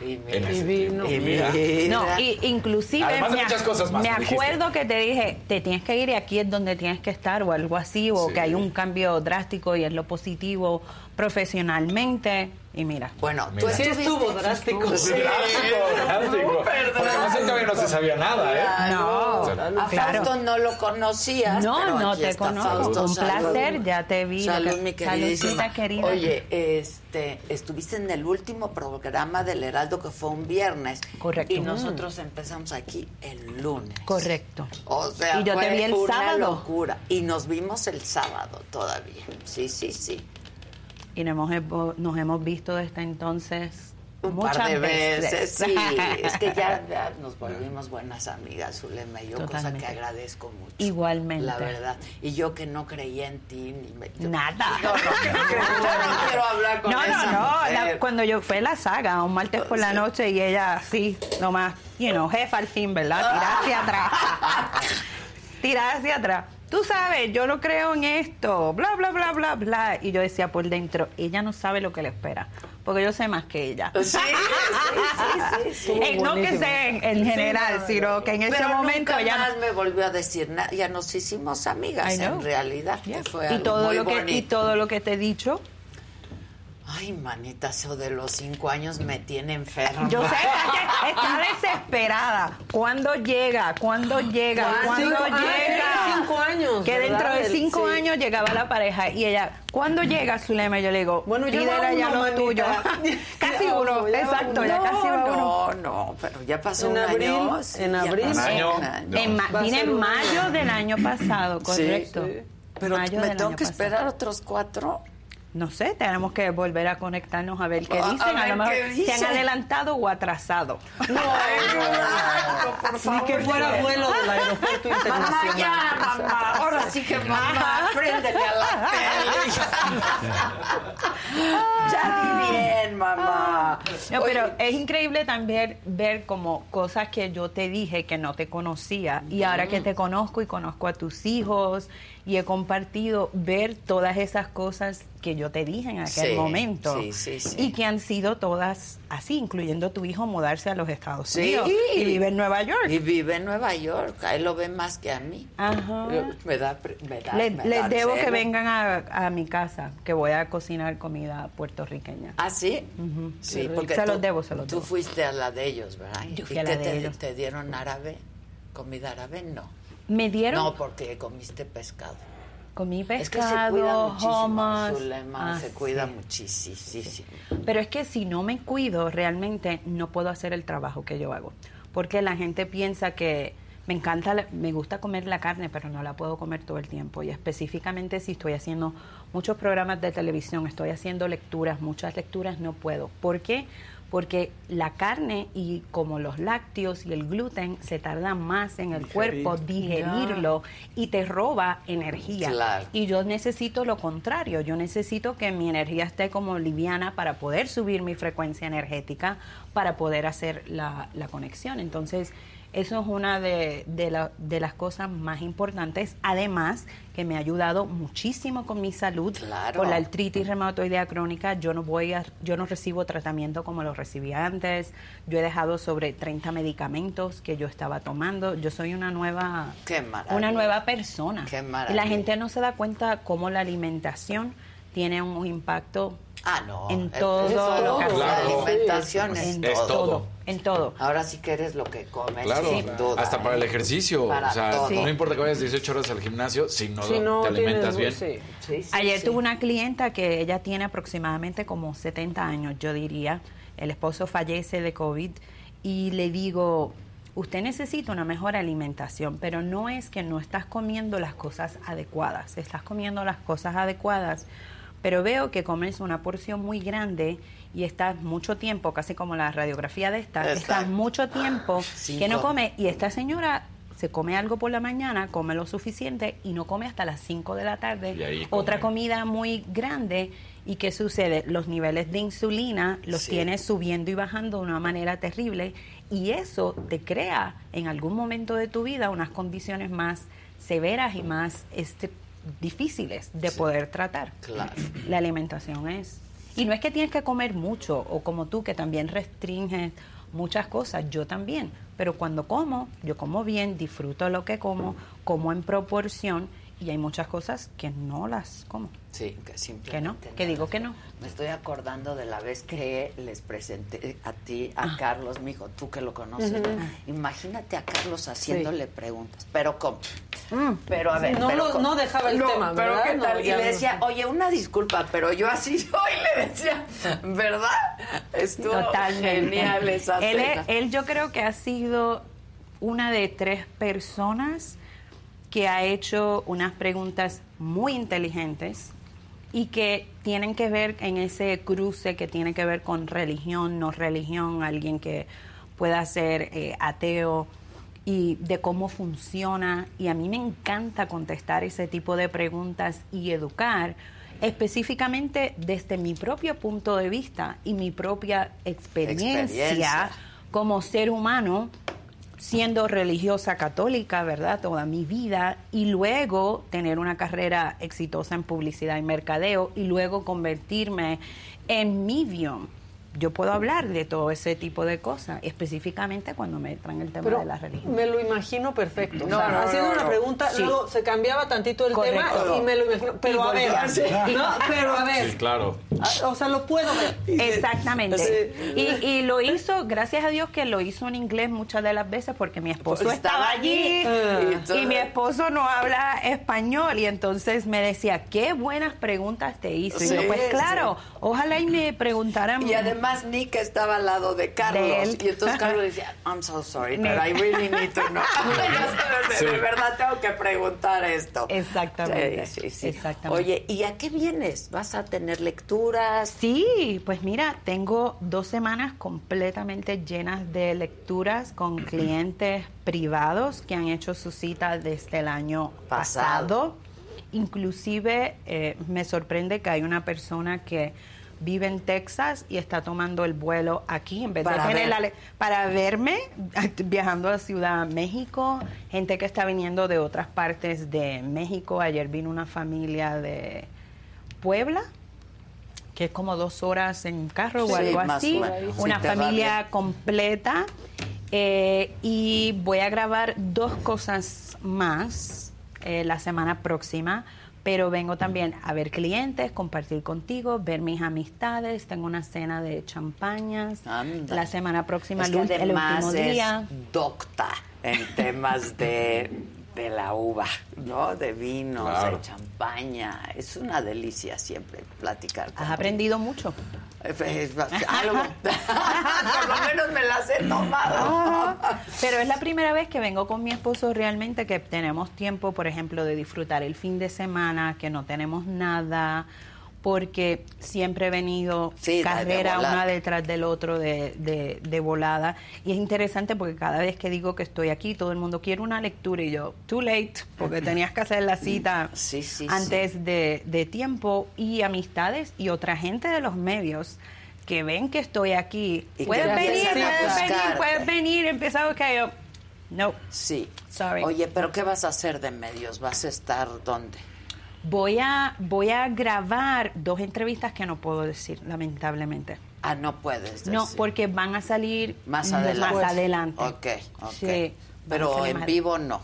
Y mira, ese vino. y Mira. No, y, inclusive Además de me, muchas cosas más, me acuerdo que te dije, te tienes que ir y aquí es donde tienes que estar o algo así, o Sí. que hay un cambio drástico y es lo positivo profesionalmente. Y mira, Bueno, tú Mira. Sí estuviste- estuvo drástico. Sí. Drástico, drástico. Porque además él todavía no se sabía nada, ¿eh? No. A Claro. Fausto no lo conocías. no, pero no aquí te está conozco. Fausto. Un Salud. placer, ya te vi. Salud, mi queridísima. Saludcita querida. Oye, este, estuviste en el último programa del Heraldo que fue un viernes. Correcto. Y nosotros empezamos aquí el lunes. Correcto. O sea, Y yo te fue vi el una sábado. locura. Y nos vimos el sábado todavía. Sí, sí, sí. Y nos hemos, nos hemos visto desde entonces Un muchas par de veces. veces, sí. Es que ya, ya nos volvimos buenas amigas, Zulema y yo, cosa que agradezco mucho. Igualmente. La verdad. Y yo que no creía en ti. Ni me- yo- Nada. No, no, no, no quiero hablar con No, esa no, no. mujer. la- cuando yo fue la saga, un martes por la noche y ella así, nomás, you know, jefa al fin, ¿verdad? Tirar hacia atrás. Tirar hacia atrás. Tú sabes, yo no creo en esto, bla, bla, bla, bla, bla. Y yo decía por dentro, ella no sabe lo que le espera, porque yo sé más que ella. Sí, sí, sí, sí, sí. Eh, no que sé en, en general, sino que en ese Pero momento nunca ya más me volvió a decir nada. Ya nos hicimos amigas, en realidad. que fue y algo todo muy lo que y todo lo que te he dicho Ay, manita, eso de los cinco años me tiene enferma. Yo sé que está desesperada. ¿Cuándo llega? ¿Cuándo llega? ¿Cuándo cinco- ah, llega? cinco años, Que dentro de cinco sí. años llegaba la pareja y ella, ¿cuándo llega Zulema? Yo le digo, Bueno, bueno, lleva ya lo manita. tuyo. casi Ya uno, uno, ya exacto, uno. ya casi uno. No, no, pero ya pasó En un abril, año. sí, en abril. Un año. En ma- Va a vine en mayo año. del año pasado, correcto. sí. Pero Mayo me tengo que pasado. esperar otros cuatro. No sé, tenemos que volver a conectarnos a ver qué A- a dicen. A, lo mejor se han adelantado o atrasado. No, por favor. Ni que fuera vuelo del aeropuerto internacional. ya, mamá. Ahora sí que mamá, préndele a la tele. ya di bien, mamá. No, Oye, pero es increíble también ver como cosas que yo te dije que no te conocía y ahora que te conozco y conozco a tus hijos y he compartido ver todas esas cosas que yo te dije en aquel Sí, momento sí, sí, sí. y que han sido todas así, incluyendo tu hijo mudarse a los Estados Sí. Unidos y vive en Nueva York. Y vive en Nueva York. A él lo ve más que a mí. Ajá. Me da, me da, Le- me les da debo que vengan a, a mi casa, que voy a cocinar comida puertorriqueña. ¿Ah, sí? Sí, porque Se tú, los debo, se los tú debo. fuiste a la de ellos, ¿verdad? Yo ¿Y a de ellos. te dieron árabe? ¿Comida árabe? No. Me dieron, No, porque comiste pescado. comí es que se pescado, cuida muchísimo. Zulema, Ah, se cuida sí. muchísimo. Pero es que si no me cuido, realmente no puedo hacer el trabajo que yo hago. Porque la gente piensa que me encanta, me gusta comer la carne, pero no la puedo comer todo el tiempo. Y específicamente si estoy haciendo muchos programas de televisión, estoy haciendo lecturas, muchas lecturas no puedo. ¿Por qué? porque la carne y como los lácteos y el gluten se tardan más en el Digerir. cuerpo digerirlo y te roba energía. Claro. Y yo necesito lo contrario, yo necesito que mi energía esté como liviana para poder subir mi frecuencia energética, para poder hacer la, la conexión. Entonces, eso es una de, de la- de las cosas más importantes, además que me ha ayudado muchísimo con mi salud, Claro. con la artritis reumatoidea crónica. Yo no voy a, yo no recibo tratamiento como lo recibía antes. Yo he dejado sobre 30 medicamentos que yo estaba tomando. Yo soy una nueva, Qué una nueva persona. Qué y la gente no se da cuenta cómo la alimentación tiene un impacto Ah, no. en es- todo es lo que. La alimentación es, En Es todo. En todo. Ahora sí que eres lo que comes, Claro, sin duda. hasta para el ¿eh? ejercicio. Para o sea, todo. no importa que vayas 18 horas al gimnasio, si no, Si no te alimentas tienes- bien. sí. Ayer tuve una clienta que ella tiene aproximadamente como 70 años, yo diría. El esposo fallece de COVID y le digo, usted necesita una mejor alimentación, pero no es que no estás comiendo las cosas adecuadas, estás comiendo las cosas adecuadas, pero veo que comes una porción muy grande y estás mucho tiempo, casi como la radiografía de esta, estás mucho tiempo Sin que no comer. come y esta señora se come algo por la mañana, come lo suficiente y no come hasta las 5 de la tarde. Otra comida muy grande. ¿Y qué sucede? Los niveles de insulina los Sí. tienes subiendo y bajando de una manera terrible y eso te crea en algún momento de tu vida unas condiciones más severas y más este, difíciles de poder tratar. Claro. La alimentación es. Y no es que tienes que comer mucho o como tú que también restringes muchas cosas, yo también. Pero cuando como, yo como bien, disfruto lo que como, como en proporción y hay muchas cosas que no las como. Sí, que simplemente. Que no, que digo que no. Me estoy acordando de la vez que les presenté a ti, a Carlos, mi hijo, tú que lo conoces. Ujú. ¿no? Imagínate a Carlos haciéndole preguntas. Pero ¿cómo? Mm. Pero a Sí, ver. no pero no dejaba el tema, Pero ¿verdad? ¿qué No, tal? y le no. decía, oye, una disculpa, pero yo así soy, le decía, ¿verdad? Estuvo Totalmente. genial esa él, cena. es- él yo creo que ha sido una de tres personas que ha hecho unas preguntas muy inteligentes y que tienen que ver en ese cruce que tiene que ver con religión, no religión, alguien que pueda ser eh, ateo y de cómo funciona. Y a mí me encanta contestar ese tipo de preguntas y educar específicamente desde mi propio punto de vista y mi propia experiencia, Experiencia. como ser humano siendo religiosa católica, ¿verdad? Toda mi vida y luego tener una carrera exitosa en publicidad y mercadeo y luego convertirme en medium. Yo puedo hablar de todo ese tipo de cosas, específicamente cuando me traen el tema Pero de la religión. me lo imagino perfecto. No, O sea, no, haciendo no, una no. pregunta, Sí. luego se cambiaba tantito el Correcto. tema y me lo imagino. Pero a ver, pero a ver, Sí, claro. ah, o sea, lo puedo ver. Exactamente. Y, y lo hizo, gracias a Dios que lo hizo en inglés muchas de las veces porque mi esposo Pues estaba allí allí. y mi esposo no habla español y entonces me decía, qué buenas preguntas te hizo. y yo, pues sí. claro, ojalá y me preguntaran. Y además Nick estaba al lado de Carlos. De. Y entonces Carlos decía, I'm so sorry, Nick. but I really need to know. Ya sabes, de- verdad tengo que preguntar esto. Exactamente. Sí, sí, sí. Exactamente. Oye, ¿y a qué vienes? ¿Vas a tener lecturas? Sí, pues mira, tengo dos semanas completamente llenas de lecturas con clientes privados que han hecho su cita desde el año Pasado. pasado. Inclusive eh, me sorprende que hay una persona que vive en Texas y está tomando el vuelo aquí en vez Para de tener ver. la le- para verme viajando a Ciudad México, gente que está viniendo de otras partes de México. Ayer vino una familia de Puebla que es como dos horas en carro o algo así, o una Sí, familia completa. Eh, y voy a grabar dos cosas más eh, la semana próxima, pero vengo también a ver clientes, compartir contigo, ver mis amistades, tengo una cena de champañas Anda. la semana próxima, Es el, que el último es día. docta en temas de, de la uva, ¿no? De vinos, Claro. de champaña. Es una delicia siempre platicar. Has aprendido mucho. Algo. Por lo menos me las he tomado. Pero es la primera vez que vengo con mi esposo realmente que tenemos tiempo, por ejemplo, de disfrutar el fin de semana, que no tenemos nada porque siempre he venido Sí, de carrera una detrás del otro de, de- de volada. Y es interesante porque cada vez que digo que estoy aquí, todo el mundo quiere una lectura y yo, too late, porque tenías que hacer la cita antes De, de tiempo. Y amistades y otra gente de los medios que ven que estoy aquí, Y puedes que venir, puedes venir, puedes venir, empieza a buscar yo. No. Sí. Sorry. Oye, pero ¿qué vas a hacer de medios? ¿Vas a estar dónde? Voy a, voy a grabar dos entrevistas que no puedo decir, lamentablemente. Ah, no puedes decir. No, porque van a salir Más adelante. Más adelante. Ok, ok. Sí, Pero en vivo no.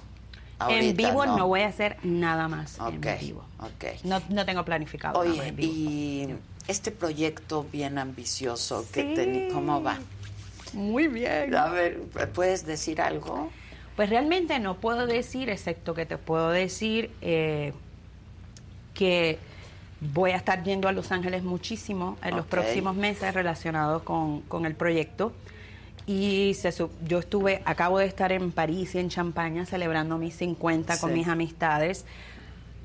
Ahorita en vivo no. voy a hacer nada más en vivo. ok. No, no tengo planificado. nada Oye, en vivo. y este proyecto bien ambicioso, que ¿cómo va? Muy bien. A ver, ¿puedes decir algo? Pues realmente no puedo decir, excepto que te puedo decir eh, que voy a estar yendo a Los Ángeles muchísimo en los próximos meses relacionados con, con el proyecto. Y se yo estuve, acabo de estar en París y en Champaña celebrando mis 50 con mis amistades.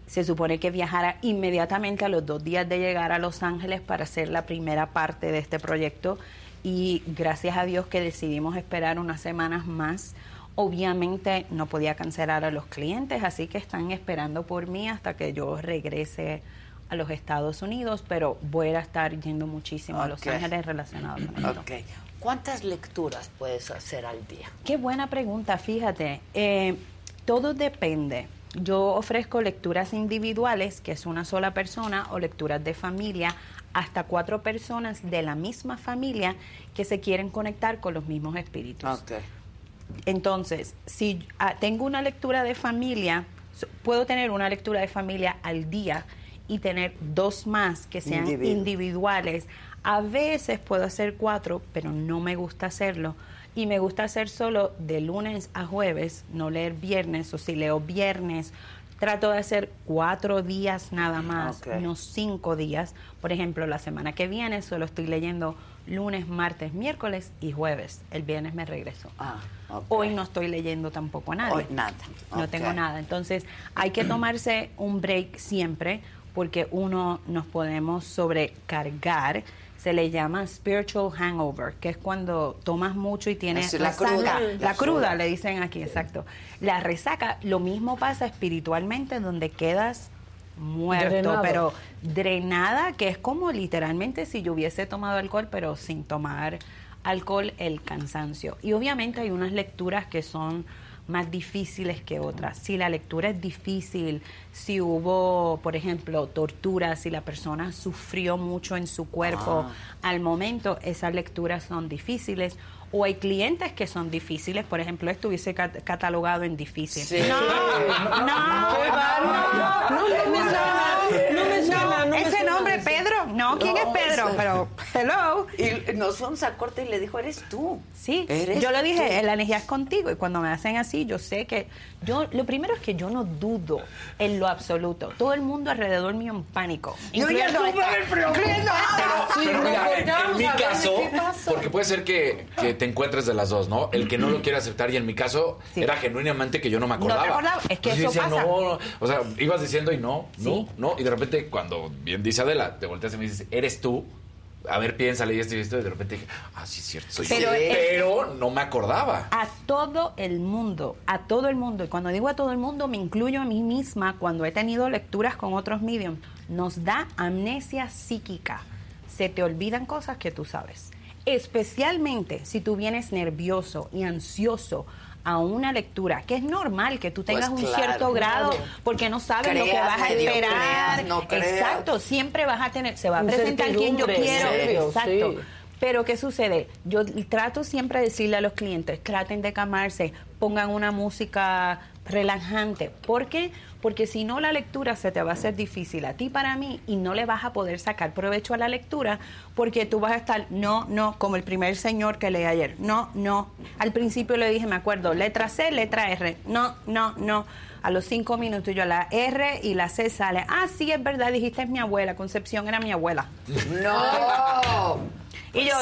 Se supone que viajara inmediatamente a los dos días de llegar a Los Ángeles para hacer la primera parte de este proyecto. Y gracias a Dios que decidimos esperar unas semanas más. Obviamente no podía cancelar a los clientes, así que están esperando por mí hasta que yo regrese a los Estados Unidos, pero voy a estar yendo muchísimo a Los. Ángeles relacionado con esto. ¿Cuántas lecturas puedes hacer al día? Qué buena pregunta, fíjate. Eh, todo depende. Yo ofrezco lecturas individuales, que es una sola persona, o lecturas de familia, hasta cuatro personas de la misma familia que se quieren conectar con los mismos espíritus. Ok. Entonces, si ah, tengo una lectura de familia, puedo tener una lectura de familia al día y tener dos más que sean Individu- individuales. A veces puedo hacer cuatro, pero no me gusta hacerlo. Y me gusta hacer solo de lunes a jueves, no leer viernes, o si leo viernes, trato de hacer cuatro días nada más, no cinco días. Por ejemplo, la semana que viene solo estoy leyendo lunes, martes, miércoles y jueves. El viernes me regreso. Ah, Hoy no estoy leyendo tampoco a nadie. Hoy nada. No tengo nada. Entonces, hay que tomarse un break siempre porque uno nos podemos sobrecargar. Se le llama spiritual hangover, que es cuando tomas mucho y tienes Es la cruda. La La cruda, le dicen aquí, exacto. La resaca, lo mismo pasa espiritualmente, donde quedas muerto, Drenado. pero drenada, que es como literalmente si yo hubiese tomado alcohol, pero sin tomar alcohol, el cansancio. Y obviamente hay unas lecturas que son más difíciles que otras. Si la lectura es difícil, si hubo, por ejemplo, tortura, si la persona sufrió mucho en su cuerpo Ah. al momento, esas lecturas son difíciles. O hay clientes que son difíciles, por ejemplo, estuviese cat- catalogado en difícil. Sí. No, no, no, No me suena, no me suena, no ese nombre. Pedro, no, ¿quién es No, Pedro? Pero, hello. Y nos fuimos a corte y le dijo, eres tú. Sí, ¿Eres yo le dije, la energía es contigo y cuando me hacen así, yo sé que yo lo primero es que yo no dudo en lo absoluto. Todo el mundo alrededor mío en pánico, Yo ya preocupado. incluyendo esta. Sí, Pero mira, en, en mi caso, porque puede ser que, que te encuentres de las dos, ¿no? El que no lo quiere aceptar y en mi caso Sí. era genuinamente que yo no me No te acordaba. es que Entonces eso yo decía, pasa. no, o sea, ibas diciendo y no, no, no, y de repente cuando bien dice Adela, te volteas y me dices, eres tú. A ver, piénsale y esto y esto, y de repente dije, ah, sí, es cierto, soy Pero Pero no me acordaba. a todo el mundo, a todo el mundo, y cuando digo a todo el mundo me incluyo a mí misma cuando he tenido lecturas con otros mediums, nos da amnesia psíquica. Se te olvidan cosas que tú sabes. Especialmente si tú vienes nervioso y ansioso a una lectura, que es normal que tú Pues tengas un claro. cierto grado Claro. porque no sabes lo que vas a esperar. creas, no creas. Exacto, siempre vas a tener, se va a Un presentar quien yo quiero. Exacto. sí. Pero ¿qué sucede? Yo trato siempre de decirle a los clientes, traten de calmarse, pongan una música relajante. ¿Por qué? Porque si no la lectura se te va a hacer difícil a ti para mí y no le vas a poder sacar provecho a la lectura porque tú vas a estar, no, no, como el primer señor que leí ayer, no, no. Al principio le dije, me acuerdo, letra C, letra R, no, no, no. A los cinco minutos yo la R y la C sale, ah, sí, es verdad, dijiste es mi abuela, Concepción era mi abuela. No. Y yo,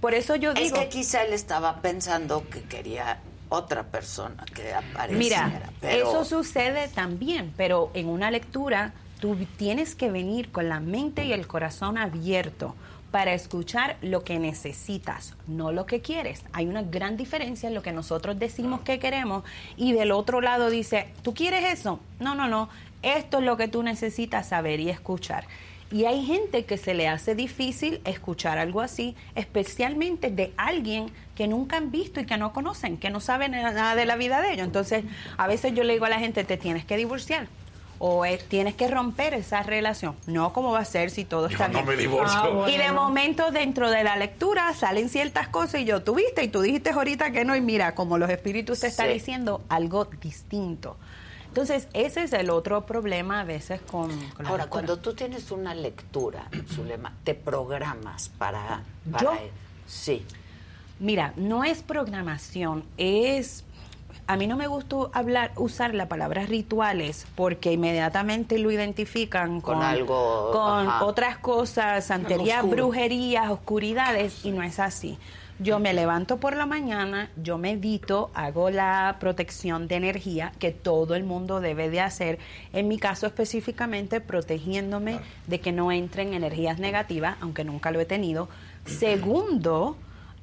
por eso yo Es digo... que quizá él estaba pensando que quería otra persona que apareciera. Mira, pero- eso sucede también, pero en una lectura Tú tienes que venir con la mente y el corazón abierto para escuchar lo que necesitas, no lo que quieres. Hay una gran diferencia en lo que nosotros decimos que queremos y del otro lado dice, ¿tú quieres eso? No, no, no. Esto es lo que tú necesitas saber y escuchar. Y hay gente que se le hace difícil escuchar algo así, especialmente de alguien que nunca han visto y que no conocen, que no saben nada de la vida de ellos. Entonces, a veces yo le digo a la gente, te tienes que divorciar o es- tienes que romper esa relación. No, ¿cómo va a ser si todo está no bien? me divorcio. Y de momento dentro de la lectura salen ciertas cosas y yo, tú viste y tú dijiste ahorita que no y mira, como los espíritus te están Sí. diciendo algo distinto. Entonces, ese es el otro problema a veces con, con Ahora, lectura. cuando tú tienes una lectura, Zulema, te programas para... para ¿Yo? Sí. Mira, no es programación, es a mí no me gusta hablar usar la palabra rituales porque inmediatamente lo identifican con, Con algo, con ajá. otras cosas, santería, oscuro. brujerías, oscuridades y no es así. Yo me levanto por la mañana, yo medito, hago la protección de energía que todo el mundo debe de hacer. En mi caso específicamente protegiéndome de que no entren energías negativas, aunque nunca lo he tenido. Segundo,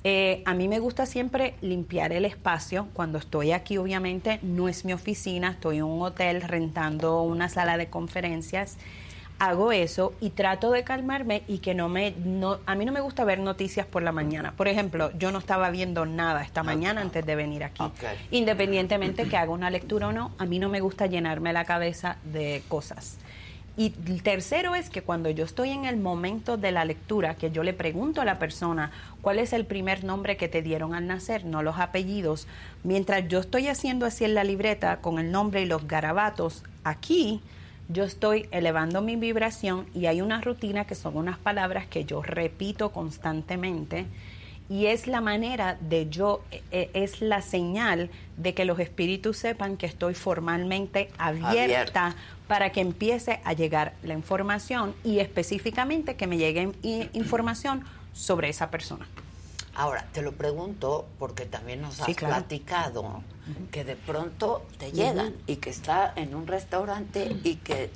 eh, a mí me gusta siempre limpiar el espacio. Cuando estoy aquí, obviamente, no es mi oficina, estoy en un hotel rentando una sala de conferencias. Hago eso y trato de calmarme y que no me... No, a mí no me gusta ver noticias por la mañana. Por ejemplo, yo no estaba viendo nada esta mañana antes de venir aquí. Independientemente que haga una lectura o no, a mí no me gusta llenarme la cabeza de cosas. Y el tercero es que cuando yo estoy en el momento de la lectura, que yo le pregunto a la persona cuál es el primer nombre que te dieron al nacer, no los apellidos, mientras yo estoy haciendo así en la libreta con el nombre y los garabatos, aquí yo estoy elevando mi vibración y hay una rutina que son unas palabras que yo repito constantemente. Y es la manera de yo, eh, eh, es la señal de que los espíritus sepan que estoy formalmente Abierta. Para que empiece a llegar la información y específicamente que me llegue información sobre esa persona. Ahora, te lo pregunto porque también nos has Sí, claro. platicado que de pronto te llegan y que está en un restaurante y que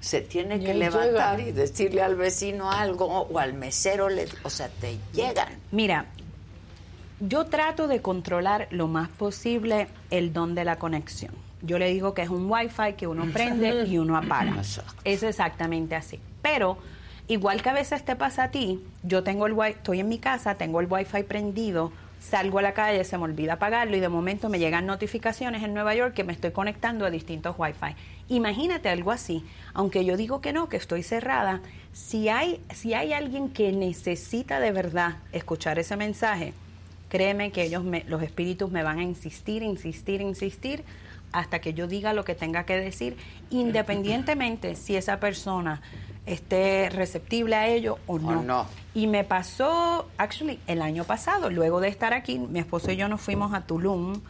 se tiene que levantar llegan. y decirle al vecino algo o al mesero, le, o sea, te llegan. Mira, yo trato de controlar lo más posible el don de la conexión. Yo le digo que es un wifi que uno prende y uno apaga. Es exactamente así. Pero igual que a veces te pasa a ti, yo tengo el wi estoy en mi casa, tengo el wifi prendido, salgo a la calle, se me olvida apagarlo y de momento me llegan notificaciones en Nueva York que me estoy conectando a distintos wifi. Imagínate algo así, aunque yo digo que no, que estoy cerrada, si hay si hay alguien que necesita de verdad escuchar ese mensaje, créeme que ellos me- los espíritus me van a insistir, insistir, insistir hasta que yo diga lo que tenga que decir, independientemente si esa persona esté receptible a ello o no. no. Y me pasó, actually, el año pasado, luego de estar aquí, mi esposo y yo nos fuimos a Tulum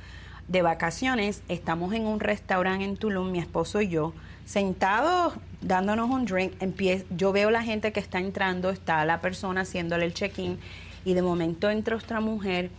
de vacaciones, estamos en un restaurante en Tulum, mi esposo y yo, sentados dándonos un drink, empie- yo veo la gente que está entrando, está la persona haciéndole el check-in y de momento entra otra mujer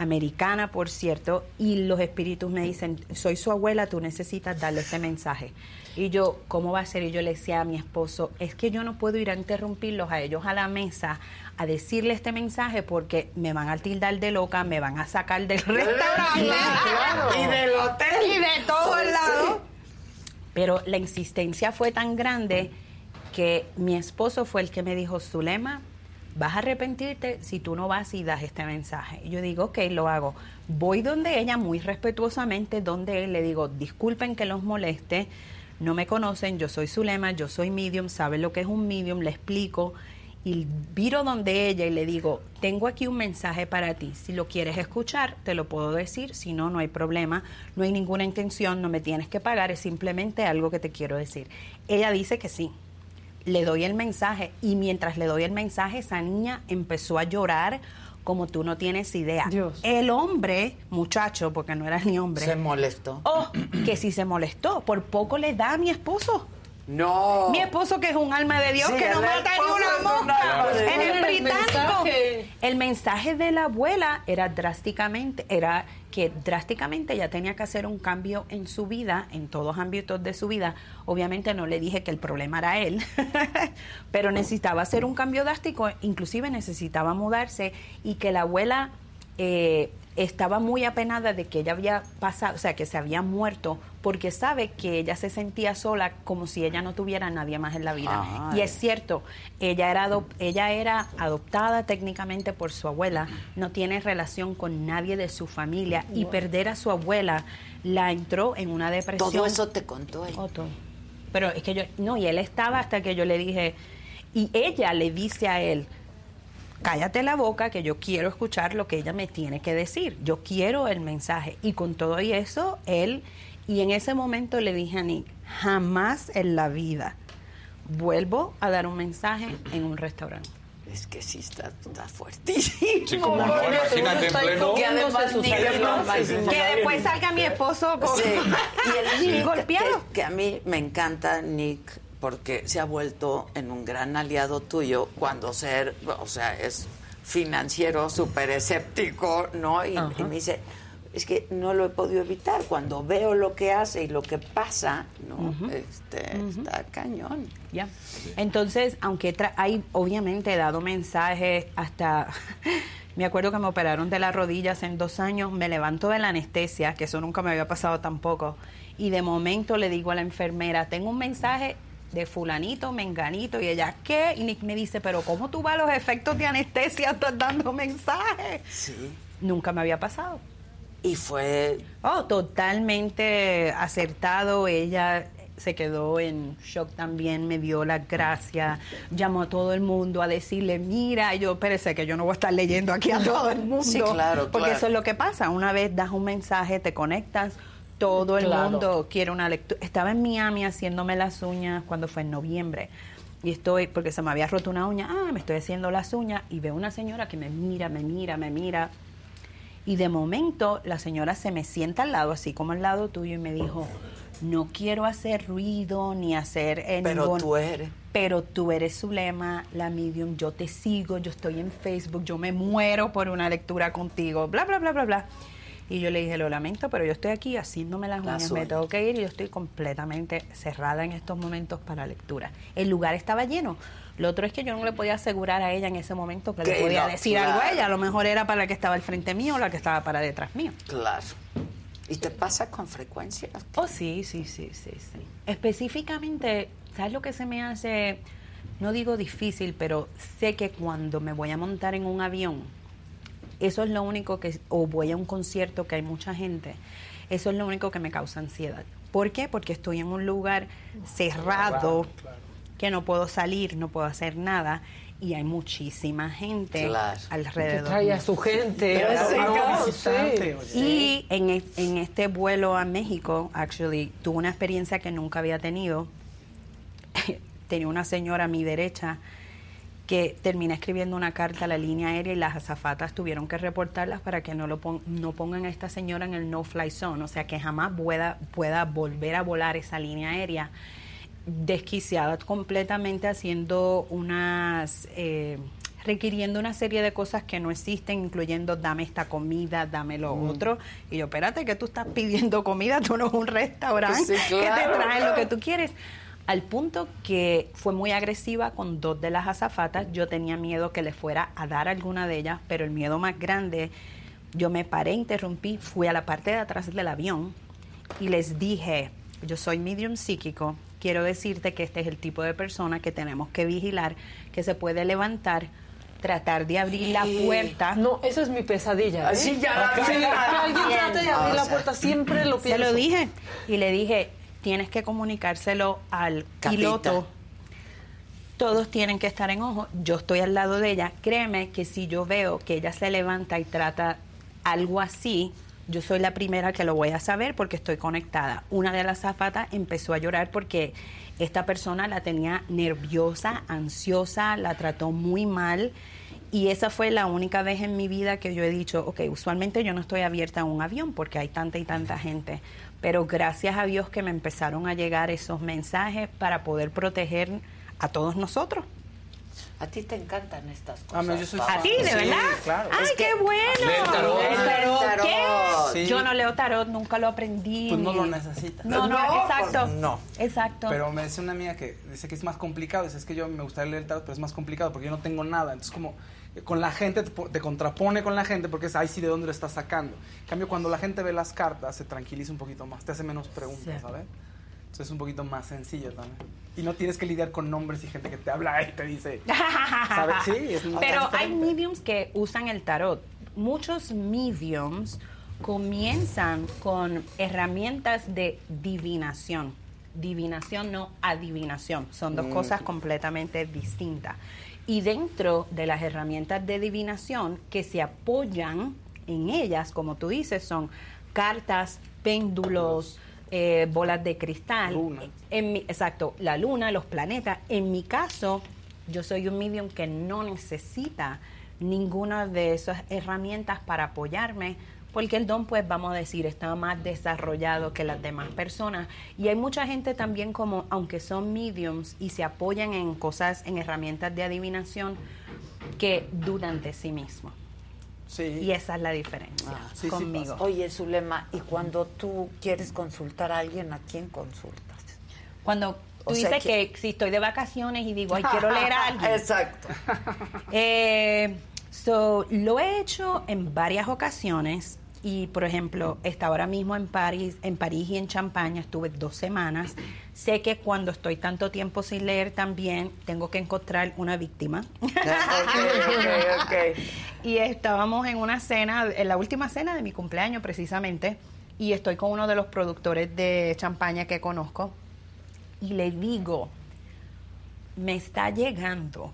americana, por cierto, y los espíritus me dicen, soy su abuela, tú necesitas darle este mensaje. Y yo, ¿cómo va a ser? Y yo le decía a mi esposo, es que yo no puedo ir a interrumpirlos a ellos a la mesa a decirle este mensaje porque me van a tildar de loca, me van a sacar del restaurante claro. y del hotel y de todos Pues lados. sí. Pero la insistencia fue tan grande que mi esposo fue el que me dijo, Zulema, vas a arrepentirte si tú no vas y das este mensaje. Yo digo, ok, lo hago. Voy donde ella, muy respetuosamente, donde él le digo, disculpen que los moleste, no me conocen, yo soy Zulema, yo soy medium, saben lo que es un medium, le explico. Y viro donde ella y le digo, tengo aquí un mensaje para ti. Si lo quieres escuchar, te lo puedo decir. Si no, no hay problema. No hay ninguna intención, no me tienes que pagar. Es simplemente algo que te quiero decir. Ella dice que sí. Le doy el mensaje y mientras le doy el mensaje, esa niña empezó a llorar como tú no tienes idea. El hombre, muchacho, porque no era ni hombre. Se molestó. Oh, que si se molestó. Por poco le da a mi esposo. No. Mi esposo, que es un alma de Dios, Sí, que no el mata ni una mosca. En el El británico. mensaje. El mensaje de la abuela era drásticamente, era que drásticamente ella tenía que hacer un cambio en su vida, en todos ámbitos de su vida. Obviamente no le dije que el problema era él, pero necesitaba hacer un cambio drástico, inclusive necesitaba mudarse y que la abuela eh, estaba muy apenada de que ella había pasado, o sea, que se había muerto, porque sabe que ella se sentía sola como si ella no tuviera a nadie más en la vida. Ay. Y es cierto, ella era, adop- ella era adoptada técnicamente por su abuela, no tiene relación con nadie de su familia y perder a su abuela la entró en una depresión. Todo eso te contó él. Pero es que yo, no, y él estaba hasta que yo le dije, y ella le dice a él, cállate la boca que yo quiero escuchar lo que ella me tiene que decir, yo quiero el mensaje. Y con todo y eso, él, y en ese momento le dije a Nick, jamás en la vida vuelvo a dar un mensaje en un restaurante. Es que sí está, está fuertísimo. Sí, como no, imagínate en pleno. Que además sus Que después salga mi esposo con... Sí. Y el Nick, golpeado. Que, que a mí me encanta Nick porque se ha vuelto en un gran aliado tuyo cuando ser, o sea, es financiero súper escéptico, ¿no? Y, y me dice, es que no lo he podido evitar. Cuando veo lo que hace y lo que pasa, ¿no? este, Está cañón. Ya. Entonces, aunque tra- hay, obviamente, he dado mensajes hasta. Me acuerdo que me operaron de las rodillas en dos años, me levanto de la anestesia, que eso nunca me había pasado tampoco, y de momento le digo a la enfermera, tengo un mensaje de fulanito, menganito, y ella, ¿qué? Y Nick me dice, pero ¿cómo tú vas a los efectos de anestesia estás dando mensajes? Sí. Nunca me había pasado. Y fue... Oh, totalmente acertado. Ella se quedó en shock también, me dio las gracias, llamó a todo el mundo a decirle, mira, yo, espérese que yo no voy a estar leyendo aquí a todo el mundo. Sí, claro, Porque claro. eso es lo que pasa. Una vez das un mensaje, te conectas, todo el Claro. mundo quiere una lectura. Estaba en Miami haciéndome las uñas cuando fue en noviembre. Y estoy, porque se me había roto una uña, ah, me estoy haciendo las uñas y veo una señora que me mira, me mira, me mira. Y de momento la señora se me sienta al lado, así como al lado tuyo, y me dijo, no quiero hacer ruido ni hacer... eh, Pero ningún- tú eres. Pero tú eres Zulema, la medium, yo te sigo, yo estoy en Facebook, yo me muero por una lectura contigo, bla, bla, bla, bla, bla. Y yo le dije, lo lamento, pero yo estoy aquí haciéndome las uñas, me tengo que ir y yo estoy completamente cerrada en estos momentos para lectura. El lugar estaba lleno. Lo otro es que yo no le podía asegurar a ella en ese momento que le podía no, decir claro. algo a ella. A lo mejor era para la que estaba al frente mío o la que estaba para detrás mío. Claro. ¿Y te pasa con frecuencia? Oh, sí, sí, sí, sí, sí. Específicamente, ¿sabes lo que se me hace? No digo difícil, pero sé que cuando me voy a montar en un avión, eso es lo único que, o voy a un concierto que hay mucha gente, eso es lo único que me causa ansiedad. ¿Por qué? Porque estoy en un lugar cerrado, que no puedo salir, no puedo hacer nada, y hay muchísima gente Claro. alrededor. Que trae a su gente. Sí. Y en, e- en este vuelo a México, actually, tuve una experiencia que nunca había tenido. Tenía una señora a mi derecha que terminé escribiendo una carta a la línea aérea y las azafatas tuvieron que reportarlas para que no lo pon- no pongan a esta señora en el no-fly zone, o sea, que jamás pueda, pueda volver a volar esa línea aérea desquiciada completamente haciendo unas eh, requiriendo una serie de cosas que no existen, incluyendo dame esta comida, dame lo Mm. otro. Y yo, espérate, que tú estás pidiendo comida, tú no es un restaurante Sí, que te traen lo que tú quieres. Al punto que fue muy agresiva con dos de las azafatas. Yo tenía miedo que le fuera a dar alguna de ellas, pero el miedo más grande, yo me paré, interrumpí, fui a la parte de atrás del avión y les dije, yo soy medium psíquico, quiero decirte que este es el tipo de persona que tenemos que vigilar, que se puede levantar, tratar de abrir la puerta. No, esa es mi pesadilla. ¿eh? Ya Sí, que alguien trate de abrir la puerta, siempre lo Se pienso. lo dije y le dije, tienes que comunicárselo al Capita. piloto. Todos tienen que estar en ojo. Yo estoy al lado de ella. Créeme que si yo veo que ella se levanta y trata algo así, yo soy la primera que lo voy a saber porque estoy conectada. Una de las zapatas empezó a llorar porque esta persona la tenía nerviosa, ansiosa, la trató muy mal Y esa fue la única vez en mi vida que yo he dicho, ok, usualmente yo no estoy abierta a un avión porque hay tanta y tanta gente, pero gracias a Dios que me empezaron a llegar esos mensajes para poder proteger a todos nosotros. A ti te encantan estas Ah, cosas. no, yo soy. ¿A ti, de Sí, verdad? claro. ¡Ay, Es qué que- bueno! Tarot. ¿El tarot? ¿Qué? Sí. Yo no leo tarot, nunca lo aprendí. Pues no lo necesitas. No, no, No, exacto. pues no. Exacto. Pero me decía una amiga que dice que es más complicado. Dice, es que yo me gustaría leer el tarot, pero es más complicado porque yo no tengo nada. Entonces, como con la gente, te, po- te contrapone con la gente porque es, ahí sí, ¿de dónde lo estás sacando? En cambio, cuando la gente ve las cartas, se tranquiliza un poquito más, te hace menos preguntas, Sí. ¿sabes? Entonces es un poquito más sencillo también. Y no tienes que lidiar con nombres y gente que te habla y te dice, ¿sabes? Sí, es Pero hay mediums que usan el tarot. Muchos mediums comienzan con herramientas de divinación. Divinación, no adivinación. Son dos Mm. cosas completamente distintas. Y dentro de las herramientas de divinación que se apoyan en ellas, como tú dices, son cartas, péndulos, eh, bolas de cristal. En mi- exacto, la luna, los planetas. En mi caso, yo soy un medium que no necesita ninguna de esas herramientas para apoyarme, porque el don, pues vamos a decir, está más desarrollado que las demás personas. Y hay mucha gente también como, aunque son mediums y se apoyan en cosas, en herramientas de adivinación, que dudan de sí mismos. Y esa es la diferencia conmigo. Oye, Zulema, ¿y cuando tú quieres consultar a alguien, a quién consultas? Cuando tú O sea, dices que- que si estoy de vacaciones y digo, ay, quiero leer a alguien. Exacto. Eh, so, lo he hecho en varias ocasiones y, por ejemplo, está ahora mismo en París, en París y en Champaña, estuve dos semanas. Sé que cuando estoy tanto tiempo sin leer también tengo que encontrar una víctima. Y estábamos en una cena, en la última cena de mi cumpleaños precisamente, y estoy con uno de los productores de champaña que conozco, y le digo, me está llegando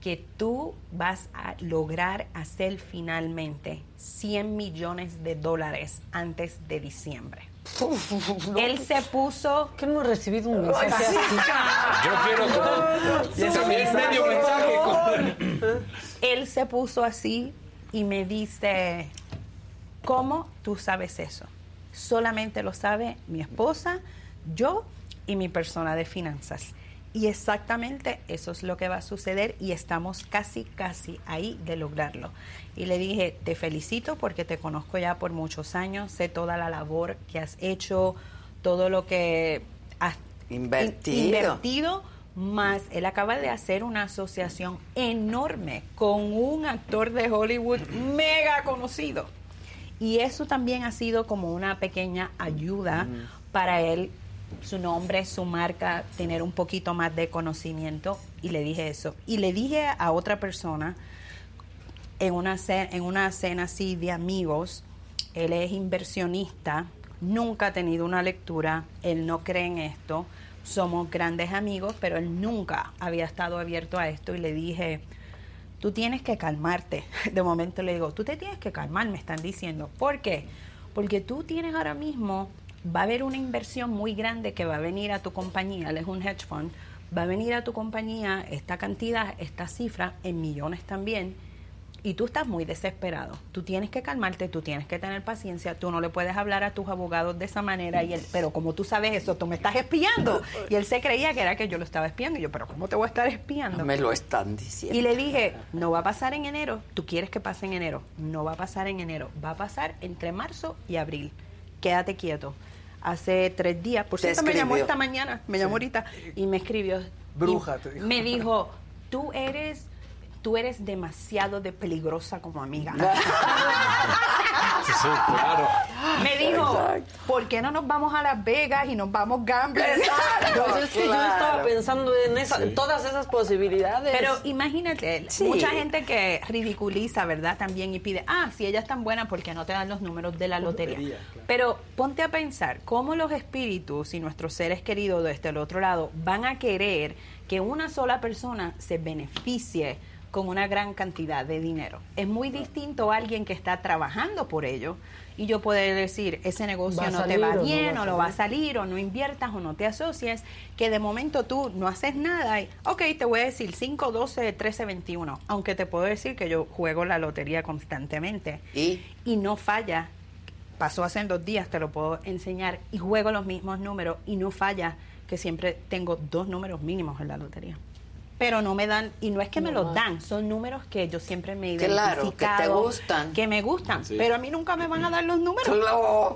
que tú vas a lograr hacer finalmente 100 millones de dólares antes de diciembre. Él se puso... Que no he recibido un mensaje mensaje así. Yo quiero medio mensaje Él se puso así y me dice, ¿cómo tú sabes eso? Solamente lo sabe mi esposa, yo y mi persona de finanzas. Y exactamente eso es lo que va a suceder y estamos casi, casi ahí de lograrlo. Y le dije, te felicito porque te conozco ya por muchos años, sé toda la labor que has hecho, todo lo que has Invertido. in- invertido, más él acaba de hacer una asociación enorme con un actor de Hollywood mega conocido. Y eso también ha sido como una pequeña ayuda para él, su nombre, su marca, tener un poquito más de conocimiento. Y le dije eso. Y le dije a otra persona en una, ce- en una cena así de amigos, él es inversionista, nunca ha tenido una lectura, él no cree en esto, somos grandes amigos, pero él nunca había estado abierto a esto y le dije, tú tienes que calmarte. De momento le digo, tú te tienes que calmar, me están diciendo. ¿Por qué? Porque tú tienes ahora mismo, va a haber una inversión muy grande que va a venir a tu compañía, él es un hedge fund, va a venir a tu compañía esta cantidad, esta cifra, en millones también, y tú estás muy desesperado. Tú tienes que calmarte, tú tienes que tener paciencia, tú no le puedes hablar a tus abogados de esa manera, y él, pero como tú sabes eso, tú me estás espiando. Y él se creía que era que yo lo estaba espiando, y yo, pero ¿cómo te voy a estar espiando? No me lo están diciendo. Y le dije, no va a pasar en enero, tú quieres que pase en enero, no va a pasar en enero, va a pasar entre marzo y abril. Quédate quieto. Hace tres días, por cierto, me llamó esta mañana, me llamó ahorita y me escribió. Bruja, Y te dijo. Me dijo, tú eres, tú eres demasiado de peligrosa como amiga. Sí, claro. Me dijo, ¿por qué no nos vamos a Las Vegas y nos vamos gambling? Pues es que yo estaba pensando en esa- todas esas posibilidades. Pero imagínate, Sí. mucha gente que ridiculiza, ¿verdad? También y pide, ah, si ella es tan buena, ¿por qué no te dan los números de la lotería? Lotería, claro. Pero ponte a pensar, ¿cómo los espíritus y nuestros seres queridos desde el otro lado van a querer que una sola persona se beneficie con una gran cantidad de dinero. Es muy distinto a alguien que está trabajando por ello y yo poder decir, ese negocio ¿Va a no te va no bien va o no va a salir? salir o no inviertas o no te asocies, que de momento tú no haces nada y, ok, te voy a decir 5, 12, 13, 21, aunque te puedo decir que yo juego la lotería constantemente ¿Y? y no falla. Pasó hace dos días, te lo puedo enseñar, y juego los mismos números y no falla que siempre tengo dos números mínimos en la lotería. Pero no me dan, y no es que me los dan, son números que yo siempre me he Claro, identificado. que te gustan. Que me gustan, Sí. pero a mí nunca me van a dar los números.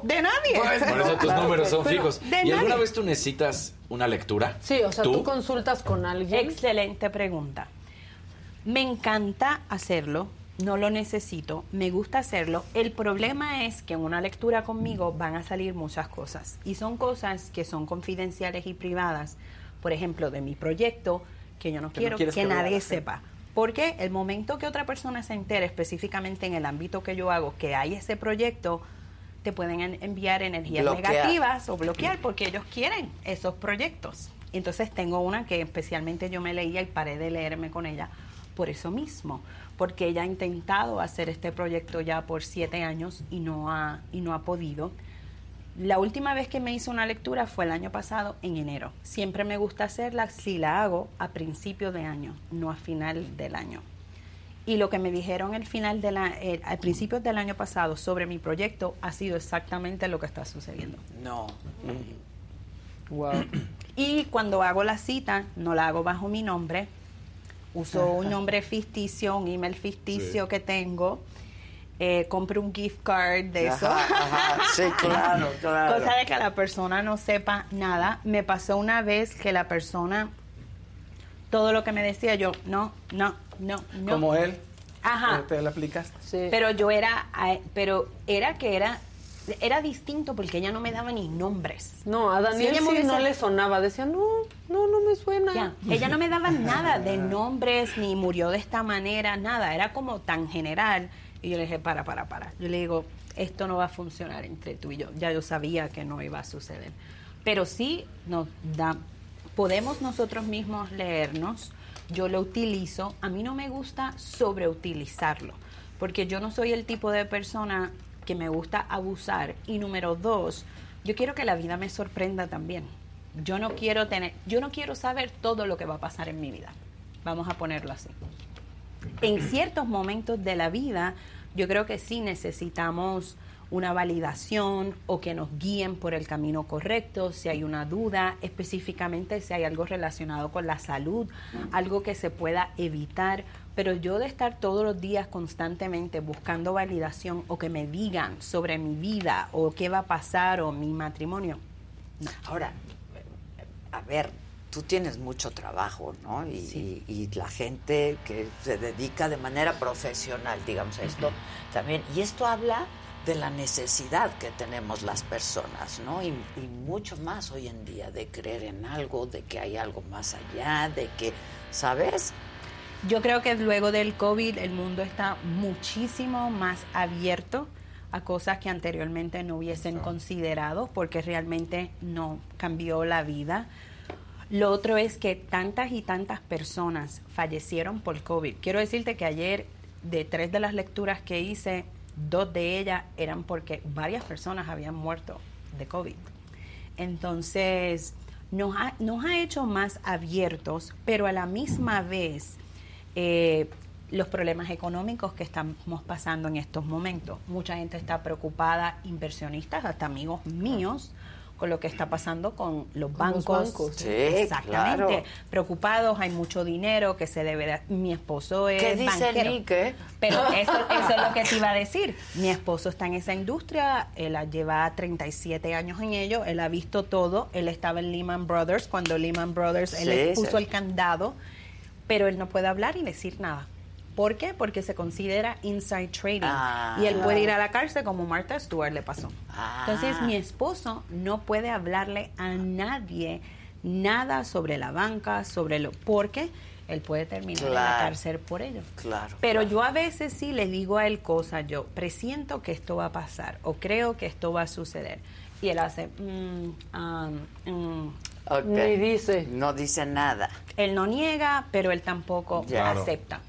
De nadie. Por eso tus números son Pero fijos. de ¿Y alguna nadie. vez tú necesitas una lectura? Sí, o sea, tú, consultas con alguien. Excelente pregunta. Me encanta hacerlo, no lo necesito, me gusta hacerlo. El problema es que en una lectura conmigo van a salir muchas cosas y son cosas que son confidenciales y privadas. Por ejemplo, de mi proyecto, que yo no Que quiero que nadie sepa. Porque el momento que otra persona se entere específicamente en el ámbito que yo hago que hay ese proyecto, te pueden en- enviar energías Bloquear. negativas o bloquear porque ellos quieren esos proyectos. Entonces tengo una que especialmente yo me leía y paré de leerme con ella por eso mismo, porque ella ha intentado hacer este proyecto ya por siete años y no ha, y no ha podido. La última vez que me hizo una lectura fue el año pasado, en enero. Siempre me gusta hacerla si la hago a principio de año, no a final del año. Y lo que me dijeron el final de la, eh, al principio del año pasado sobre mi proyecto ha sido exactamente lo que está sucediendo. No. Wow. Y cuando hago la cita, no la hago bajo mi nombre, uso un nombre ficticio, un email ficticio Sí. que tengo, eh, compro un gift card de eso. Ajá, ajá. Sí, claro, claro. Cosa de que la persona no sepa nada. Me pasó una vez que la persona, todo lo que me decía yo, no, no, no, no. Como él. Ajá. Te la aplicas. Pero yo era, pero era que era, era distinto porque ella no me daba ni nombres. No, a Daniel sí no le sonaba. Decía, no, no, no me suena. Ya, Ella no me daba nada de nombres, ni murió de esta manera, nada. Era como tan general. Y yo le dije, para, para, para. Yo le digo, esto no va a funcionar entre tú y yo. Ya yo sabía que no iba a suceder. Pero sí nos da, podemos nosotros mismos leernos. Yo lo utilizo. A mí no me gusta sobreutilizarlo. Porque yo no soy el tipo de persona que me gusta abusar. Y número dos, yo quiero que la vida me sorprenda también. Yo no quiero tener, yo no quiero saber todo lo que va a pasar en mi vida. Vamos a ponerlo así. En ciertos momentos de la vida, yo creo que sí necesitamos una validación o que nos guíen por el camino correcto, si hay una duda, específicamente si hay algo relacionado con la salud, algo que se pueda evitar, pero yo de estar todos los días constantemente buscando validación o que me digan sobre mi vida o qué va a pasar o mi matrimonio, Ahora, a ver, tú tienes mucho trabajo, ¿no? Y, y- y la gente que se dedica de manera profesional, digamos, a esto también. Y esto habla de la necesidad que tenemos las personas, ¿no? Y, y mucho más hoy en día, de creer en algo, de que hay algo más allá, de que, ¿sabes? Yo creo que luego del COVID el mundo está muchísimo más abierto a cosas que anteriormente no hubiesen considerado porque realmente no cambió la vida. Lo otro es que tantas y tantas personas fallecieron por COVID. Quiero decirte que ayer de tres de las lecturas que hice, dos de ellas eran porque varias personas habían muerto de COVID. Entonces, nos ha, nos ha hecho más abiertos, pero a la misma vez eh, los problemas económicos que estamos pasando en estos momentos. Mucha gente está preocupada, inversionistas, hasta amigos míos, con lo que está pasando con los Con los bancos. bancos. Sí, Exactamente. claro. Preocupados, hay mucho dinero que se debe de... Mi esposo es ¿Qué dice banquero. Nick? Pero eso, eso es lo que te iba a decir. Mi esposo está en esa industria, él lleva 37 años en ello, él ha visto todo, él estaba en Lehman Brothers, cuando Lehman Brothers, él Sí, puso sí. el candado, pero él no puede hablar y decir nada. ¿Por qué? Porque se considera inside trading Ah. y él puede ir a la cárcel como Martha Stewart le pasó. Ah. Entonces mi esposo no puede hablarle a nadie nada sobre la banca, sobre lo porque él puede terminar en la cárcel por ello. Claro. Pero yo a veces sí le digo a él cosas, yo presiento que esto va a pasar o creo que esto va a suceder. Y él hace, mm, um, mm. Ok. Ni dice. No dice nada. Él no niega, pero él tampoco. Claro. acepta.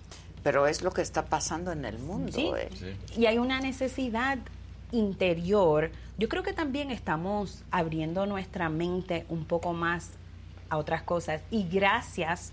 Pero es lo que está pasando en el mundo. Sí. ¿eh? Y hay una necesidad interior. Yo creo que también estamos abriendo nuestra mente un poco más a otras cosas. Y gracias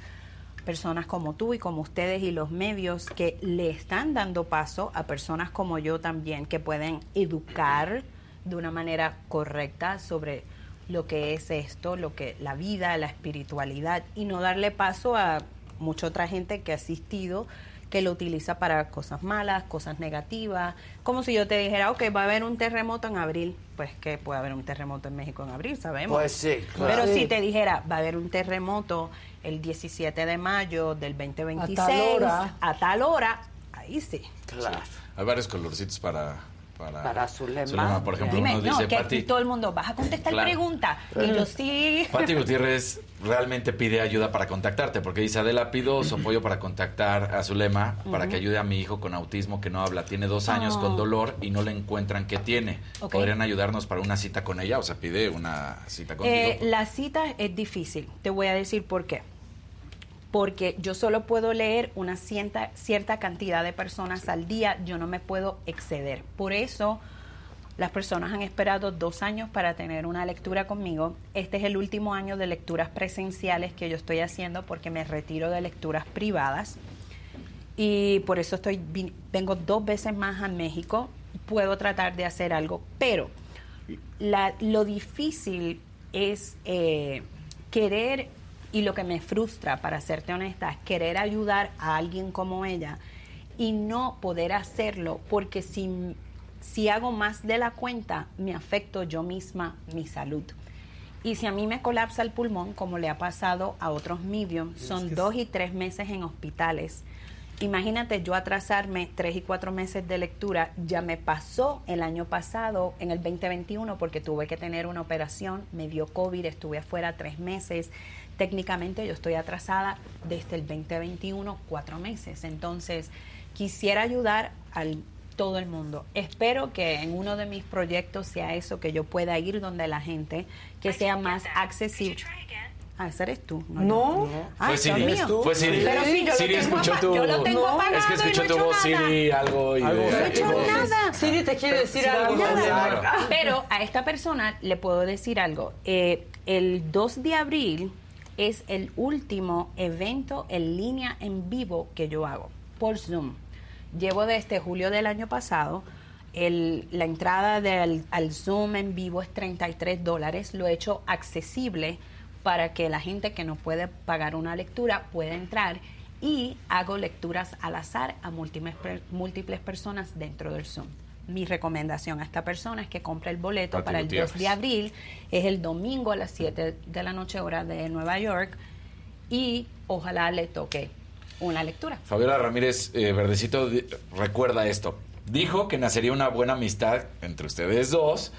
personas como tú y como ustedes y los medios que le están dando paso a personas como yo también que pueden educar de una manera correcta sobre lo que es esto, lo que la vida, la espiritualidad y no darle paso a mucha otra gente que ha asistido que lo utiliza para cosas malas, cosas negativas. Como si yo te dijera, ok, va a haber un terremoto en abril. Pues que puede haber un terremoto en México en abril, sabemos. Pues sí, claro. Pero Sí. si te dijera, va a haber un terremoto el 17 de mayo del 2026, A tal hora. a tal hora, ahí sí. Claro. Hay varios colorcitos para... Para, Para Zulema. Por ejemplo, Dime, uno no, dice, que Pati, todo el mundo, vas a contestar Claro. pregunta. Y yo sí. Pati Gutiérrez realmente pide ayuda para contactarte, porque dice, Adela, pido su apoyo para contactar a Zulema, para que ayude a mi hijo con autismo que no habla. Tiene dos años Oh. con dolor y no le encuentran qué tiene. ¿Podrían ayudarnos para una cita con ella? O sea, pide una cita contigo. Eh, la cita es difícil. Te voy a decir por qué. Porque yo solo puedo leer una cierta, cierta cantidad de personas al día, yo no me puedo exceder. Por eso las personas han esperado dos años para tener una lectura conmigo. Este es el último año de lecturas presenciales que yo estoy haciendo porque me retiro de lecturas privadas. Y por eso estoy vengo dos veces más a México. Puedo tratar de hacer algo, pero la- lo difícil es eh, querer, y lo que me frustra, para serte honesta, es querer ayudar a alguien como ella y no poder hacerlo, porque si, si hago más de la cuenta, me afecto yo misma mi salud. Y si a mí me colapsa el pulmón, como le ha pasado a otros mediums, son dos y tres meses en hospitales. Imagínate yo atrasarme tres y cuatro meses de lectura. Ya me pasó el año pasado, en el 2021, porque tuve que tener una operación, me dio COVID, estuve afuera tres meses. Técnicamente yo estoy atrasada desde el 2021, cuatro meses. Entonces, quisiera ayudar al todo el mundo. Espero que en uno de mis proyectos sea eso, que yo pueda ir donde la gente, que sea más accesible. Ah, ese eres tú. No. yo. Fue Ay, Dios Siri. mío. Fue Siri. Pero sí, yo lo Siri tengo escuchó tu... yo lo tengo apagado Es que no escuchó tu voz, nada. Siri, algo y Algo No he hecho nada. Siri te quiere decir algo. Pero a esta persona le puedo decir algo. Eh, el 2 de abril es el último evento en línea en vivo que yo hago por Zoom. Llevo desde julio del año pasado. La entrada al Zoom en vivo es 33 dólares. Lo he hecho accesible para que la gente que no puede pagar una lectura pueda entrar y hago lecturas al azar a múltiples, múltiples personas dentro del Zoom. Mi recomendación a esta persona es que compre el boleto Pati para el 2 Gutiérrez. de abril. Es el domingo a las 7 de la noche hora de Nueva York y ojalá le toque una lectura. Fabiola Ramírez eh, Verdecito recuerda esto. Dijo que nacería una buena amistad entre ustedes dos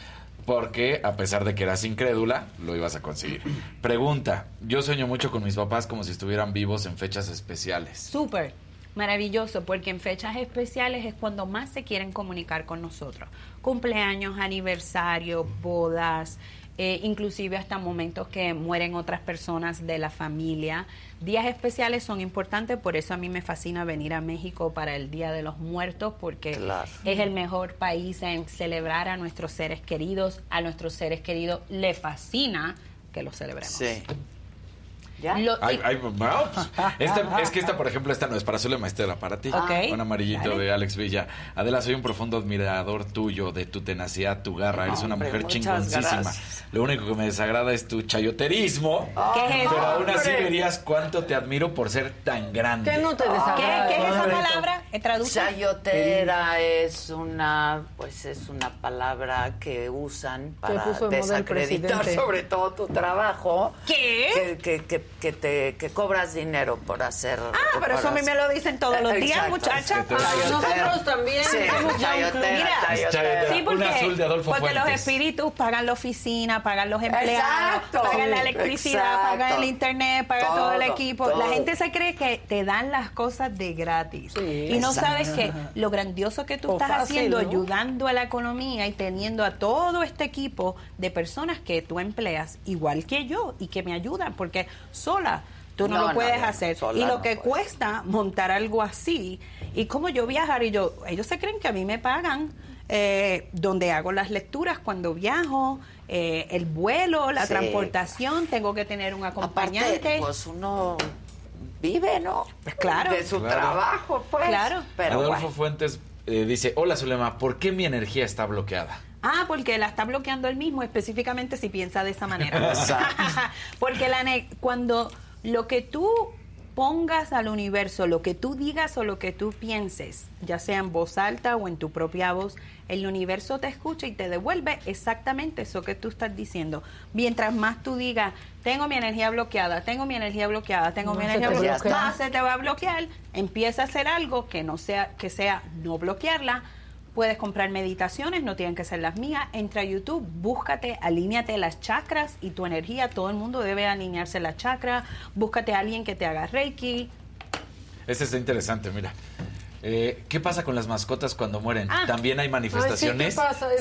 porque a pesar de que eras incrédula, lo ibas a conseguir. Pregunta, yo sueño mucho con mis papás como si estuvieran vivos en fechas especiales. Súper maravilloso, porque en fechas especiales es cuando más se quieren comunicar con nosotros. Cumpleaños, aniversario, bodas, eh, inclusive hasta momentos que mueren otras personas de la familia. Días especiales son importantes, por eso a mí me fascina venir a México para el Día de los Muertos, porque es el mejor país en celebrar a nuestros seres queridos. A nuestros seres queridos le fascina que los celebremos. Sí. Lo- Ay, ay, bueno, pues, esta- es que esta, por ejemplo, esta no es para Zulema, esta era para ti. Ok. Un amarillito Dale. de Alex Villa. Adela, soy un profundo admirador tuyo, de tu tenacidad, tu garra. Eres una Hombre, mujer chingoncísima. gracias. Lo único que me desagrada es tu chayoterismo. ¿Qué es eso? Pero aún así verías cuánto te admiro por ser tan grande. ¿Qué no te ¿Qué, desagrada? qué es esa palabra? Traduce. Chayotera es una, pues es una palabra que usan para desacreditar sobre todo tu trabajo. ¿Qué? Que, que, que, te que cobras dinero por hacer. Ah, pero eso a mí me lo dicen todos los días, muchacha. Nosotros también Sí, somos Mira, porque, Un azul de Adolfo porque los espíritus pagan la oficina, pagan los empleados, Exacto. pagan la electricidad, exacto. pagan el internet, pagan todo, el Todo, equipo. La gente se cree que te dan las cosas de gratis. y no exacto. sabes que lo grandioso que tú O estás fácil, haciendo, ¿no? ayudando a la economía y teniendo a todo este equipo de personas que tú empleas, igual que yo, y que me ayudan, porque sola Tú no, No, lo puedes no, hacer. sola y lo no que cuesta montar algo así, y como yo viajar, y yo, ellos se creen que a mí me pagan eh, donde hago las lecturas cuando viajo, eh, el vuelo, la Sí. transportación, tengo que tener un acompañante. Aparte, pues uno vive, ¿no? claro. De su Claro. trabajo, pues. Claro. Pero Adolfo bueno. Fuentes eh, dice, hola Zulema, ¿por qué mi energía está bloqueada? Ah, porque la está bloqueando él mismo, específicamente si piensa de esa manera. Exacto. porque la ne- cuando lo que tú pongas al universo, lo que tú digas o lo que tú pienses, ya sea en voz alta o en tu propia voz, el universo te escucha y te devuelve exactamente eso que tú estás diciendo. Mientras más tú digas, tengo mi energía bloqueada, tengo mi energía bloqueada, tengo No mi energía bloqueada, bloquea. más se te va a bloquear, empieza a hacer algo que no sea, que sea no bloquearla, Puedes comprar meditaciones, no tienen que ser las mías. Entra a YouTube, búscate, alíñate las chakras y tu energía. Todo el mundo debe alinearse las chakras. Búscate a alguien que te haga Reiki. Este está interesante, mira. Eh, ¿Qué pasa con las mascotas cuando mueren? Ah. ¿También hay manifestaciones?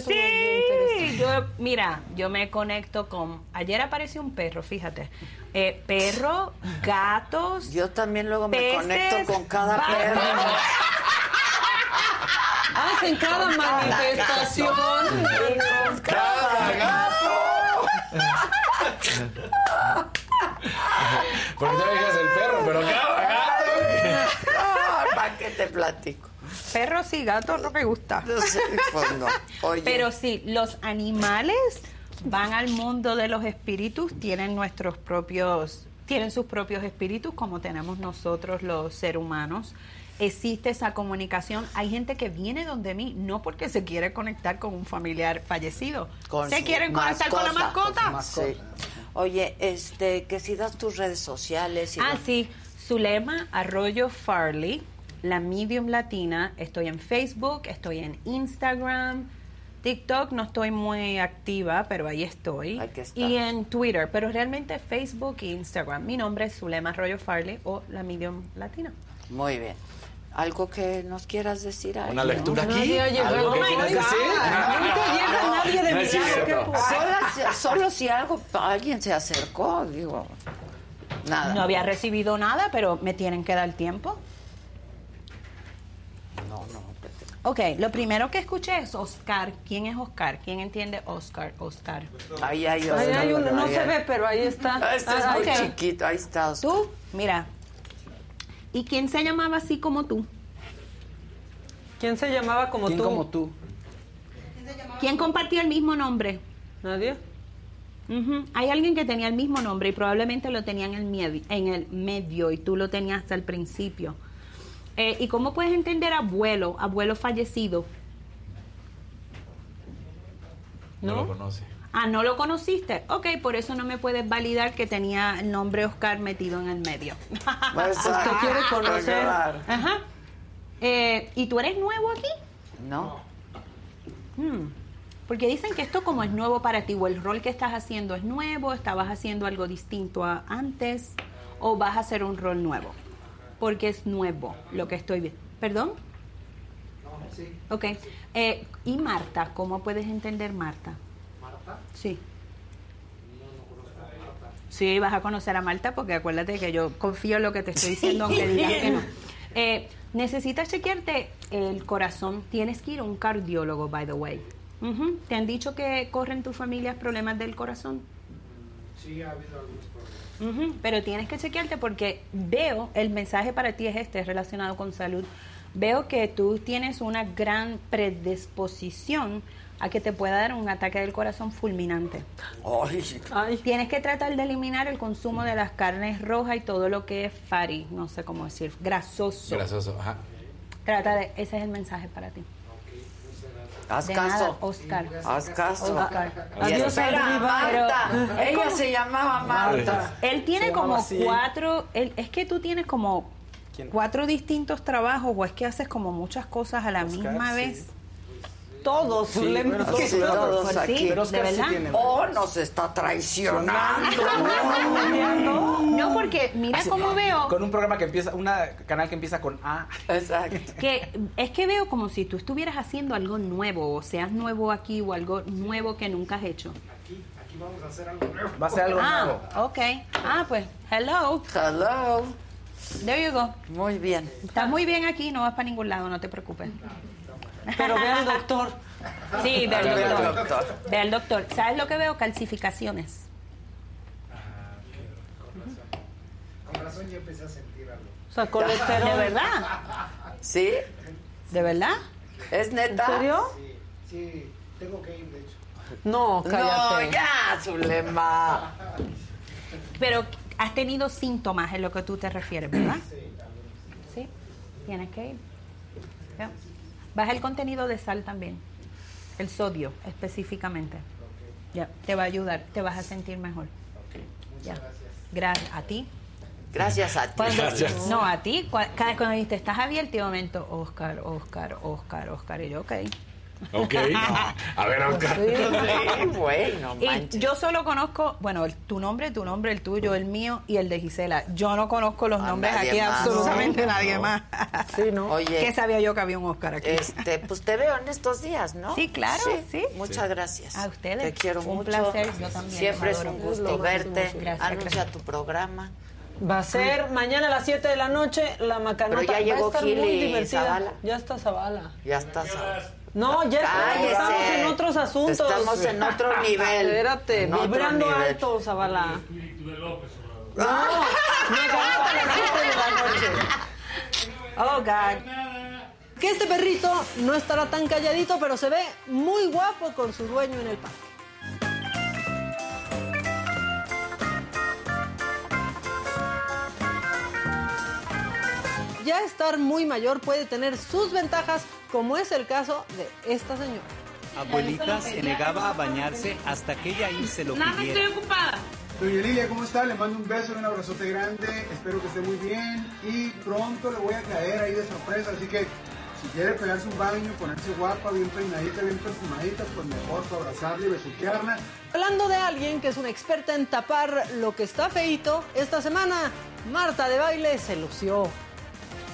Sí, yo, mira, yo me conecto con. Ayer apareció un perro, fíjate. Eh, perro, gatos. Yo también luego me conecto con cada perro. Hacen cada Con cada manifestación. Con cada gato. Porque tú digas el perro, pero cada gato. ¿Para qué te platico? Perros y gatos no me gusta. Sí, pues no. Oye. Pero sí, los animales van al mundo de los espíritus, tienen nuestros propios, tienen sus propios espíritus como tenemos nosotros los seres humanos. Existe esa comunicación. Hay gente que viene donde mí no porque se quiere conectar con un familiar fallecido. Con se quieren conectar con la mascota. Sí. Oye, este, que si das tus redes sociales. Y Ah, sí. Zulema Arroyo Farley, la Medium Latina. Estoy en Facebook, estoy en Instagram. TikTok no estoy muy activa, pero ahí estoy. Y en Twitter, pero realmente Facebook e Instagram. Mi nombre es Zulema Arroyo Farley o la Medium Latina. Muy bien. ¿Algo que nos quieras decir? a ¿Una lectura aquí? Nadie ha llegado. ¿Algo que my quieras decir? Nunca llega No, nadie de no mi lado. Solo, si- solo si algo, alguien se acercó, digo. Nada. No había recibido nada, pero me tienen que dar tiempo. No, no. Ok, lo primero que escuché es Oscar. ¿Quién es Oscar? ¿Quién entiende Oscar? Oscar. Ahí hay Ahí hay uno, no se ve, pero ahí está. Este es Ah, muy chiquito, ahí está. Tú, mira. ¿Y quién se llamaba así como tú? ¿Quién se llamaba como ¿Quién tú? como tú? ¿Quién compartía el mismo nombre? Nadie. Ujú. Hay alguien que tenía el mismo nombre y probablemente lo tenía en el, medio, en el medio y tú lo tenías hasta el principio. Eh, ¿Y cómo puedes entender abuelo, abuelo fallecido? No lo conoce. Ah, ¿no lo conociste? Ok, por eso no me puedes validar que tenía el nombre Oscar metido en el medio. Exacto. Usted quiere conocer. Ajá. Eh, ¿Y tú eres nuevo aquí? No. Hmm. Porque dicen que esto como es nuevo para ti, o el rol que estás haciendo es nuevo, estabas haciendo algo distinto a antes, o vas a hacer un rol nuevo. Porque es nuevo lo que estoy viendo. ¿Perdón? Ok. Eh, ¿Y Marta? ¿Cómo puedes entender Marta? ¿Marta? Sí. Sí, vas a conocer a Marta porque acuérdate que yo confío en lo que te estoy diciendo aunque digas que no. Eh, necesitas chequearte el corazón. Tienes que ir a un cardiólogo, by the way. ¿Te han dicho que corren tus familias problemas del corazón? Sí, ha habido algunos problemas. Pero tienes que chequearte porque veo, el mensaje para ti es este, relacionado con salud. Veo que tú tienes una gran predisposición a que te pueda dar un ataque del corazón fulminante. Tienes que tratar de eliminar el consumo de las carnes rojas y todo lo que es fatty, no sé cómo decir, grasoso. Grasoso, ajá. Trata de, ese es el mensaje para ti. Haz De caso. nada, Oscar. Haz caso. Oscar. Y Adiós, arriba. Marta. Ella como- se llamaba Marta. Él tiene Se como cuatro, él- es que tú tienes como ¿Quién? cuatro distintos trabajos o es que haces como muchas cosas a la Oscar, misma sí. vez. Todos, Sí, todos, Sí, todos pues aquí. pero Oscar sí tiene, O nos está traicionando. No, porque mira Así, cómo veo. Con un programa que empieza, un canal que empieza con A. Exacto. Que es que veo como si tú estuvieras haciendo algo nuevo, o seas nuevo aquí o algo nuevo que nunca has hecho. Aquí vamos a hacer algo nuevo. Va a ser algo ah, nuevo. ok. Ah, pues, hello. Hello. There you go. Muy bien. Estás muy bien aquí, no vas para ningún lado, no te preocupes. Pero ve al doctor. Sí, ve al doctor. doctor. Ve al doctor. ¿Sabes lo que veo? Calcificaciones. Con razón ya empecé a sentir algo. O sea, colesterol. ¿De verdad? ¿Sí? ¿De verdad? ¿Es neta? ¿En serio? Sí, sí, tengo que ir, de hecho. No, cállate. No, ya, Zulema. Pero has tenido síntomas en lo que tú te refieres, ¿verdad? Sí. Tienes que ir. Baja el contenido de sal también. El sodio, específicamente. Ya, te va a ayudar, te vas a sentir mejor. Ya. Gracias. ¿A ti? Gracias a ti. Cuando- Gracias. No, a ti. Cua- Cada cuando dijiste, estás abierto, momento, Oscar, Oscar, Oscar, Oscar. Y yo, ok. Ok. A ver, Oscar. Sí, güey, no Y manches. yo solo conozco, bueno, el- tu nombre, tu nombre, el tuyo, el mío y el de Gisela. Yo no conozco los A nombres nadie aquí, más. absolutamente No. nadie No. más. Sí, ¿no? Oye. ¿Qué sabía yo que había un Oscar aquí? Este, pues te veo en estos días, ¿no? Sí, claro, sí. Muchas gracias. A ustedes. Te quiero Un mucho. placer, yo también, Siempre es un gusto verte. gracias, Anuncia gracias. tu programa. Va a ser mañana a las 7 de la noche la macanota. Pero ya Va a llegó estar muy divertida. Zavala. Ya está Zavala. Ya estás. No, ya Cállese. estamos en otros asuntos. Estamos en otro nivel. Espérate, En vibrando nivel. alto, Zavala. No, macanota a las 7 de la noche. Oh, God. Que este perrito no estará tan calladito, pero se ve muy guapo con su dueño en el parque. Ya estar muy mayor puede tener sus ventajas, como es el caso de esta señora. Abuelita se negaba a bañarse hasta que ella se lo pidiera. ocupada. Doña Lilia, ¿cómo está? Le mando un beso y un abrazote grande. Espero que esté muy bien. Y pronto le voy a caer ahí de sorpresa. Así que si quiere pegarse un baño, ponerse guapa, bien peinadita, bien perfumadita, pues mejor para abrazarla y besuquearla. Hablando de alguien que es una experta en tapar lo que está feito, esta semana Marta de Baile se lució.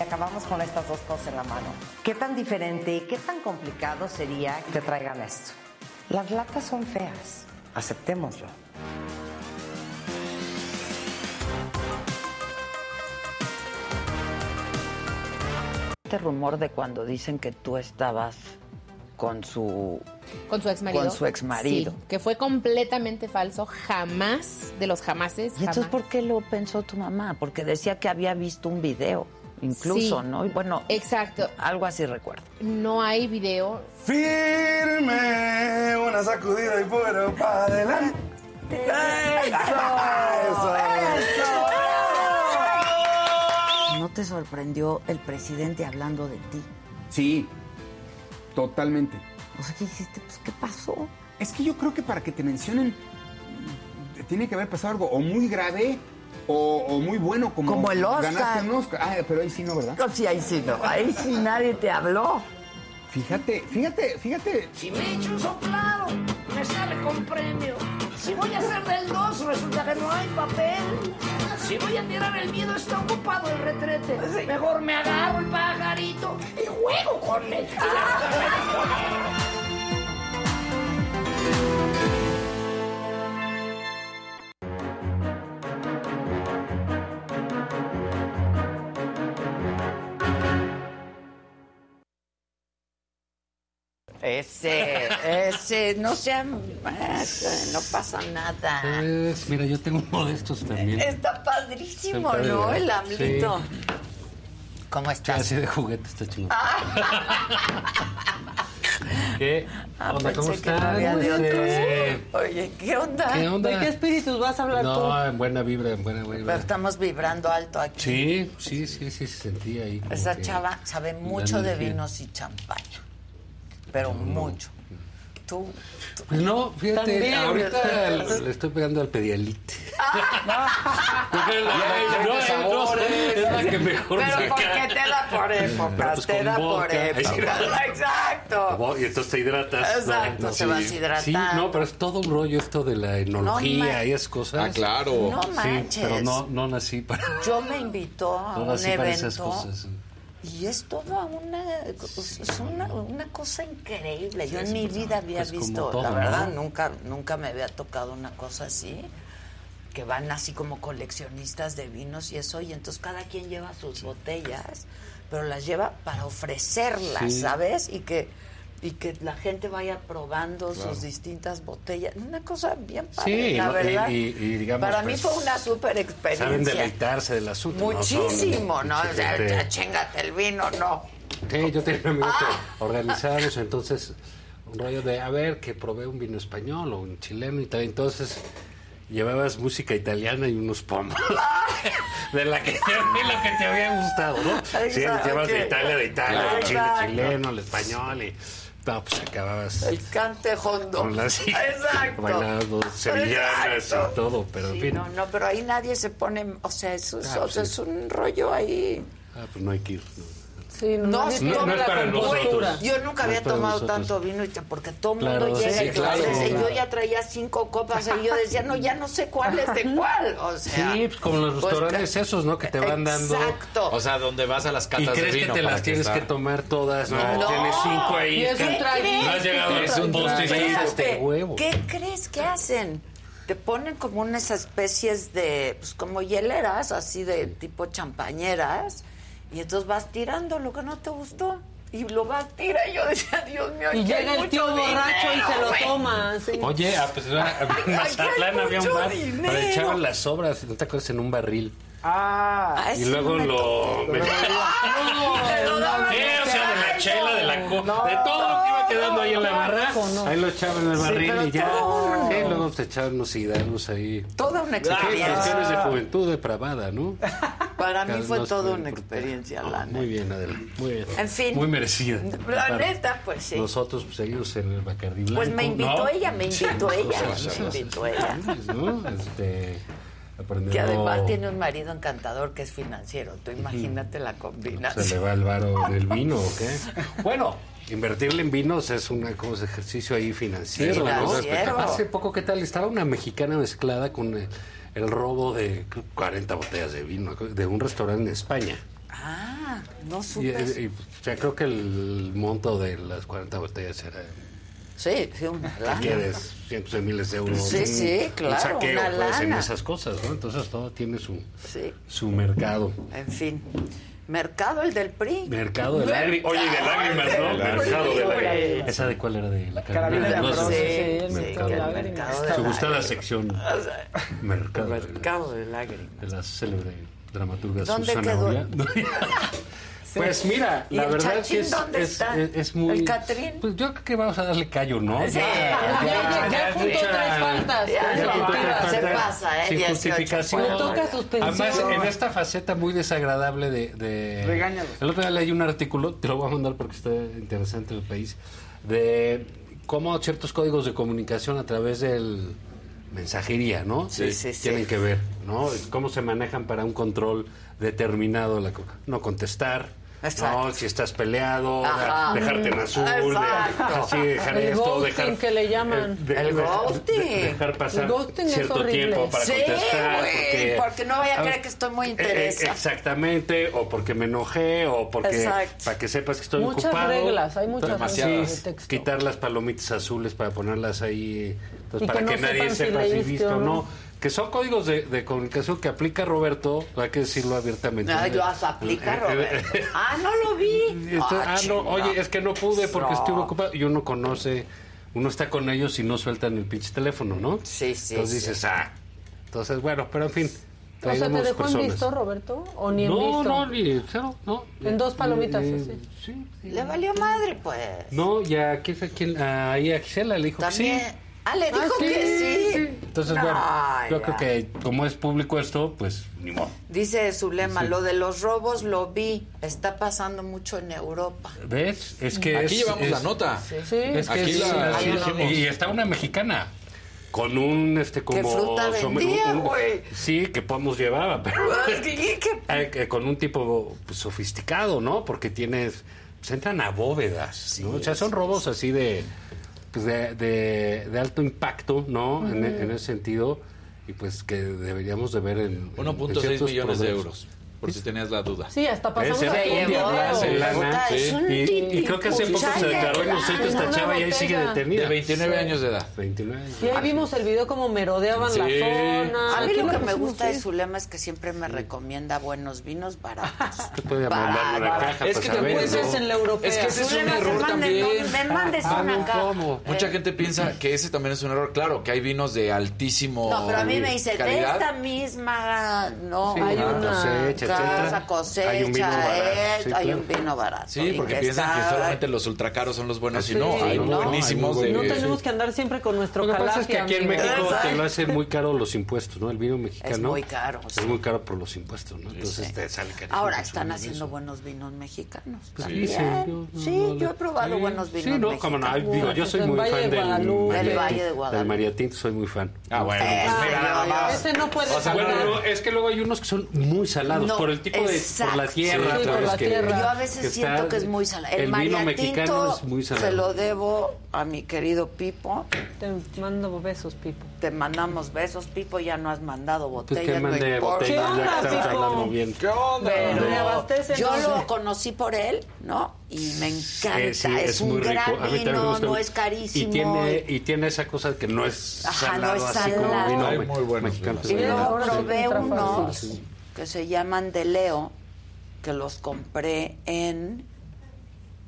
Acabamos con estas dos cosas en la mano. ¿Qué tan diferente y qué tan complicado sería que te traigan esto? Las latas son feas, aceptémoslo. Este rumor de cuando dicen que tú estabas con su Con su ex marido. Con su exmarido. Sí, que fue completamente falso, jamás, de los jamases. ¿Y entonces jamás. por qué lo pensó tu mamá? Porque decía que había visto un video, incluso, Sí. ¿no? Y bueno, Exacto. algo así recuerdo. No hay video. Firme, una sacudida y fuera para adelante. ¿No te sorprendió el presidente hablando de ti? Sí, totalmente. O sea, ¿qué dijiste? Pues, ¿qué pasó? Es que yo creo que para que te mencionen tiene que haber pasado algo o muy grave o, o muy bueno como, Como el Oscar. ganaste un Oscar. Ah, pero ahí sí no, ¿verdad? No, sí, ahí sí no. Ahí sí nadie te habló. Fíjate, fíjate, fíjate. Si me echo un soplado, me sale con premio. Si voy a hacer del 2, resulta que no hay papel. Si voy a tirar el miedo, está ocupado el retrete. Mejor me agarro el pajarito y juego con él. Ese, ese, no sean, ese, no pasa nada. Pues, mira, yo tengo uno de estos también. Está padrísimo, Está ¿no? El ¿verdad? amlito. ¿Cómo Sí, estás? así de juguete está chingón. Ah, ¿Qué ah, onda? ¿Cómo no Este, otros. Oye, ¿qué onda? ¿Qué onda? ¿De qué espíritus vas a hablar tú? No, en buena vibra, en buena Pero estamos vibrando alto aquí. Sí, sí, sí, sí, se sentía ahí. Esa chava sabe mucho de vinos y champaña. Pero mucho. Tú. Pues no, fíjate, También, ahorita le estoy pegando al pedialite. Ah. Porque la- Ya, no, ya, no, sabores. es la que mejor Pero saca. porque te da por épocas, pues te da por sí. épocas. Exacto. Y entonces te hidratas. Exacto, te vas hidratando. Sí, no, pero es todo un rollo esto de la enología y esas cosas. Ah, claro. No Sí, manches. pero no, no nací para, Yo me invitó a no un nací para esas evento cosas. Y es toda una, es una, una cosa increíble. Yo en mi pues, vida había pues, visto, todo, la verdad, ¿no? nunca, nunca me había tocado una cosa así. Que van así como coleccionistas de vinos y eso, y entonces cada quien lleva sus botellas, pero las lleva para ofrecerlas, Sí. ¿sabes? Y que y que la gente vaya probando Claro. sus distintas botellas. Una cosa bien padre, Sí, la ¿no? Y- verdad. y- y digamos, Para mí pues, fue una súper experiencia. Saben deleitarse del asunto. no son Muchísimo, ¿no? O sea, chingate el vino, no. Sí, yo tenía un amigo Ah. que organizábamos entonces un rollo de, a ver, que probé un vino español o un chileno y tal. Entonces llevabas música italiana y unos pomos. de la que te, de la que te había gustado, ¿no? Sí, Exacto, llevas de. Italia, de Italia, de Chile, chileno, el español y... No, pues acababas El cante hondo. con las Exacto. bailando sevillanas Exacto. y todo, pero en fin. no, no, pero ahí nadie se pone, o sea, eso, es- Ah, o sea, sí. es un rollo ahí. Ah, pues no hay que ir. no. Sí, No, nadie no, no es la para compostura. nosotros. Yo nunca No había es tomado nosotros. tanto vino y porque todo el Claro, mundo llega sí, y te claro, ofrece. claro. Yo ya traía cinco copas y yo decía, no, ya no sé cuál es de cuál. O sea, Sí, pues como los pues, restaurantes esos, ¿no? Que te van dando... Exacto. O sea, donde vas a las catas de crees vino que te las tienes que tomar todas, ¿no? No. Tienes cinco ahí. Y es un que- traguito. No has llegado Es a un un huevo. ¿Qué crees que hacen? Te ponen como unas especies de, pues como hieleras, así de tipo champañeras, y entonces vas tirando lo que no te gustó. Y lo vas a tirar. Y yo decía, Dios mío, Y llega el mucho tío borracho y se lo güey. toma. sí. Oye, ah, pues en Mazatlán había un bar donde echaban las sobras, ¿no te acuerdas? En un barril. Ah, Ah, Y luego me lo... tocó. me- No, Sí, no, o sea, de la chela, de la co de todo lo que iba quedando ahí en la barra, ahí lo echaban en el barril pero y ya. todo. Sí, luego se echaban unos cigarros ahí. Toda una Sí, experiencia. cuestiones de juventud depravada, ¿no? Para mí fue toda una experiencia, la Muy bien, Adela, muy bien. En fin. Muy merecida. La neta, pues sí. Nosotros pues, seguimos en el Bacardi Blanco. Pues me invitó ¿no? ella, me invitó ella, Cosas me invitó ella. ¿no? Este, aprendiendo- Que además tiene un marido encantador que es financiero. Tú imagínate la Se le combinación. va el varo en el vino, ¿o qué? Bueno, invertirle en vinos es una cosa, ejercicio ahí financiero, Financiero. ¿no? Hace poco, ¿qué tal? Estaba una mexicana mezclada con el, el robo de creo, 40 botellas de vino de un restaurante en España. Ah, no Y, supe. y, o sea, creo que el monto de las 40 botellas era Sí, sí, una que lana. quieres cientos de miles de euros. Sí, un- sí, claro, Un saqueo, una pues, en lana. esas cosas, ¿no? Entonces todo tiene su, Sí, su mercado. en fin. Mercado el del PRI. Mercado de lágrimas. Oye, de lágrimas, ¿no? Mercado Mercado de del lágrimas. ¿Esa de cuál era? De la Carabina de No, sí. sí, el Mercado. mercado de El mercado de Su gustada lágrimas. sección. Mercado. de- Mercado de lágrimas. De la célebre dramaturga ¿Dónde Susana quedó? Oria. Pues mira, ¿Y la verdad Chachín que es, es, es- es muy... ¿El Catrín? Pues yo creo que vamos a darle callo, ¿no? Sí, Ya, ya, juntó tres faltas. Ya, se pasa, ¿eh? Sin 18 justificación. Le toca suspensión. Además, en esta faceta muy desagradable de... de. El otro día leí un artículo, te lo voy a mandar porque está interesante el país, de cómo ciertos códigos de comunicación a través del mensajería, ¿no? Sí, sí, sí. Tienen que ver, ¿no? Cómo se manejan para un control determinado. La, no contestar. Exacto. No, si estás peleado, Ajá. dejarte en azul, de- así dejar El esto, ghosting dejar que le llaman. eh, de- El ghosting. de- dejar pasar ghosting cierto tiempo para Sí, contestar, güey, porque no vaya a creer que estoy muy eh, eh, interesada. exactamente, o porque me enojé, o porque Exacto. para que sepas que estoy Muchas ocupado. reglas, hay muchas reglas de texto. quitar las palomitas azules para ponerlas ahí, Y para que que, no nadie si sepa si leíste viste o o no. no. Que son códigos de, de comunicación que aplica Roberto, hay que decirlo abiertamente. Ah, yo hasta aplica, Roberto. Ah, no lo vi. Entonces, ah, no, oye, es que no pude porque No. estuve ocupado. Y uno conoce, uno está con ellos y no sueltan el pinche teléfono, ¿no? Sí, sí, Entonces sí. dices, ah. Entonces, bueno, pero en fin. O sea, ¿te dejó en personas. visto, Roberto? ¿O ni en no, visto? no, ni cero, no. En dos palomitas, Eh, así. Sí, sí. Le valió madre, pues. No, ya, ¿quién fue quién? Ahí a Gisela le dijo que sí. Ah, le dijo Ah, sí, que sí. Entonces Entonces, No, bueno, yo ya. creo que como es público esto, pues ni modo. Dice Zulema, Sí. lo de los robos lo vi, está pasando mucho en Europa. ¿Ves? Es que Aquí es- llevamos es- la nota. Sí. Es que Aquí es- la- sí, la dijimos. y está una mexicana con un este como ¿Qué fruta some- vendía, un- güey? sí que podemos llevar pero ¿Qué- qué- eh, con un tipo pues, sofisticado no porque tienes pues entran a bóvedas ¿no? o sea son robos así de pues, de, de, de alto impacto no en, Ujú. en ese sentido y pues que deberíamos de ver en en 1.6 ciertos millones de euros, por si tenías la duda. Sí, hasta pasamos a un y, y creo que hace poco se declaró de inocente esta chava y ahí sigue detenida. De 29 años de edad. 29 años. Y ahí vimos el video como merodeaban la zona. A mí lo que me gusta de sí. Zulema es que siempre me recomienda buenos vinos baratos. Te puede mandar una caja Es que saber, después ¿no? es en la europea. Es que ese es un Zulema, te error también. Me mandes Ah. Mucha gente piensa que ese también es un error. Claro, que hay vinos de altísimo No, pero a mí me dice, de esta misma, no, hay ah, una cosecha, casa, cosecha, Hay un vino barato, eh, sí, hay un vino barato. Sí, porque piensan que solamente los ultracaros son los buenos. Sí, y no, hay no, buenísimos hay de... No buenos. tenemos que andar siempre con nuestro Lo que pasa es que aquí en. México te lo hacen muy caro los impuestos, ¿no? El vino mexicano. Es muy caro, Es sí. muy caro por los impuestos, ¿no? Entonces Sí. te sale carísimo Ahora están eso. haciendo buenos vinos mexicanos. Pues también. sí, Sí, sí, yo- yo he probado Sí, buenos vinos Sí, no, mexicanos. como no. Digo, yo soy Del muy Valle fan de del Guadalupe. Del Mariatín. Valle de Guadalupe. Del Mariatín soy muy fan. Ah, bueno, Eh, pues mira, yo- nada yo- más. Ese no puede O sea, bueno, no, es que luego hay unos que son muy salados No, por el tipo de por la exacto. tierra, Sí, por la que- tierra. Yo a veces que siento está- que es muy salado. El, El vino mexicano es muy salado. se lo debo a mi querido Pipo. Te mando besos, Pipo. Te mandamos besos, Pipo. Ya no has mandado Pues botellas. que no mande importa. botellas, ya onda, que Pipo? hablando bien. ¿Qué onda? Pero yo lo conocí por él, ¿no? Y me encanta. Eh, sí, es, un muy rico. gran me vino, no es carísimo. Y tiene, y tiene esa cosa que no es Ajá, no salado es así como salado. vino me- muy buenos mexicano. Y sí probé unos. Que se llaman de Leo, que los compré en...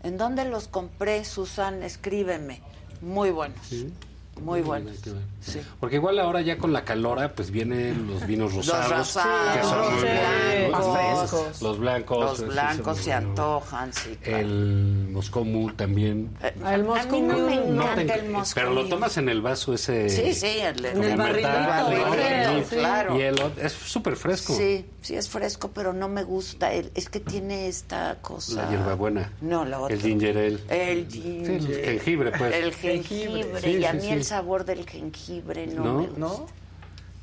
¿En dónde los compré, Susan? Escríbeme. Muy buenos. Muy buenos. Sí. Porque igual ahora ya con la calora, pues vienen los vinos rosados. rosados, que son los blancos. Los blancos. Los sí, blancos se antojan, sí. claro. El Moscow Mule también. Eh, el mí no me No te- el Moscow pero lo tomas en el vaso ese. Sí, sí, el, En el barrilito, sí. claro. Y el es súper fresco. Sí, sí es fresco, pero no me gusta. El, es que tiene esta cosa. La hierbabuena. No, la otra. El ginger ale. El Sí, ginger. el jengibre, pues. El jengibre. Sí, y a sí, mí sí. el sabor del jengibre no, ¿No? me gusta. ¿No?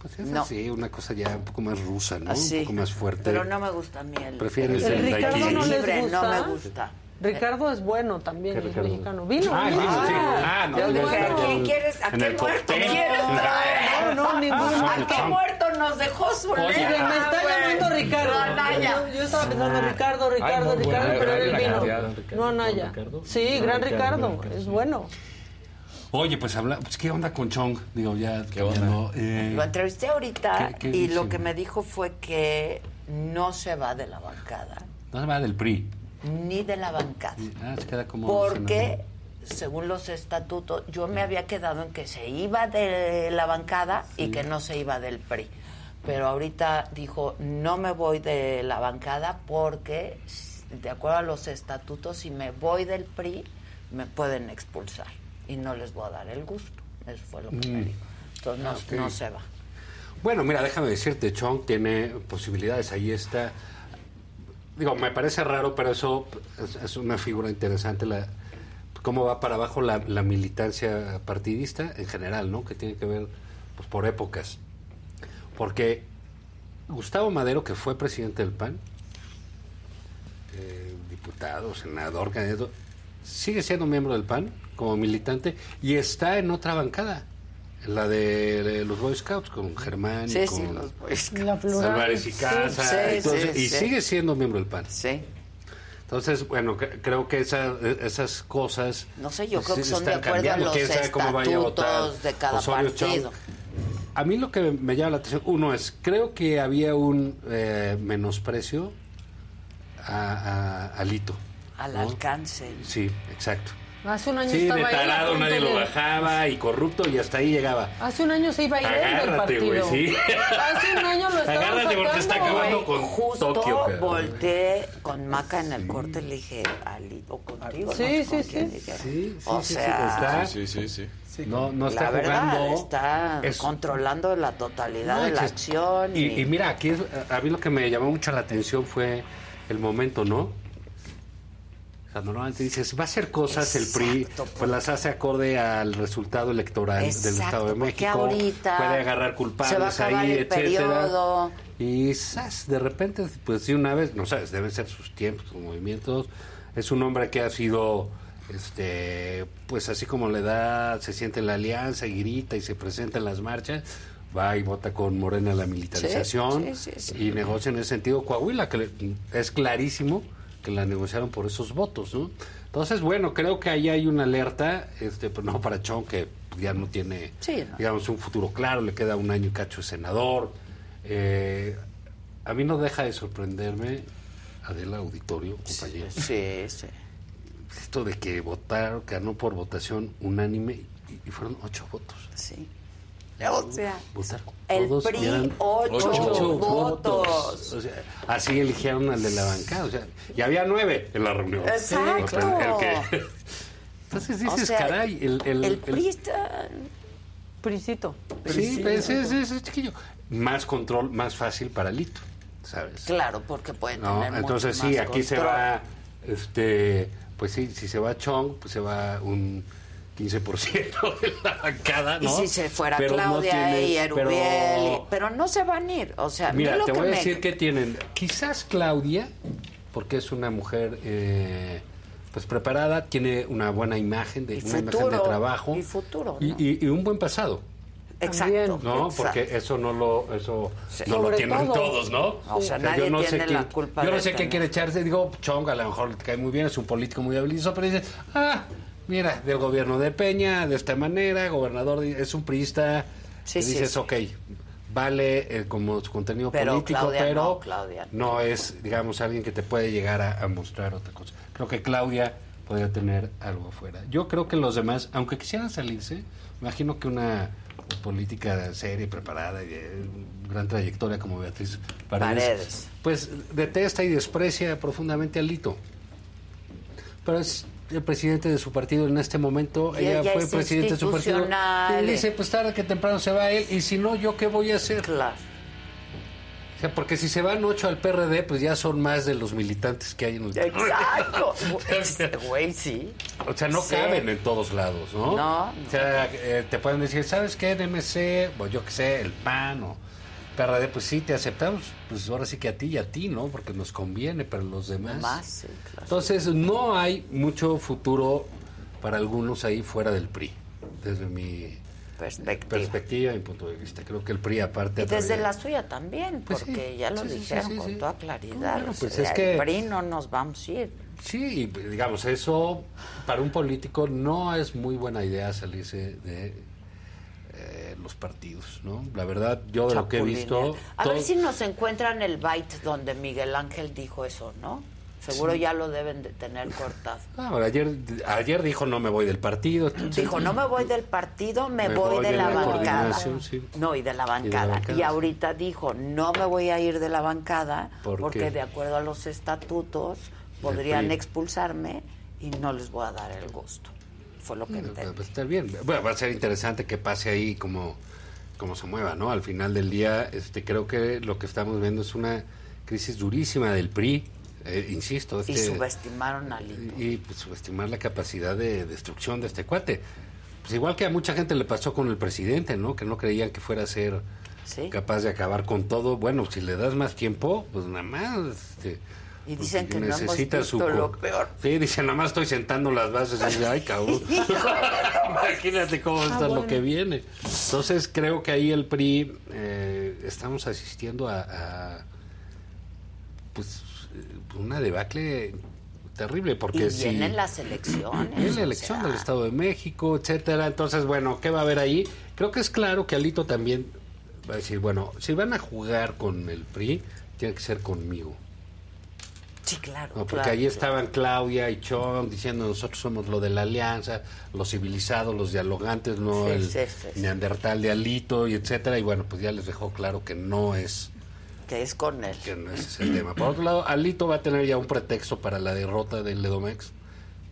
Pues es No. así, una cosa ya un poco más rusa, ¿no? Así. Un poco más fuerte. Pero no me gusta a mí el, ¿Prefieres ¿El el Ricardo daiquiri? no les jengibre, no gusta? me gusta. Ricardo es bueno también, ¿Qué es Ricardo? mexicano. Vino, Ah, vino. sí. Ah, Ah, no, está, ¿a quién quieres? ¿A qué muerto quieres traer? No, no, ninguno. ¿A qué muerto nos dejó su Oye, me está llamando Ricardo. No, Anaya. Yo, yo estaba pensando Ricardo, Ricardo, muy Ricardo, buena, pero él vino. Ricardo. No, Anaya. Sí, gran Ricardo, es bueno. Oye, pues habla, pues qué onda con Chong, digo ya, ¿Qué onda? no, eh, Lo entrevisté ahorita ¿Qué- qué y dice, lo que me dijo fue que no se va de la bancada, no se va del PRI. ni de la bancada. Ah, se queda como Porque, según los estatutos, yo me había quedado en que se iba de la bancada y que no se iba del PRI. Pero ahorita dijo, no me voy de la bancada porque, de acuerdo a los estatutos, si me voy del PRI, me pueden expulsar. Y no les voy a dar el gusto. Eso fue lo que me Mm. dijo. Entonces no, Ok. no se va. Bueno, mira, déjame decirte, Chong tiene posibilidades, ahí está. Digo, me parece raro, pero eso es, es una figura interesante, la, cómo va para abajo la, la militancia partidista en general, ¿no? Que tiene que ver pues, por épocas. Porque Gustavo Madero, que fue presidente del PAN, eh, diputado, senador, candidato, sigue siendo miembro del PAN como militante y está en otra bancada, la de, de los Boy Scouts, con Germán y Sí, sí, con los Boy Scouts. La. Álvarez y Casa, Sí, sí, entonces, sí, y sí. sigue siendo miembro del PAN. Sí. Entonces, bueno, cre- creo que esa- esas cosas... No sé, yo creo que sí son de están acuerdo a cambiando. los Quién sabe cómo vaya a votar estatutos de cada Osorio Chong. partido. A mí lo que me llama la atención, uno es, creo que había un eh, menosprecio a, a- a Lito. Al ¿no? alcance. Sí, exacto. Hace un año Sí, de estaba a tarado nadie lo de- bajaba y corrupto y hasta ahí llegaba. Hace un año se iba a ir él del Agárrate, partido. güey, sí. Hace un año lo estaban Agárrate porque está acabando con Justo Tokio. volteé con Maca en el corte y le dije, Ali, o contigo, Sí, no sé sí, con sí. quién. Sí, sí, o sea. Sí, sí, sí. no, no está la verdad, jugando. está es- controlando la totalidad No, de la acción. Y, Y, y mira, aquí es- a mí lo que me llamó mucho la atención fue el momento, ¿no? Normalmente dices, va a hacer cosas el PRI, pues las hace acorde al resultado electoral del Estado de México. ahorita puede agarrar culpables ahí, el etcétera. periodo. Y de repente, pues de una vez, no sabes, deben ser sus tiempos, sus movimientos. Es un hombre que ha sido, este, pues así como le da, se siente en la alianza y grita y se presenta en las marchas, va y vota con Morena la militarización Sí, sí, sí, y negocia en ese sentido Coahuila, que es clarísimo que la negociaron por esos votos, ¿no? Entonces, bueno, creo que ahí hay una alerta, este, pues no para Chong, que ya no tiene, Sí, no. digamos, un futuro claro, le queda un año y cacho de senador. Eh, a mí no deja de sorprenderme, Adela Auditorio, compañero. Sí, sí. Esto de que votaron, ganó por votación unánime y, y fueron ocho votos. Sí. O sea, el todos PRI, ocho votos. O sea, así eligieron al de la bancada. O sea, y había nueve en la reunión. Exacto. O sea, el que- Entonces dices, O sea, caray, el, el, el el- PRI está... Sí, pues, es, es- es chiquillo. Más control, más fácil para Lito, ¿sabes? Claro, porque pueden ¿no? tener mucho Entonces sí, más aquí se va, este, pues sí, si se va Chong, pues se va un 15% de la bancada, Y ¿no? si se fuera Pero no Claudia tienes- y Erubiel, pero- y- pero... no se van a ir. O sea, Mira, lo te que voy a me- decir que tienen. Quizás Claudia, porque es una mujer eh, pues preparada, tiene una buena imagen de, Y una imagen de trabajo y futuro, y, ¿no? y- y un buen pasado. Exacto. ¿no? exacto. Porque eso no lo eso Sí. no lo tienen todo. todos, ¿no? O sea, nadie tiene la culpa Yo no sé qué quiere echarse. Digo, Chong a lo mejor le cae muy bien, es un político muy habilidoso, pero dice, ah, mira, del gobierno de Peña, de esta manera, gobernador, es un priista. Sí, sí, dices, sí. ok, vale eh, como su contenido Pero político, Claudia pero no, Claudia no. no es, digamos, alguien que te puede llegar a, a mostrar otra cosa. Creo que Claudia podría tener algo afuera. Yo creo que los demás, aunque quisieran salirse, imagino que una política seria y preparada y de gran trayectoria como Beatriz Paredes, Paredes. pues detesta y desprecia profundamente a Lito. Pero es el presidente de su partido en este momento, Y ella, ella fue es presidente de su partido. Y dice, pues tarde que temprano se va él, y si no, ¿yo qué voy a hacer? Claro. O sea, porque si se van ocho al PRD, pues ya son más de los militantes que hay en el Exacto. Güey, sí. O sea, no Sí. caben en todos lados, ¿no? No. O sea, eh, te pueden decir, ¿sabes qué? DMC, o yo qué sé, el PAN o PRD, pues sí, te aceptamos. Pues ahora sí que a ti y a ti, ¿no? Porque nos conviene, pero los demás. Más, sí, claro. Entonces, no hay mucho futuro para algunos ahí fuera del PRI, desde mi Perspectiva. perspectiva y punto de vista. Creo que el PRI, aparte. Y desde atraviesa- la suya también, Pues sí, porque ya lo sí, sí, sí, dijeron sí, con sí. toda claridad. Bueno, o pues sea, es que- el PRI no nos vamos a ir. Sí, digamos, eso para un político no es muy buena idea salirse de los partidos, ¿no? La verdad, yo de lo que he visto... A todo- ver si nos encuentran el byte donde Miguel Ángel dijo eso, ¿no? Seguro Sí. ya lo deben de tener cortado. Ah, bueno, ayer, ayer dijo no me voy del partido. entonces- Dijo, no me voy del partido, me, Me voy, voy de, de la, la bancada. sí. No, y de la Y de la bancada. Y, sí. ahorita dijo, no me voy a ir de la bancada ¿Por porque de acuerdo a los estatutos podrían expulsarme y no les voy a dar el gusto. Fue lo que Bueno, entendí. pues está bien. Bueno, va a ser interesante que pase ahí como, como se mueva, ¿no? Al final del día, este, creo que lo que estamos viendo es una crisis durísima del PRI, eh, insisto. Y este- subestimaron a Lito. y pues, subestimar la capacidad de destrucción de este cuate. Pues igual que a mucha gente le pasó con el presidente, ¿no? Que no creían que fuera a ser Sí. capaz de acabar con todo. Bueno, si le das más tiempo, pues nada más. este, Y dicen pues, que no hemos necesita visto co- lo peor. Sí, dice, nada más estoy sentando las bases. Y dice, ay, cabrón. Imagínate cómo Ah, está lo bueno. que viene. Entonces, creo que ahí el PRI eh, estamos asistiendo a, a, pues eh, una debacle terrible porque y si vienen las elecciones. es la o elección sea, del Estado de México, etcétera. Entonces, bueno, ¿qué va a haber ahí? Creo que es claro que Alito también va a decir, bueno, si van a jugar con el PRI, tiene que ser conmigo. Sí, claro. ¿no? Porque claro, ahí claro. estaban Claudia y Chong diciendo nosotros somos lo de la alianza, los civilizados, los dialogantes, no Sí, el sí, sí, sí. neandertal de Alito y etcétera. Y bueno, pues ya les dejó claro que no es Que es con él. que no ese es el tema. Por otro lado, Alito va a tener ya un pretexto para la derrota del Ledomex,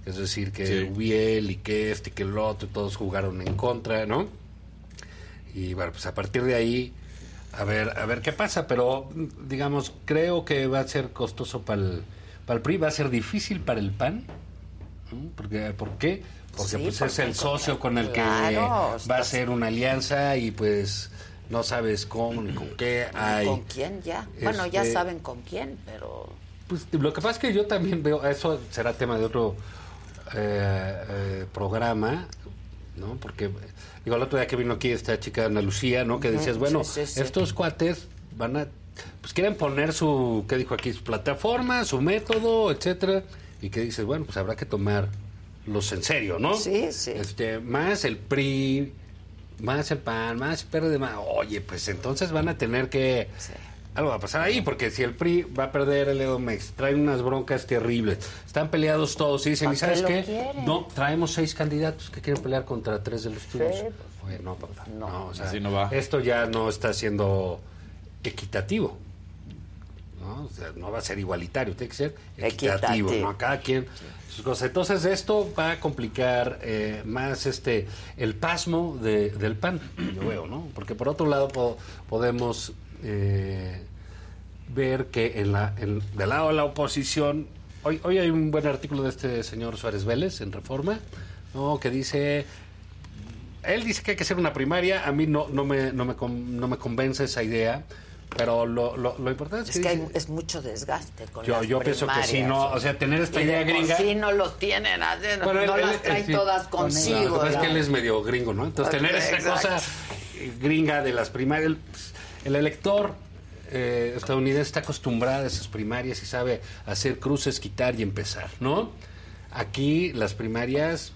Es decir, que Sí. Ubiel y que este y que el otro, y todos jugaron en contra, ¿no? Y bueno, pues a partir de ahí, a ver, a ver qué pasa, pero digamos, creo que va a ser costoso para el, para el PRI, va a ser difícil para el PAN. Porque, ¿Por qué? Porque Sí, pues es el con- socio con el que va a ser una alianza y pues no sabes cómo ni con qué hay. ¿Con quién ya? Bueno, ya Este- saben con quién, pero... Pues lo que pasa es que yo también veo, eso será tema de otro eh, eh, programa, ¿no? Porque, digo, el otro día que vino aquí esta chica Ana Lucía, ¿no? Que decías, bueno, sí, sí, sí. estos cuates van a, pues quieren poner su, ¿qué dijo aquí? Su plataforma, su método, etcétera, y que dices, bueno, pues habrá que tomarlos en serio, ¿no? Sí, sí. Este, más el PRI, más el PAN, más el PRD, más, oye, pues entonces van a tener que... Algo va a pasar ahí, porque si el PRI va a perder el Edomex, traen unas broncas terribles, están peleados todos y dicen, ¿y ¿Para qué sabes qué? quieren? No, traemos seis candidatos que quieren pelear contra tres de los tuyos. pues, Oye, no, papá, no, o sea, Así no va. esto ya no está siendo equitativo. ¿no? O sea, no va a ser igualitario, tiene que ser equitativo, Equitativo. ¿no? Cada quien sus cosas. Entonces esto va a complicar eh, más este el pasmo de- del PAN, yo veo, ¿no? Porque por otro lado po- podemos eh, ver que en la, en- del lado de la oposición, hoy, hoy hay un buen artículo de este señor Suárez Vélez en Reforma, ¿no? que dice él dice que hay que hacer una primaria, a mí no, no, me, no, me, no me convence esa idea, pero lo, lo, lo importante es Es que, que dice- hay- es mucho desgaste con Yo- las yo pienso que sí, primarias. no, o sea, tener esta Y idea gringa- sí no los tienen, así, no, Bueno, no él- las traen sí. todas consigo. pasa es que él es medio gringo, ¿no? Entonces, tener esta exacto. cosa gringa de las primarias. El elector eh, estadounidense está acostumbrado a esas primarias y sabe hacer cruces, quitar y empezar, ¿no? Aquí las primarias,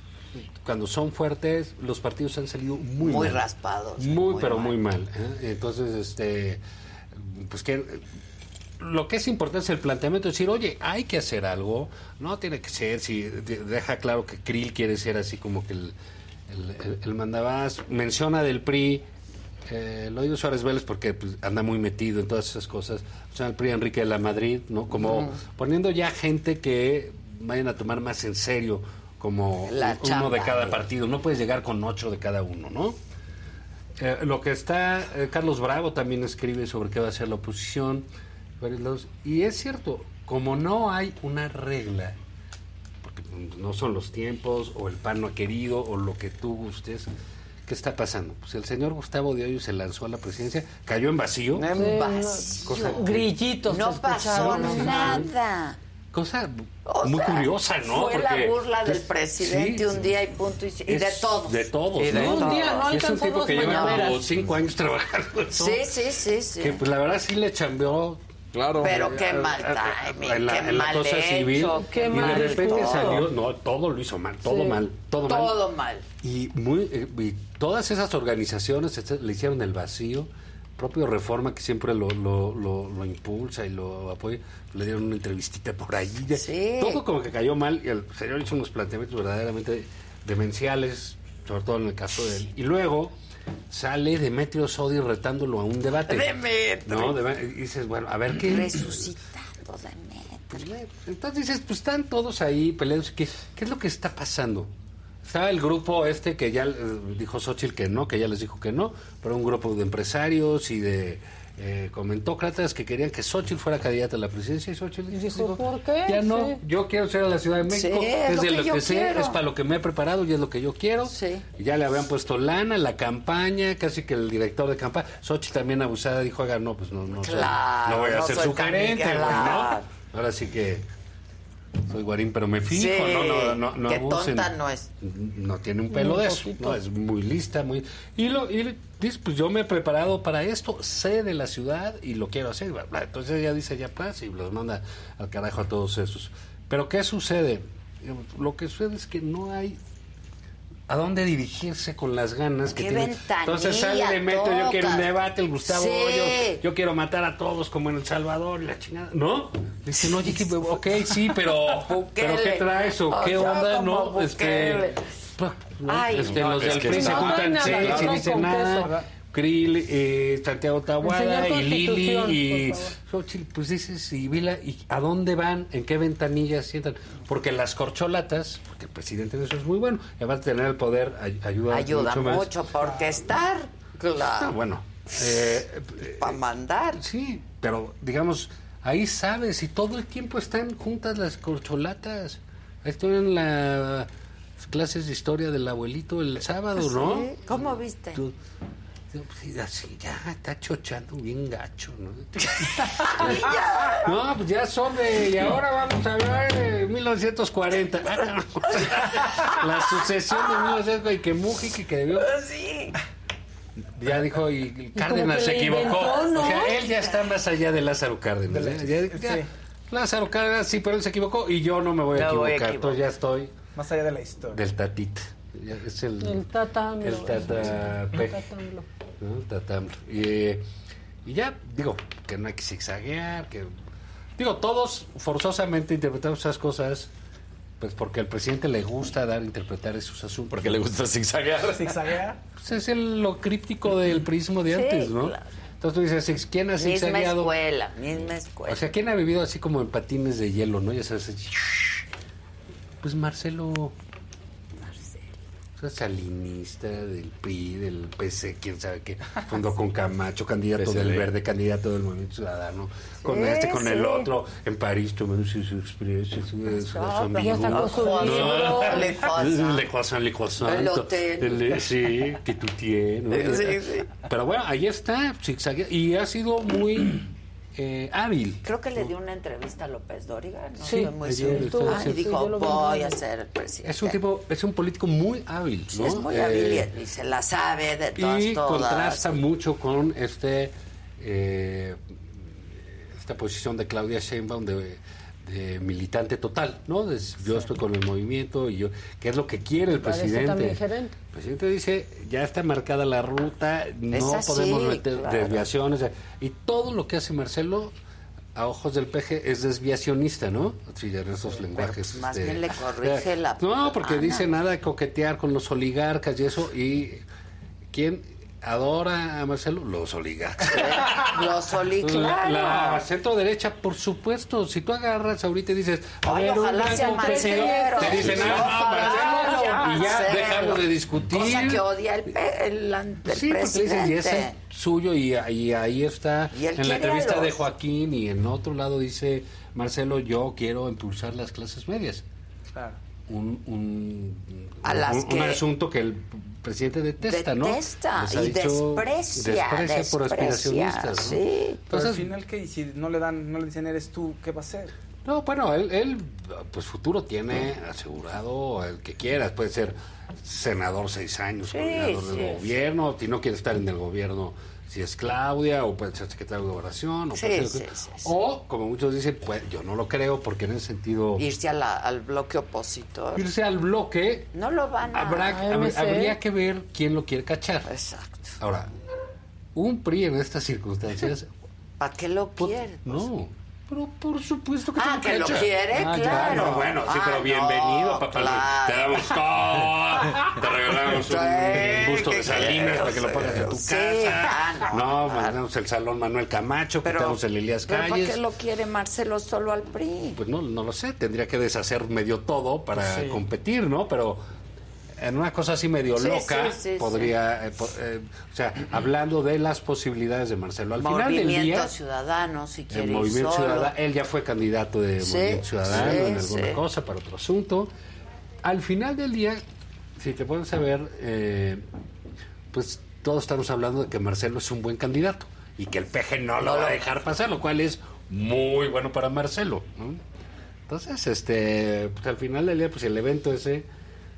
cuando son fuertes, los partidos han salido muy Muy mal. raspados, Muy, muy pero mal. muy mal. ¿eh? Entonces, este, pues que lo que es importante es el planteamiento, decir, oye, hay que hacer algo, no tiene que ser, si de- deja claro que Krill quiere ser así como que el, el, el- el mandabás, menciona del PRI, eh, lo digo Suárez Vélez porque pues, anda muy metido en todas esas cosas, o sea, el PRI Enrique de la Madrid, ¿no? Como poniendo ya gente que vayan a tomar más en serio como La uno chamba, de cada partido, no puedes llegar con ocho de cada uno, ¿no? Eh, lo que está, eh, Carlos Bravo también escribe sobre qué va a hacer la oposición. Y es cierto, como no hay una regla, porque no son los tiempos, o el PAN no ha querido, o lo que tú gustes, ¿qué está pasando? Pues el señor Gustavo de Hoyos se lanzó a la presidencia, cayó en vacío. En vacío. Cosa Grillitos. No pasó nada. Cosa O muy sea, curiosa, ¿no? Fue Porque- la burla del presidente sí, un día y punto. Y, y de todos. De todos. Y de ¿no? Un día, no es un alcanzó tipo que lleva como cinco años trabajando. ¿no? Sí, sí, sí, sí. Que pues la verdad sí le chambeó. Claro. Pero qué mal timing, en la, qué la mal cosa hecho, civil. qué y mal de repente todo. salió, no, todo lo hizo mal, todo Sí. mal, todo, mal. Todo mal. Y, muy, eh, y todas esas organizaciones le hicieron el vacío. Propio Reforma, que siempre lo, lo, lo, lo impulsa y lo apoya, le dieron una entrevistita por ahí. Todo como que cayó mal y el señor hizo unos planteamientos verdaderamente demenciales, sobre todo en el caso de él. Y luego sale Demetrio Sodi retándolo a un debate. Demetrio. No, Deme- y dices, bueno, a ver qué. Resucitado Demetrio. Entonces dices, pues están todos ahí peleando. ¿Qué, qué es lo que está pasando? Estaba el grupo este que ya eh, dijo Xochitl que no, que ya les dijo que no, pero un grupo de empresarios y de eh, comentócratas que querían que Xochitl fuera candidata a la presidencia y Xochitl dijo, ¿por qué? Ya no, Sí. yo quiero ser a la Ciudad de México, Sí, es lo de que lo yo que sé, quiero. es para lo que me he preparado y es lo que yo quiero. Y ya le habían puesto lana, la campaña, casi que el director de campaña. Xochitl también abusada dijo, oiga, no, pues no, no, soy- Claro, no voy a no ser su gerente, güey. ¿no? Ahora sí que soy guarín, pero me fijo, Sí, no, no, no, no qué abusen. tonta no es. No tiene un pelo Un de eso, no, es muy lista, muy... Y, lo, y dice, pues yo me he preparado para esto, sé de la ciudad y lo quiero hacer. bla, bla. Entonces ella dice, ya pues, y los manda al carajo a todos esos. Pero ¿qué sucede? Lo que sucede es que no hay a dónde dirigirse con las ganas que tiene. Entonces sale de meto, yo quiero un debate, el Gustavo Sí. Yo quiero matar a todos como en El Salvador, y la chingada, ¿no? Dicen, oye, que, ok, sí, pero, pero ¿qué traes o qué onda? No, este, ¿no? Ay, Este, no, los del PRI se no, juntan no, seis no, y no, dicen nada. Krill, eh, Santiago Tahuada y Lili y. Xochitl, pues dices, y Vila, ¿y a dónde van? ¿En qué ventanillas sientan? Porque las corcholatas, porque el presidente en eso es muy bueno, y además de tener el poder, ay- ayuda, Ayuda mucho mucho, más. porque estar, Ah, claro, bueno, eh, para mandar. Sí, pero digamos, ahí sabes, y todo el tiempo están juntas las corcholatas. Ahí estoy en la- clases de historia del abuelito el sábado, ¿no? Sí, ¿Cómo viste? Tú- pues, así, ya está chochando bien gacho, ¿no? No, pues ya son de. Y ahora vamos a hablar de 1940. Ah, no. La sucesión de 1940 y que Mujica que debió. Sí. Ya dijo, y Cárdenas se equivocó. inventó, ¿no? O sea, él ya está más allá de Lázaro Cárdenas. ¿eh? Ya- ya- Lázaro Cárdenas, sí, pero él se equivocó y yo no me voy a No voy a equivocar. Entonces ya estoy Más allá de la historia. del tatita. Ya es el, El tatamlo. el tata El tatamlo. ¿no? Tatamlo. Y, y ya, digo, que no hay que zigzaguear, que... Digo, todos forzosamente interpretamos esas cosas, pues porque al presidente le gusta dar, interpretar esos asuntos. Porque le gusta zigzaguear. ¿Zigzaguear? Pues es el, lo críptico del prismo de Sí, antes, ¿no? claro. Entonces tú dices, ¿quién ha Misma zigzagueado? escuela, misma escuela. O sea, ¿quién ha vivido así como en patines de hielo, no? Ya sabes, así, pues Marcelo. O sea, salinista del PRI, del PC, quién sabe qué. Fundó con Camacho, candidato del Verde, candidato del Movimiento Ciudadano. Con Sí, este, con el otro, en París tomando sus libro. Le sí, que tú tienes. Pero bueno, ahí está, y ha sido muy eh, hábil. Creo que le dio una entrevista a López Dóriga, ¿no? Sí, muy cierto. Ah, sí, y dijo, vi. voy a ser el presidente. Es un tipo, es un político muy hábil, Sí, ¿no? es muy Eh, hábil y, y se la sabe de todas, y todas. contrasta mucho con este eh, esta posición de Claudia Sheinbaum de, de militante total, ¿no? De- yo estoy con el movimiento y yo, ¿qué es lo que quiere el presidente? también gerente. El presidente dice, ya está marcada la ruta, no así, podemos meter claro. desviaciones. Y todo lo que hace Marcelo, a ojos del peje, es desviacionista, ¿no? Sí, en esos lenguajes. más este, bien le corrige la No, porque dice nada de coquetear con los oligarcas y eso. ¿Y quién adora a Marcelo? Los oligarcas. Los Oli, La, centro derecha, por supuesto. Si tú agarras ahorita y dices, a Ay, ver, un ojalá gran sea Marcelo. te dicen, ah, Marcelo, y ya Marcelo. dejamos de discutir. Cosa que odia el, pe- el, el Sí, porque presidente. dices, y ese es suyo, y, y ahí está. Y En la entrevista los- de Joaquín, y en otro lado dice, Marcelo, yo quiero impulsar las clases medias. Claro. Un, un, A las un- un que- asunto que el presidente detesta, ¿no? Detesta Les ha y dicho- desprecia, desprecia por aspiracionistas, ¿no? sí. Pero Entonces, al final, ¿qué? Y si no le dan, no le dicen eres tú, ¿qué va a hacer? No, bueno, él, él, pues futuro tiene asegurado el que quieras. Puede ser senador seis años, Sí, coordinador sí, del gobierno. Si no quiere estar en el gobierno, si es Claudia, o puede ser secretario de gobernación. O, Sí, puede ser- sí, sí. o, como muchos dicen, pues yo no lo creo porque en ese sentido... Irse a la- al bloque opositor. Irse al bloque, No lo van a... habrá, hab- habría que ver quién lo quiere cachar. Exacto. Ahora, un PRI en estas circunstancias... ¿Para qué lo quiere? No, pero por supuesto que Ah, te que lo quiere, Ah, claro. no, bueno, sí, Ah, pero bienvenido, no, papá. claro. Te damos todo. Te regalamos un busto ¿qué de Salinas para que lo pongas en tu Sí, casa. ah, no, no, mandamos el salón Manuel Camacho, Pero- tenemos el Elías ¿Pero para Calles. qué lo quiere Marcelo solo al PRI? Pues no, no lo sé, tendría que deshacer medio todo para Sí. competir, ¿no? Pero en una cosa así medio Sí, loca, sí, sí, podría, eh, eh, o sea, hablando de las posibilidades de Marcelo. Al final del Movimiento día, Ciudadano, si quiere el Movimiento solo. Ciudadano, él ya fue candidato de Movimiento Ciudadano en alguna cosa, para otro asunto. Al final del día, si te pones a ver, eh, pues todos estamos hablando de que Marcelo es un buen candidato y que el PG no lo va a dejar pasar, lo cual es muy bueno para Marcelo. ¿no? Entonces, este, pues al final del día, pues el evento ese,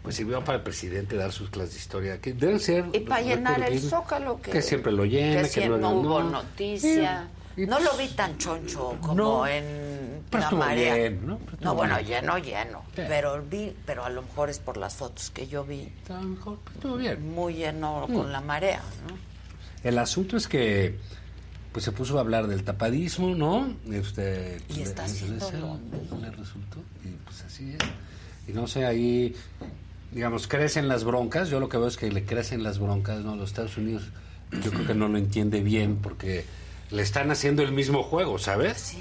pues sirvió para el presidente dar sus clases de historia, que deben ser... Y para llenar el zócalo que, que siempre lo llena, que que, siempre no, no hubo no. noticia. Y no pues- lo vi tan choncho como No, en la marea. bien, ¿no? Bueno, bien. lleno, lleno. Sí. Pero vi, pero a lo mejor es por las fotos que yo vi. A lo mejor estuvo bien. Muy lleno Mm. con la marea, ¿no? El asunto es que pues se puso a hablar del tapadismo, ¿no? Este, Y está le- le resultó y pues así es. Y no sé, ahí digamos crecen las broncas, yo lo que veo es que le crecen las broncas, ¿no? Los Estados Unidos yo creo que no lo entiende bien porque le están haciendo el mismo juego, ¿sabes? Sí.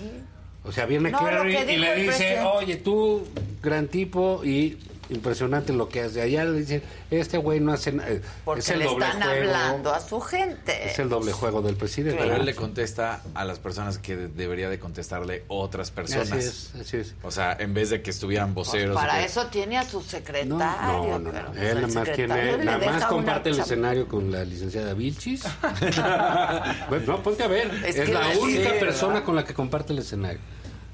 O sea, viene No, Kerry y le dice, presidente. oye, tú, gran tipo y impresionante lo que hace. Allá le dicen, este güey no hace nada. Porque Es el le doble están juego. hablando a su gente. Es el doble juego del presidente. Pero él le contesta a las personas que de- debería de contestarle otras personas. Así es, así es. O sea, en vez de que estuvieran Pues voceros. para que- eso tiene a su secretario. No, no, no. pues, Él nada más, tiene, nada comparte el escenario con la licenciada Vilchis. Bueno, no, ponte a ver. Es Es, que la la- única sí, persona ¿verdad? con la que comparte el escenario.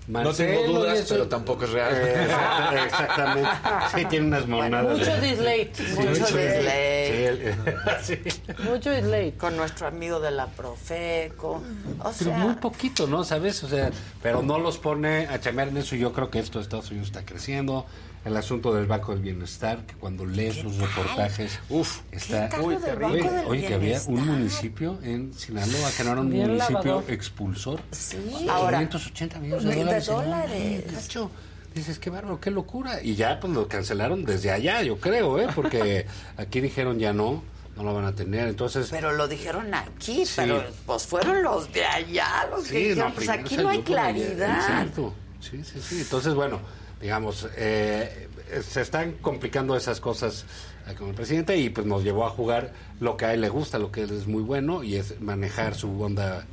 No tengo Marcelo dudas, eso- pero tampoco es real. Eh, exacta- exactamente. Sí, tiene unas monadas. Mucho dislate. Sí, Mucho dislate. Sí, él- sí. Mucho dislate. Con nuestro amigo de la Profeco. O Pero sea, muy poquito, ¿no? ¿Sabes? O sea, pero no los pone a chamear en eso. Yo creo que esto de Estados Unidos está creciendo. El asunto del Banco del Bienestar, que cuando lees los reportajes, uff, está. tal lo del Banco oye, del oye, que había un municipio en Sinaloa que no era un Bien municipio lavador. expulsor. Sí. Ahora, 580 millones de dólares. dólares. cacho. Dices, qué bárbaro, qué locura. Y ya pues lo cancelaron desde allá, yo creo, ¿eh? Porque aquí dijeron ya no, no lo van a tener. Entonces, pero lo dijeron aquí, Sí. pero pues fueron los de allá los que dijeron, no, pues aquí no hay claridad. Exacto. Sí, sí, sí. Entonces, bueno, digamos, eh, se están complicando esas cosas eh, con el presidente y pues nos llevó a jugar lo que a él le gusta, lo que él es muy bueno y es manejar su onda,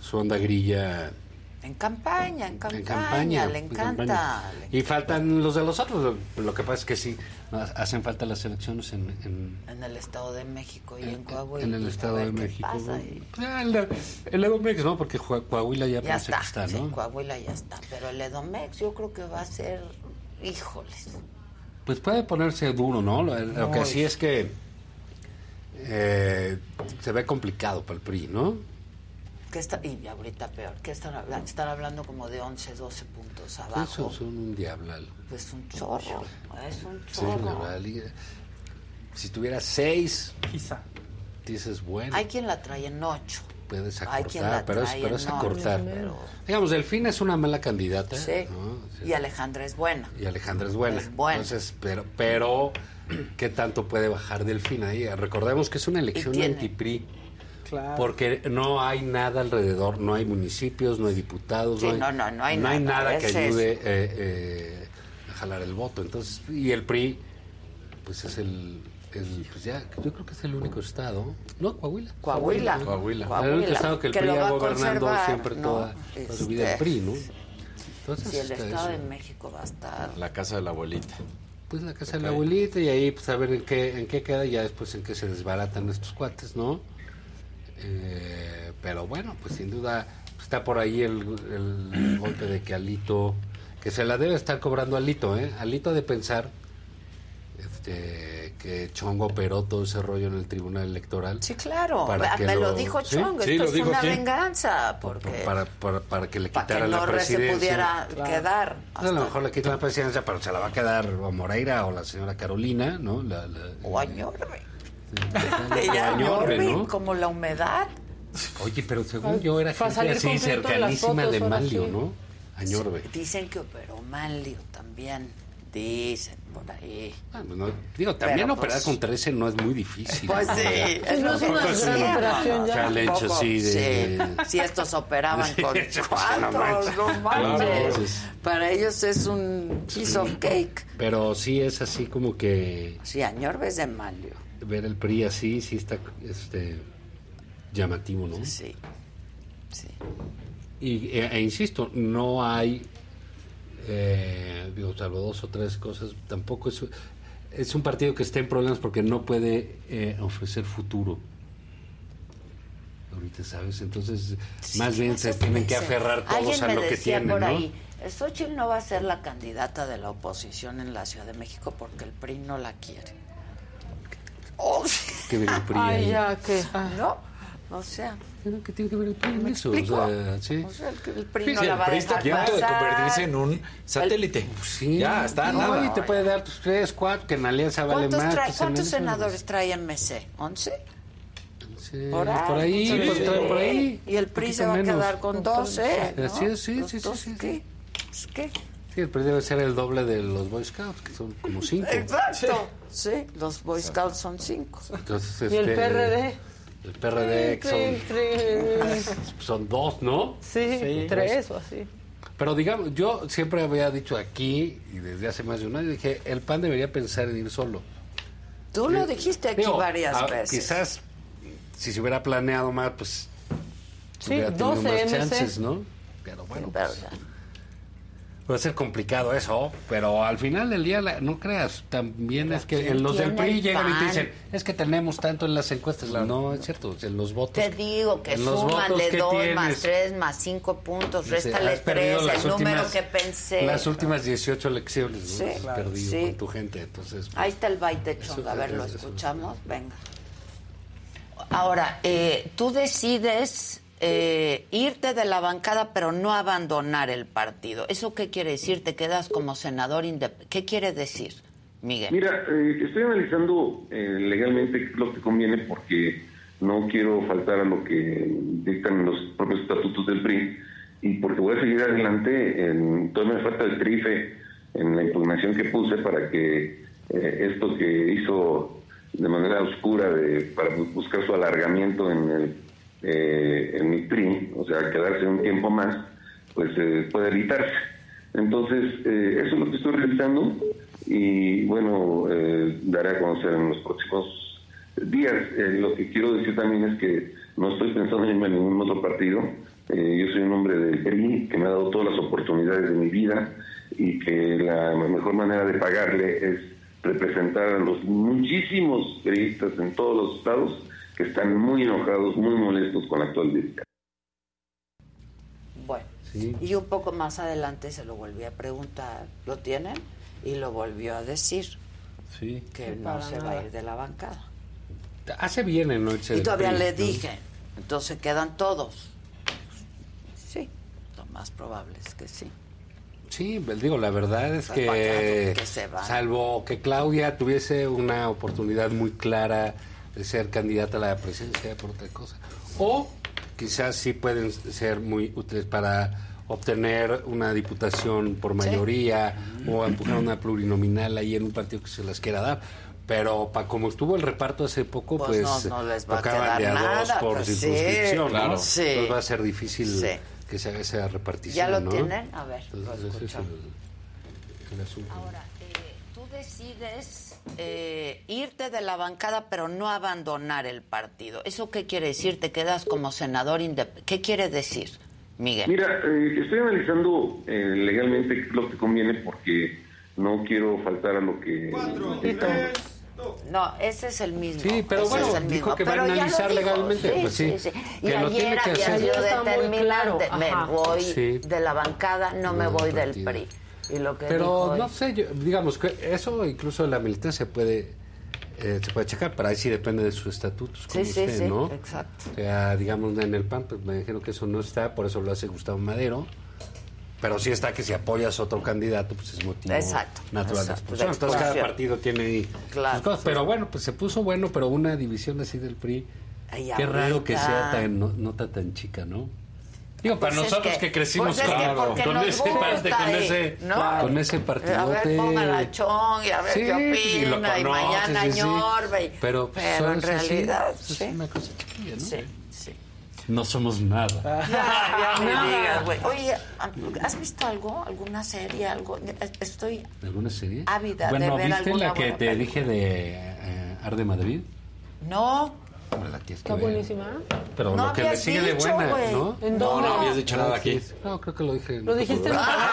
su onda grilla En campaña, en campaña, en campaña. le en encanta. campaña. Y faltan los de los otros. Lo, que pasa es que sí, hacen falta las elecciones en, en, En el Estado de México y en Coahuila. en el Estado de México. Ah, el, el Edomex, ¿no? Porque Coa- Coahuila ya, Ya está, que está, sí, ¿no? Coahuila ya está. Pero el Edomex yo creo que va a ser, híjoles. Pues puede ponerse duro, ¿no? Lo, lo que sí es que eh, se ve complicado para el PRI, ¿no? ¿Qué está, y ahorita peor, ¿qué están hablando? Están hablando como de 11, 12 puntos abajo. Eso son un diablal. Pues un chorro, es un Sí, chorro. Y, eh, si tuviera seis, Quizá. dices, bueno, Hay quien la trae en 8. puedes hay quien la acortar, pero es, pero es ocho, acortar. pero- Digamos, Delfina es una mala candidata. Sí. ¿no? Y Alejandra es buena. Y Alejandra es buena. Es buena. Entonces, pero, pero, ¿qué tanto puede bajar Delfina ahí? Recordemos que es una elección tiene- anti-PRI. Claro. Porque no hay nada alrededor, no hay municipios, no hay diputados, Sí, no, hay, no, no, no hay nada, nada que ayude eh, eh, a jalar el voto. Entonces, y el PRI, pues es el, el- pues ya, yo creo que es el único estado, ¿no? Coahuila. Coahuila. Coahuila. El único estado que el que PRI ha conservar, siempre ¿no? toda, toda su vida el Este, PRI, ¿no? Entonces, Si el está Estado eso. de México va a estar... La casa de la abuelita. Pues la casa de la abuelita y ahí pues a ver en qué, en qué queda y ya después en qué se desbaratan estos cuates, ¿no? Eh, pero bueno, pues sin duda está por ahí el, el golpe de que Alito, que se la debe estar cobrando Alito, ¿eh? Alito de pensar este, que Chongo operó todo ese rollo en el Tribunal Electoral. Sí, claro. Para que Me lo, lo- dijo ¿Sí? Chong. Sí, Esto es una venganza. Porque Para, para, para que le para quitara que la re- se presidencia. pudiera quedar. A lo mejor le quitan la presidencia, pero se la va a quedar o Moreira o la señora Carolina, ¿no? La, la- O Añorbe. O Ella Añorbe, Añorbe, ¿no? como la humedad. Oye, pero según yo era gente así cercanísima fotos, de Manlio, sí. ¿no? Añorbe. Dicen que operó Manlio también. Dicen por ahí. Ah, pues no, digo, también Pero, operar pues, con 13 no es muy difícil. Pues sí, Ya. es no es una gran operación o ya. sea, he hecho así de... sí. Si estos operaban con cuatro, no manches. Claro, Para ellos es un piece of cake. Pero sí es así como que Sí, Añorbe es de Manlio. Ver el PRI así, sí está este, llamativo, ¿no? Sí, sí. Y, e, e insisto, no hay, eh, digo, salvo dos o tres cosas, tampoco es, es un partido que está en problemas porque no puede eh, ofrecer futuro. Ahorita, ¿sabes? Entonces, más bien se tienen que aferrar todos a me lo que tienen, por ¿no? ahí, Xochitl no va a ser la candidata de la oposición en la Ciudad de México porque el PRI no la quiere. Oh, Que ver el PRI Ay, ya, que. no, o sea, ¿Qué tiene que ver el PRI en ¿Me eso? O sea, sí. o sea, el, el PRI Sí, no sí, la va a PRI está dejar a punto de pasar. convertirse en un satélite. Sí. Ya, está, no, nada. y te puede dar tus tres, cuatro, que en alianza vale ¿Cuántos, más. trae- pues, en ¿cuántos senadores trae MC? ¿11? Sí, Por ahí. por ahí, Sí. pues, trae por ahí. Y el PRI se va a quedar con 12. ¿no? Así es, sí, sí, sí, sí, sí. ¿Qué? Pues, ¿Qué? Sí, el PRI debe ser el doble de los Boy Scouts, que son como cinco. Exacto. Sí, los Boy Scouts son cinco. Entonces, ¿Y el este, PRD? el PRD, que son, son dos, ¿no? Sí, tres o así. Pero digamos, yo siempre había dicho aquí, y desde hace más de un año, dije, el PAN debería pensar en ir solo. Tú lo dijiste aquí Digo, varias ah, veces. Quizás, si se hubiera planeado más, pues Sí, hubiera tenido 12 más MC. chances, ¿no? Pero bueno, Sí, pero pues, ya. puede ser complicado eso, pero al final del día, la- no creas, también es que ¿quién en los del PRI llegan y te dicen, es que tenemos tanto en las encuestas. No, es cierto, en los votos. Te digo que votos que dos más tres más cinco puntos, réstale tres, el número últimas- que pensé. Las últimas 18 elecciones, ¿no? Sí, claro, perdido sí. con tu gente, entonces... pues, Ahí está el baile Eso- chonga, a ver, lo escuchamos, venga. Ahora, eh, tú decides eh, irte de la bancada, pero no abandonar el partido. ¿Eso qué quiere decir? ¿Te quedas como senador independiente? ¿Qué quiere decir, Miguel? Mira, eh, estoy analizando eh, legalmente lo que conviene porque no quiero faltar a lo que dictan los propios estatutos del PRI y porque voy a seguir adelante, en, todavía me falta el trife en la impugnación que puse para que eh, esto que hizo de manera oscura de, para bu- buscar su alargamiento en el eh, en mi PRI, o sea, quedarse un tiempo más, pues eh, puede evitarse. Entonces, eh, eso es lo que estoy realizando y bueno, eh, daré a conocer en los próximos días. Eh, lo que quiero decir también es que no estoy pensando en irme a ningún otro partido. Eh, yo soy un hombre del PRI que me ha dado todas las oportunidades de mi vida y que la mejor manera de pagarle es representar a los muchísimos periodistas en todos los estados que están muy enojados, muy molestos con la actual directiva. Bueno, y un poco más adelante se lo volví a preguntar, ¿lo tienen? Y lo volvió a decir, Sí. que no se va a ir de la bancada. Hace bien en noche. Y todavía le dije, entonces quedan todos. Sí, lo más probable es que sí. Sí, pues, digo, la verdad es que, que se van. salvo que Claudia tuviese una oportunidad muy clara ser candidata a la presidencia por otra cosa, o quizás sí pueden ser muy útiles para obtener una diputación por mayoría o empujar una plurinominal ahí en un partido que se las quiera dar. Pero para como estuvo el reparto hace poco, Pues pues, no, no les va a tocaban quedar de a dos nada, por pues sí, circunscripción, ¿no? claro. Sí. Entonces va a ser difícil Sí. que se haga esa repartición, ¿Ya lo ¿no? tienen? A ver, lo Entonces, ese es escuchamos. el- el asunto. Ahora, eh, tú decides eh, irte de la bancada, pero no abandonar el partido. ¿Eso qué quiere decir? ¿Te quedas como senador independiente? ¿Qué quiere decir, Miguel? Mira, eh, estoy analizando eh, legalmente qué es lo que conviene porque no quiero faltar a lo que dictan No, ese es el mismo. Sí, pero ese bueno, es el dijo que va a Pero analizar legalmente, Sí, pues sí, sí, sí. Y que ayer había sido determinante. claro, Me voy Sí. de la bancada, no me voy del. PRI. Y lo que Pero no hoy- sé, yo- digamos que eso incluso la militancia puede eh, se puede checar, pero ahí sí depende de sus estatutos, como Sí, sí, usted, sí, ¿no? exacto. O sea, digamos en el PAN, pues me imagino que eso no está, por eso lo hace Gustavo Madero. Pero sí está que si apoyas a otro candidato, pues es motivo Exacto, natural de exacto, expulsión. de Entonces cada partido tiene ahí Claro, sus cosas. sí. Pero bueno, pues se puso bueno, pero una división así del PRI. Ay, Qué raro que ahorita. sea tan no- nota tan chica, ¿no? Digo, para Pues es nosotros que, que- crecimos pues es que con, ese parte, con ese, ¿no? con ese A partidote. ver, a Chong y a ver Sí, qué opina y, conoces, mañana sí, sí. ñorbe. y- Pero, pero son- en realidad, sí, sí. es una cosa chiquilla, ¿no? Sí, sí. No somos nada. Ya, ya me digas, güey. Oye, ¿has visto algo? ¿Alguna serie? algo? Estoy ¿Alguna serie? ávida de bueno, ver ¿viste alguna la que te película. dije de eh, Arde Madrid? No, la tienes que Está ver. buenísima. Pero No lo que le habías sigue de dicho, buena, güey. ¿no? ¿En No, dónde? no habías dicho nada aquí. No, creo que lo dije. en Lo otro dijiste en programa.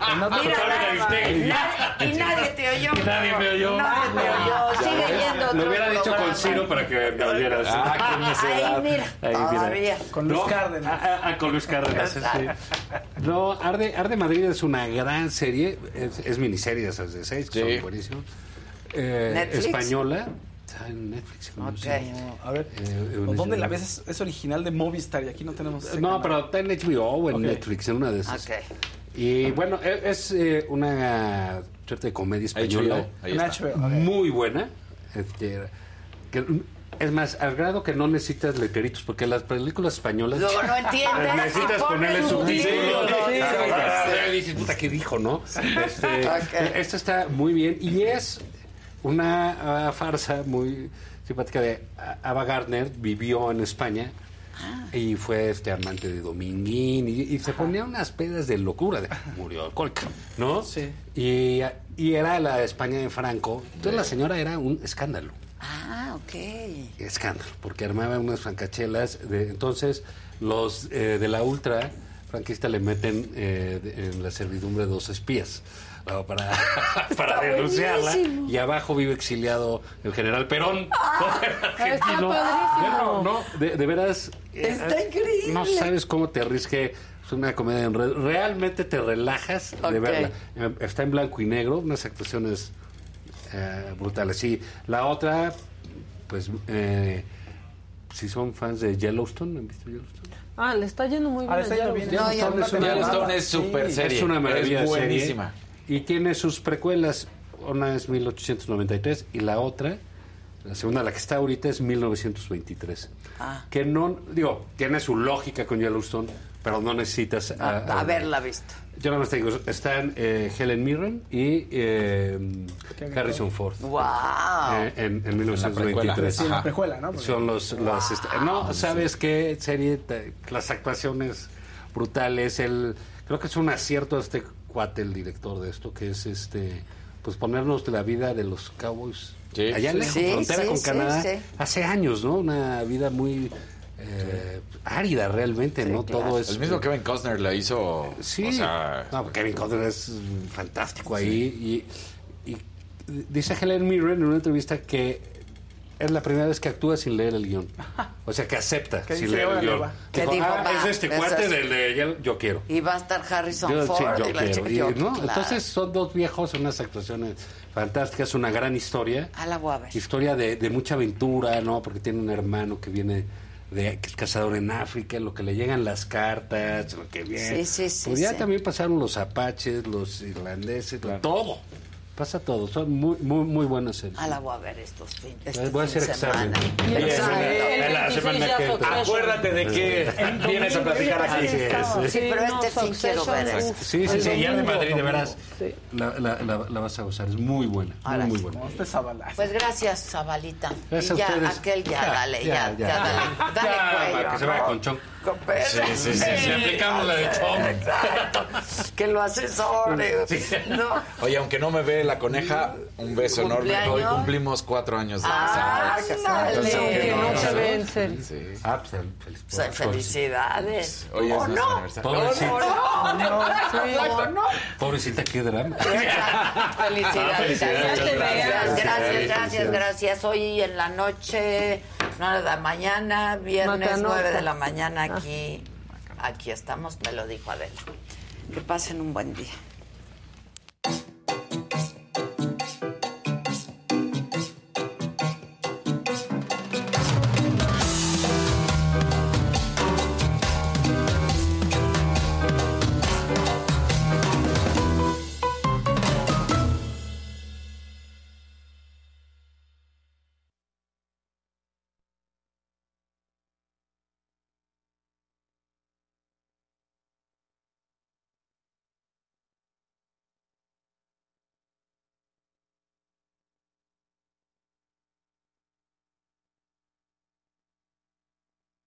Ay, otro mira, programa de nada más. usted. Nadie- y nadie te oyó. Y nadie me oyó. Nadie te oyó. Sigue yendo Lo hubiera dicho con. Ciro para que me oyeras. Ah, qué necedad. Mira, Ahí, mira. todavía. Con Luis No, Cárdenas. Ah, ah, ah, con Luis Cárdenas, sí. No, Arde, Arde Madrid es una gran serie, es, es miniserie de esas de seis, que Sí. son buenísimos. Eh, ¿Netflix? española, está en Netflix. no Ok. sé. A ver, Eh, ¿o ¿dónde la ves? Es, es original de Movistar y aquí no tenemos. No, canal. pero está en HBO o en. Netflix, en una de esas. Ok. Y bueno, e- es eh, una suerte de comedia española. Ahí. HBO, muy buena. Este, que, es más, al grado que no necesitas letreritos, porque las películas españolas Luego no entiendes necesitas ponerle subtítulos. subtítulos. Sí, Sí, ah, dices, puta, ¿qué dijo, no? Este, Ok. Esta está muy bien y es una ah, farsa muy simpática de Ava Gardner, vivió en España y fue este amante de Dominguín y, y se ponía unas pedas de locura, de, murió alcohólica, ¿no? Sí. Y, y era la España de Franco. Entonces la señora era un escándalo. Ah, ok. Escándalo, porque armaba unas francachelas. De, entonces, los eh, de la ultra franquista le meten eh, de- en la servidumbre dos espías. Para, para denunciarla. buenísimo. Y abajo vive exiliado el general Perón. Está padrísimo. No, no, de, de veras. eh, Está eh, increíble. No sabes cómo te arriesgue. Es una comedia. en re- Realmente te relajas de verla. Eh, Está en blanco y negro, unas actuaciones eh, brutales. Y la otra, pues, eh, si son fans de Yellowstone, ¿han visto Yellowstone? Ah, le está yendo muy bien. Ah, le a está yendo Yellowstone. bien. No, Yellowstone es una- Yellowstone es súper Sí, serie. Es una maravilla Es serie. Y tiene sus precuelas. Una es 1893 y la otra, la segunda, la que está ahorita, es 1923. Ah. Que no, digo, tiene su lógica con Yellowstone, pero no necesitas... A, a- haberla visto. Yo nada más te digo, están eh, Helen Mirren y eh, Harrison Ford. ¡Wow! Eh, en, en 1923. precuela. Sí, en la precuela, ¿no? Porque- Son los... los, este, no, ¿sabes qué? Serie, las actuaciones brutales. El, creo que es un acierto este cuate, el director de esto, que es este pues ponernos la vida de los cowboys allá en la Sí, frontera sí, con sí, Canadá sí. hace años, ¿no? Una vida muy eh, árida realmente, ¿no? Todo es... El mismo Kevin Costner la hizo. Sí, O sea, no, Kevin Costner es fantástico ahí. Y, y dice Helen Mirren en una entrevista que es la primera vez que actúa sin leer el guion. O sea, que acepta sin leer el "Órale, guion. va". Que Dijo, "Ah, "Va, es este es cuate así". del de yo quiero. Y va a estar Harrison Yo, Ford. sí, yo y la quiero. chica- Y, yo- ¿no? claro. Entonces son dos viejos, unas actuaciones fantásticas, una gran historia. A la voy a ver. Historia de, de mucha aventura, ¿no? Porque tiene un hermano que viene de que es cazador en África, lo que le llegan las cartas, lo que viene. Sí, sí, sí, Pues ya sí. también pasaron los apaches, los irlandeses, todo. Pasa todo. Son muy, muy, muy buenas series. A la voy a ver estos fin, este Voy a hacer examen. Sí. Acuérdate de que vienes a platicar aquí. Es. Sí, pero este fin quiero ver. Sí, sí, sí, ya de. Madrid, de veras. La, la, la, la vas a gozar, es muy buena. Muy, Ahora muy sí. buena. Este. Pues gracias, Zabalita. Gracias y a ya, ustedes. aquel ya, Ya, dale, ya, ya, dale, dale Ya, cuello. para que se vaya con perro. Sí, sí, sí, sí, aplicamos la de Chong. Exacto. Que lo asesore. No. Oye, aunque no me ve la coneja, un beso enorme. Hoy cumplimos cuatro años de Ah, casados. no se vencen. Sí. Ah, pues, sea, felicidades. Hoy es ¿O nuestro no? aniversario. Pobrecita. ¿O no? ¿O no? Pobrecita, qué drama. Felicidades. Ah, felicidades. Gracias, gracias, gracias, gracias. Hoy en la noche, nueve de la mañana, viernes nueve de la mañana aquí. Aquí estamos, me lo dijo Adela. Que pasen un buen día.